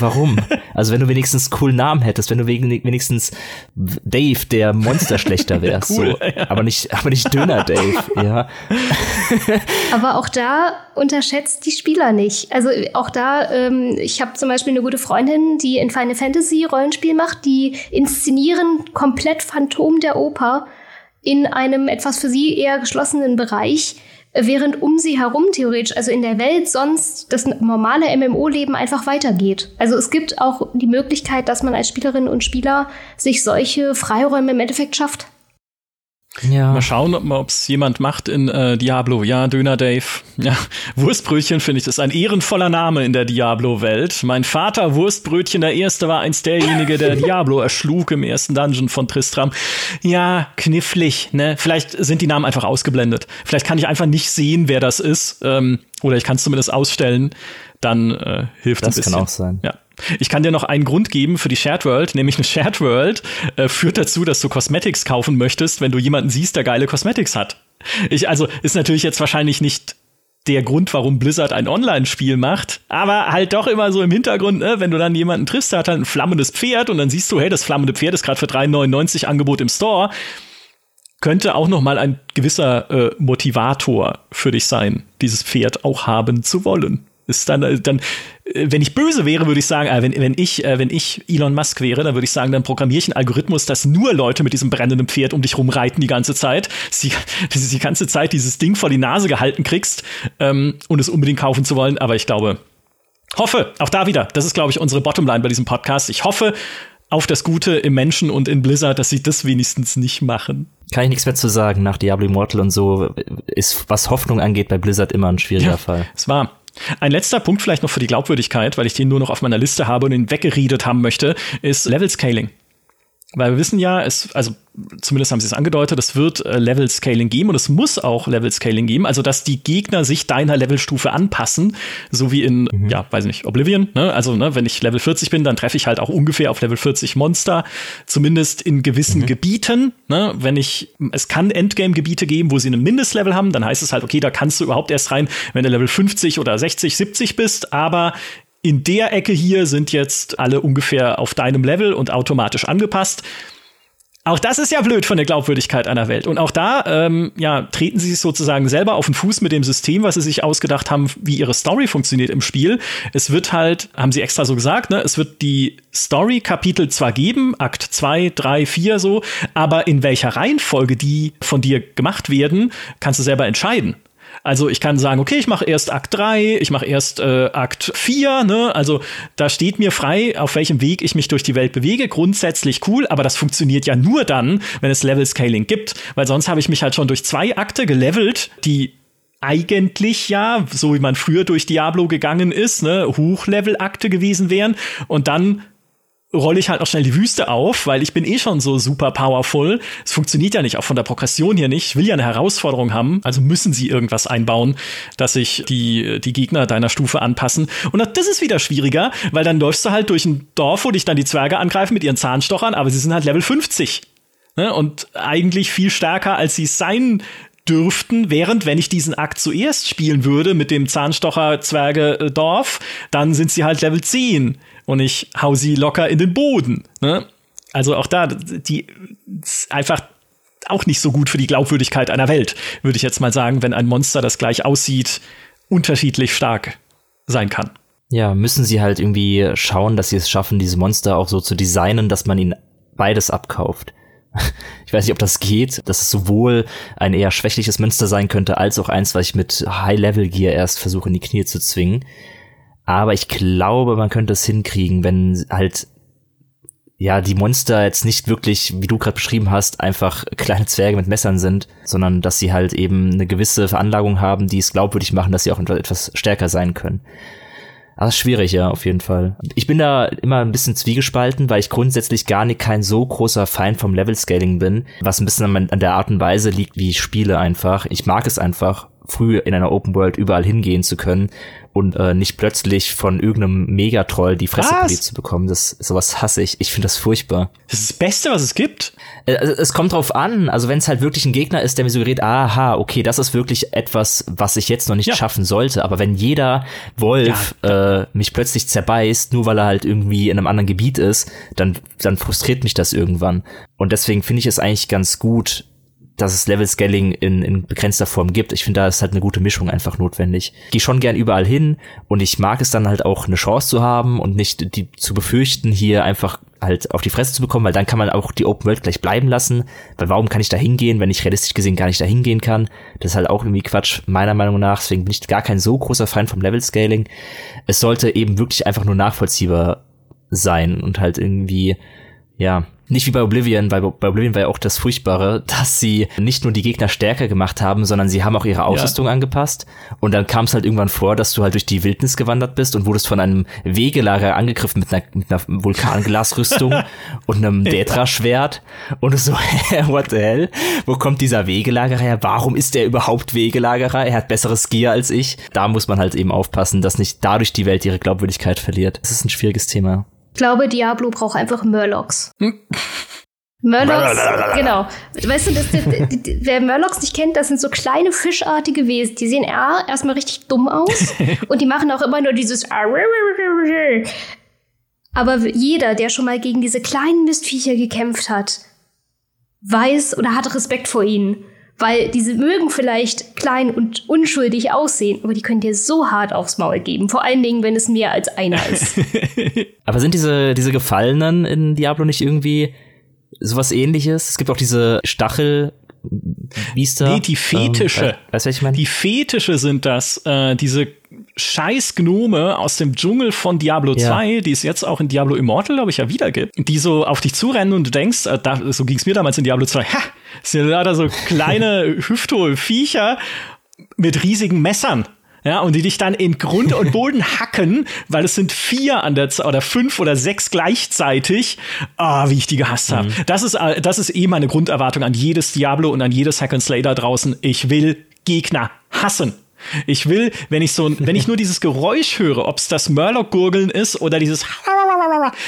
Warum? Also wenn du wenigstens coolen Namen hättest, wenn du wenigstens Dave, der Monsterschlechter wärst, cool, so. Ja. aber nicht, aber nicht Döner Dave, ja. Aber auch da unterschätzt die Spieler nicht. Also auch da, ähm, ich habe zum Beispiel eine gute Freundin, die in Final Fantasy Rollenspiel macht, die inszenieren komplett Phantom der Oper in einem etwas für sie eher geschlossenen Bereich während um sie herum theoretisch, also in der Welt sonst das normale MMO-Leben einfach weitergeht. Also es gibt auch die Möglichkeit, dass man als Spielerin und Spieler sich solche Freiräume im Endeffekt schafft. Ja. Mal schauen, ob es jemand macht in äh, Diablo. Ja, Döner Dave. Ja, Wurstbrötchen finde ich, ist ein ehrenvoller Name in der Diablo-Welt. Mein Vater Wurstbrötchen der Erste war einst derjenige, der Diablo erschlug im ersten Dungeon von Tristram. Ja, knifflig, ne? Vielleicht sind die Namen einfach ausgeblendet. Vielleicht kann ich einfach nicht sehen, wer das ist. Ähm, oder ich kann es zumindest ausstellen. Dann äh, hilft das ein bisschen. Das kann auch sein. Ja. Ich kann dir noch einen Grund geben für die Shared World, nämlich eine Shared World äh, führt dazu, dass du Cosmetics kaufen möchtest, wenn du jemanden siehst, der geile Cosmetics hat. Ich, also ist natürlich jetzt wahrscheinlich nicht der Grund, warum Blizzard ein Online-Spiel macht. Aber halt doch immer so im Hintergrund, ne? wenn du dann jemanden triffst, der hat halt ein flammendes Pferd und dann siehst du, hey, das flammende Pferd ist gerade für 3,99 Angebot im Store. Könnte auch noch mal ein gewisser äh, Motivator für dich sein, dieses Pferd auch haben zu wollen. Ist dann, äh, dann, äh, wenn ich böse wäre, würde ich sagen, äh, wenn, wenn, ich, wenn ich Elon Musk wäre, dann würde ich sagen, dann programmiere ich einen Algorithmus, dass nur Leute mit diesem brennenden Pferd um dich rumreiten die ganze Zeit, dass du die, die ganze Zeit dieses Ding vor die Nase gehalten kriegst ähm, und es unbedingt kaufen zu wollen. Aber ich glaube, hoffe, auch da wieder, das ist, glaube ich, unsere Bottomline bei diesem Podcast. Ich hoffe auf das Gute im Menschen und in Blizzard, dass sie das wenigstens nicht machen. Kann ich nichts mehr zu sagen. Nach Diablo Immortal und so ist, was Hoffnung angeht, bei Blizzard immer ein schwieriger ja, Fall. Es war. Ein letzter Punkt vielleicht noch für die Glaubwürdigkeit, weil ich den nur noch auf meiner Liste habe und ihn weggeredet haben möchte, ist Level Scaling. Weil wir wissen ja, es, also zumindest haben sie es angedeutet, es wird äh, Level Scaling geben und es muss auch Level Scaling geben, also dass die Gegner sich deiner Levelstufe anpassen, so wie in, mhm. ja, weiß nicht, Oblivion, ne? Also, ne, wenn ich Level 40 bin, dann treffe ich halt auch ungefähr auf Level 40 Monster, zumindest in gewissen mhm. Gebieten, ne? Wenn ich, es kann Endgame-Gebiete geben, wo sie ein Mindestlevel haben, dann heißt es halt, okay, da kannst du überhaupt erst rein, wenn du Level 50 oder 60, 70 bist, aber in der Ecke hier sind jetzt alle ungefähr auf deinem Level und automatisch angepasst. Auch das ist ja blöd von der Glaubwürdigkeit einer Welt. Und auch da, ähm, ja, treten sie sich sozusagen selber auf den Fuß mit dem System, was sie sich ausgedacht haben, wie ihre Story funktioniert im Spiel. Es wird halt, haben sie extra so gesagt, ne, es wird die Story-Kapitel zwar geben, Akt 2, 3, 4 so, aber in welcher Reihenfolge die von dir gemacht werden, kannst du selber entscheiden. Also ich kann sagen, okay, ich mache erst Akt 3, ich mache erst äh, Akt 4, ne? Also da steht mir frei, auf welchem Weg ich mich durch die Welt bewege. Grundsätzlich cool, aber das funktioniert ja nur dann, wenn es Level Scaling gibt, weil sonst habe ich mich halt schon durch zwei Akte gelevelt, die eigentlich ja, so wie man früher durch Diablo gegangen ist, ne, Hochlevel-Akte gewesen wären und dann rolle ich halt auch schnell die Wüste auf, weil ich bin eh schon so super powerful. Es funktioniert ja nicht, auch von der Progression hier nicht. Ich will ja eine Herausforderung haben, also müssen sie irgendwas einbauen, dass sich die, die Gegner deiner Stufe anpassen. Und das ist wieder schwieriger, weil dann läufst du halt durch ein Dorf, wo dich dann die Zwerge angreifen mit ihren Zahnstochern, aber sie sind halt Level 50. Ne? Und eigentlich viel stärker, als sie sein dürften, während wenn ich diesen Akt zuerst spielen würde mit dem Zahnstocher Zwerge Dorf, dann sind sie halt Level 10 und ich hau sie locker in den Boden. Ne? Also auch da, die ist einfach auch nicht so gut für die Glaubwürdigkeit einer Welt, würde ich jetzt mal sagen, wenn ein Monster, das gleich aussieht, unterschiedlich stark sein kann. Ja, müssen sie halt irgendwie schauen, dass sie es schaffen, diese Monster auch so zu designen, dass man ihnen beides abkauft. Ich weiß nicht, ob das geht, dass es sowohl ein eher schwächliches Monster sein könnte, als auch eins, was ich mit High-Level-Gear erst versuche in die Knie zu zwingen. Aber ich glaube, man könnte es hinkriegen, wenn halt ja die Monster jetzt nicht wirklich, wie du gerade beschrieben hast, einfach kleine Zwerge mit Messern sind, sondern dass sie halt eben eine gewisse Veranlagung haben, die es glaubwürdig machen, dass sie auch etwas stärker sein können. Aber schwierig, ja, auf jeden Fall. Ich bin da immer ein bisschen zwiegespalten, weil ich grundsätzlich gar nicht kein so großer Feind vom Level-Scaling bin, was ein bisschen an der Art und Weise liegt, wie ich spiele einfach. Ich mag es einfach, früh in einer Open World überall hingehen zu können und äh, nicht plötzlich von irgendeinem Megatroll die Fresse poliert zu bekommen. Das sowas hasse ich. Ich finde das furchtbar. Das ist das Beste, was es gibt. Äh, also, es kommt drauf an. Also wenn es halt wirklich ein Gegner ist, der mir suggeriert, aha, okay, das ist wirklich etwas, was ich jetzt noch nicht ja. schaffen sollte. Aber wenn jeder Wolf ja. äh, mich plötzlich zerbeißt, nur weil er halt irgendwie in einem anderen Gebiet ist, dann dann frustriert mich das irgendwann. Und deswegen finde ich es eigentlich ganz gut, dass es Level Scaling in, in begrenzter Form gibt. Ich finde, da ist halt eine gute Mischung einfach notwendig. Ich gehe schon gern überall hin und ich mag es dann halt auch eine Chance zu haben und nicht die zu befürchten, hier einfach halt auf die Fresse zu bekommen, weil dann kann man auch die Open World gleich bleiben lassen. Weil warum kann ich da hingehen, wenn ich realistisch gesehen gar nicht da hingehen kann? Das ist halt auch irgendwie Quatsch, meiner Meinung nach. Deswegen bin ich gar kein so großer Feind vom Level Scaling. Es sollte eben wirklich einfach nur nachvollziehbar sein und halt irgendwie, ja, nicht wie bei Oblivion, weil bei Oblivion war ja auch das Furchtbare, dass sie nicht nur die Gegner stärker gemacht haben, sondern sie haben auch ihre Ausrüstung ja. angepasst. Und dann kam es halt irgendwann vor, dass du halt durch die Wildnis gewandert bist und wurdest von einem Wegelager angegriffen mit einer, mit einer Vulkanglasrüstung und einem Detra-Schwert. Und so, what the hell? Wo kommt dieser Wegelagerer her? Warum ist der überhaupt Wegelagerer? Er hat besseres Gear als ich. Da muss man halt eben aufpassen, dass nicht dadurch die Welt ihre Glaubwürdigkeit verliert. Das ist ein schwieriges Thema glaube, Diablo braucht einfach Murlocs. Hm. Murlocs, genau. Weißt du, das, das, das, wer Murlocs nicht kennt, das sind so kleine fischartige Wesen. Die sehen eher erstmal richtig dumm aus und die machen auch immer nur dieses. Aber jeder, der schon mal gegen diese kleinen Mistviecher gekämpft hat, weiß oder hat Respekt vor ihnen. Weil diese mögen vielleicht klein und unschuldig aussehen, aber die können dir so hart aufs Maul geben. Vor allen Dingen, wenn es mehr als einer ist. aber sind diese, diese Gefallenen in Diablo nicht irgendwie sowas ähnliches? Es gibt auch diese Stachel, Biester. Nee, die Fetische. Ähm, weißt du, was ich meine? Die Fetische sind das, äh, diese scheiß Gnome aus dem Dschungel von Diablo ja. 2, die es jetzt auch in Diablo Immortal, glaube ich, ja wieder gibt, die so auf dich zurennen und du denkst, äh, da, so ging es mir damals in Diablo 2, ha, das sind leider so kleine hüfthohe Viecher mit riesigen Messern. Ja, und die dich dann in Grund und Boden hacken, weil es sind vier an der Z oder fünf oder sechs gleichzeitig. Ah, oh, wie ich die gehasst habe. Mhm. Das ist äh, das ist eh meine Grunderwartung an jedes Diablo und an jedes Hack and Slay da draußen. Ich will Gegner hassen. Ich will, wenn ich so, wenn ich nur dieses Geräusch höre, ob es das Murloc-Gurgeln ist oder dieses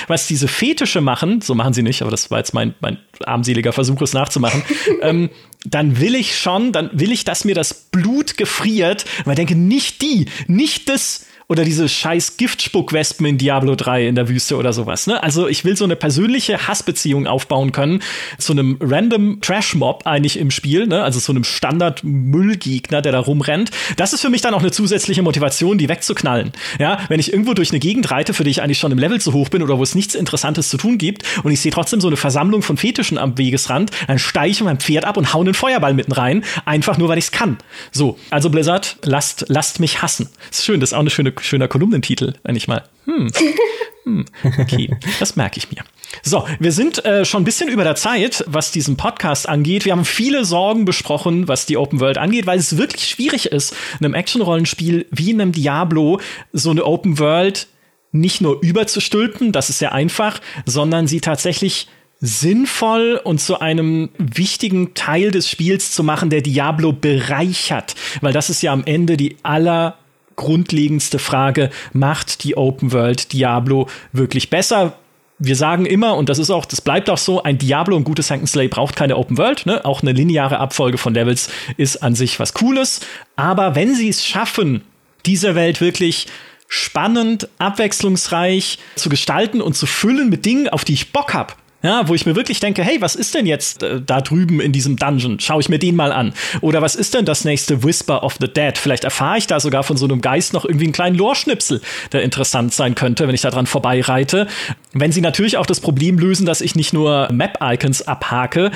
was diese Fetische machen, so machen sie nicht, aber das war jetzt mein, mein armseliger Versuch, es nachzumachen, ähm, dann will ich schon, dann will ich, dass mir das Blut gefriert, weil ich denke, nicht die, nicht das, oder diese scheiß Giftspuckwespen in Diablo 3 in der Wüste oder sowas. Ne? Also ich will so eine persönliche Hassbeziehung aufbauen können zu einem random Trash-Mob eigentlich im Spiel, ne? also zu einem Standard-Müllgegner, der da rumrennt. Das ist für mich dann auch eine zusätzliche Motivation, die wegzuknallen. Ja, wenn ich irgendwo durch eine Gegend reite, für die ich eigentlich schon im Level zu hoch bin oder wo es nichts Interessantes zu tun gibt und ich sehe trotzdem so eine Versammlung von Fetischen am Wegesrand, dann steige ich mein Pferd ab und hau einen Feuerball mitten rein, einfach nur, weil ich es kann. So, also Blizzard, lasst, lasst mich hassen. ist schön, das ist auch eine schöne schöner Kolumnentitel, eigentlich mal. Hm. hm. Okay, das merke ich mir. So, wir sind äh, schon ein bisschen über der Zeit, was diesen Podcast angeht. Wir haben viele Sorgen besprochen, was die Open World angeht, weil es wirklich schwierig ist, in einem Action-Rollenspiel wie in einem Diablo so eine Open World nicht nur überzustülpen, das ist sehr einfach, sondern sie tatsächlich sinnvoll und zu einem wichtigen Teil des Spiels zu machen, der Diablo bereichert. Weil das ist ja am Ende die aller grundlegendste Frage, macht die Open World Diablo wirklich besser? wir sagen immer, und das ist auch, das bleibt auch so, ein Diablo und gutes Hack Slay braucht keine Open World. Ne? Auch eine lineare Abfolge von Levels ist an sich was Cooles. Aber wenn sie es schaffen, diese Welt wirklich spannend, abwechslungsreich zu gestalten und zu füllen mit Dingen, auf die ich Bock habe, ja, wo ich mir wirklich denke, hey, was ist denn jetzt äh, da drüben in diesem Dungeon? Schau ich mir den mal an. Oder was ist denn das nächste Whisper of the Dead? Vielleicht erfahre ich da sogar von so einem Geist noch irgendwie einen kleinen Lorschnipsel, der interessant sein könnte, wenn ich da dran vorbeireite. Wenn sie natürlich auch das Problem lösen, dass ich nicht nur Map-Icons abhake,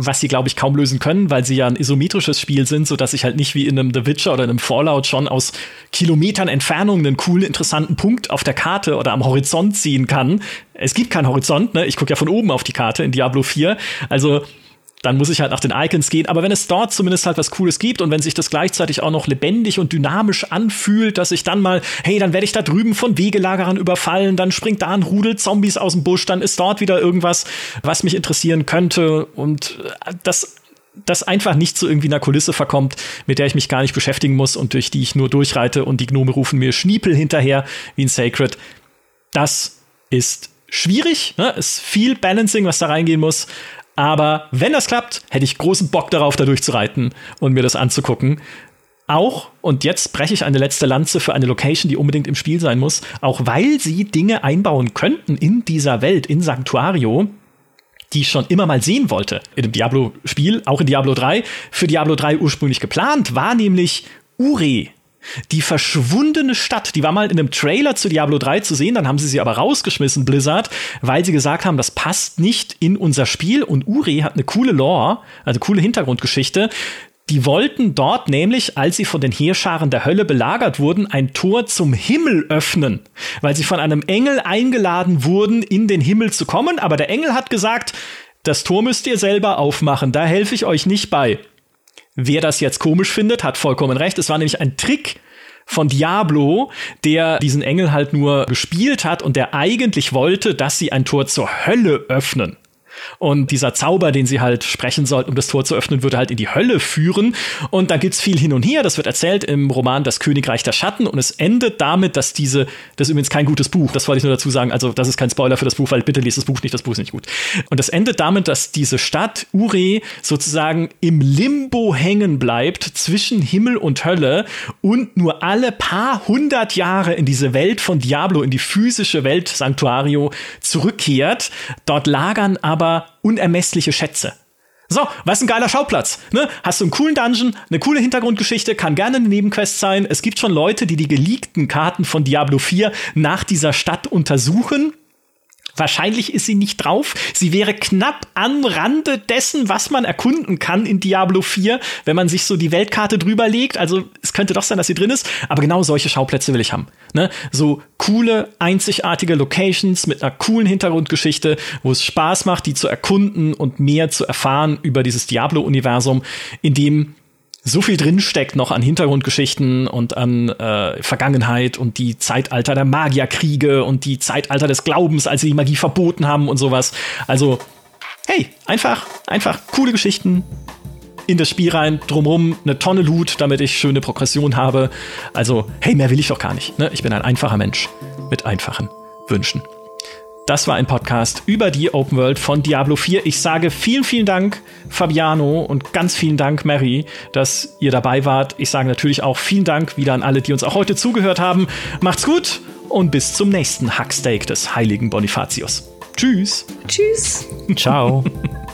was sie, glaube ich, kaum lösen können, weil sie ja ein isometrisches Spiel sind, so dass ich halt nicht wie in einem The Witcher oder einem Fallout schon aus Kilometern Entfernung einen coolen, interessanten Punkt auf der Karte oder am Horizont ziehen kann. Es gibt keinen Horizont, ne? Ich gucke ja von oben auf die Karte in Diablo 4. Also dann muss ich halt nach den Icons gehen. Aber wenn es dort zumindest halt was Cooles gibt und wenn sich das gleichzeitig auch noch lebendig und dynamisch anfühlt, dass ich dann mal, hey, dann werde ich da drüben von Wegelagerern überfallen, dann springt da ein Rudel Zombies aus dem Busch, dann ist dort wieder irgendwas, was mich interessieren könnte und äh, das das einfach nicht zu irgendwie einer Kulisse verkommt, mit der ich mich gar nicht beschäftigen muss und durch die ich nur durchreite und die Gnome rufen mir Schniepel hinterher wie ein Sacred. Das ist schwierig, ne? ist viel Balancing, was da reingehen muss, aber wenn das klappt, hätte ich großen Bock darauf, da durchzureiten und mir das anzugucken. Auch, und jetzt breche ich eine letzte Lanze für eine Location, die unbedingt im Spiel sein muss, auch weil sie Dinge einbauen könnten in dieser Welt, in Sanctuario, die ich schon immer mal sehen wollte. In dem Diablo-Spiel, auch in Diablo 3. Für Diablo 3 ursprünglich geplant war nämlich Ure, die verschwundene Stadt, die war mal in einem Trailer zu Diablo 3 zu sehen, dann haben sie sie aber rausgeschmissen, Blizzard, weil sie gesagt haben, das passt nicht in unser Spiel und Uri hat eine coole Lore, also coole Hintergrundgeschichte. Die wollten dort nämlich, als sie von den Heerscharen der Hölle belagert wurden, ein Tor zum Himmel öffnen, weil sie von einem Engel eingeladen wurden, in den Himmel zu kommen, aber der Engel hat gesagt, das Tor müsst ihr selber aufmachen, da helfe ich euch nicht bei. Wer das jetzt komisch findet, hat vollkommen recht. Es war nämlich ein Trick von Diablo, der diesen Engel halt nur gespielt hat und der eigentlich wollte, dass sie ein Tor zur Hölle öffnen. Und dieser Zauber, den sie halt sprechen sollten, um das Tor zu öffnen, würde halt in die Hölle führen. Und da gibt's viel hin und her. Das wird erzählt im Roman Das Königreich der Schatten. Und es endet damit, dass diese, das ist übrigens kein gutes Buch, das wollte ich nur dazu sagen. Also, das ist kein Spoiler für das Buch, weil bitte liest das Buch nicht, das Buch ist nicht gut. Und es endet damit, dass diese Stadt Ure sozusagen im Limbo hängen bleibt zwischen Himmel und Hölle und nur alle paar hundert Jahre in diese Welt von Diablo, in die physische Welt Sanctuario zurückkehrt. Dort lagern aber unermessliche Schätze. So, was ein geiler Schauplatz. Ne? Hast du einen coolen Dungeon, eine coole Hintergrundgeschichte, kann gerne eine Nebenquest sein. Es gibt schon Leute, die die geleakten Karten von Diablo 4 nach dieser Stadt untersuchen Wahrscheinlich ist sie nicht drauf. Sie wäre knapp am Rande dessen, was man erkunden kann in Diablo 4, wenn man sich so die Weltkarte drüber legt. Also es könnte doch sein, dass sie drin ist. Aber genau solche Schauplätze will ich haben. Ne? So coole, einzigartige Locations mit einer coolen Hintergrundgeschichte, wo es Spaß macht, die zu erkunden und mehr zu erfahren über dieses Diablo-Universum, in dem so viel drinsteckt noch an Hintergrundgeschichten und an äh, Vergangenheit und die Zeitalter der Magierkriege und die Zeitalter des Glaubens, als sie die Magie verboten haben und sowas. Also, hey, einfach, einfach coole Geschichten in das Spiel rein, drumrum eine Tonne Loot, damit ich schöne Progression habe. Also, hey, mehr will ich doch gar nicht. Ne? Ich bin ein einfacher Mensch mit einfachen Wünschen. Das war ein Podcast über die Open World von Diablo 4. Ich sage vielen, vielen Dank, Fabiano, und ganz vielen Dank, Mary, dass ihr dabei wart. Ich sage natürlich auch vielen Dank wieder an alle, die uns auch heute zugehört haben. Macht's gut und bis zum nächsten Hacksteak des heiligen Bonifatius. Tschüss. Tschüss. Ciao.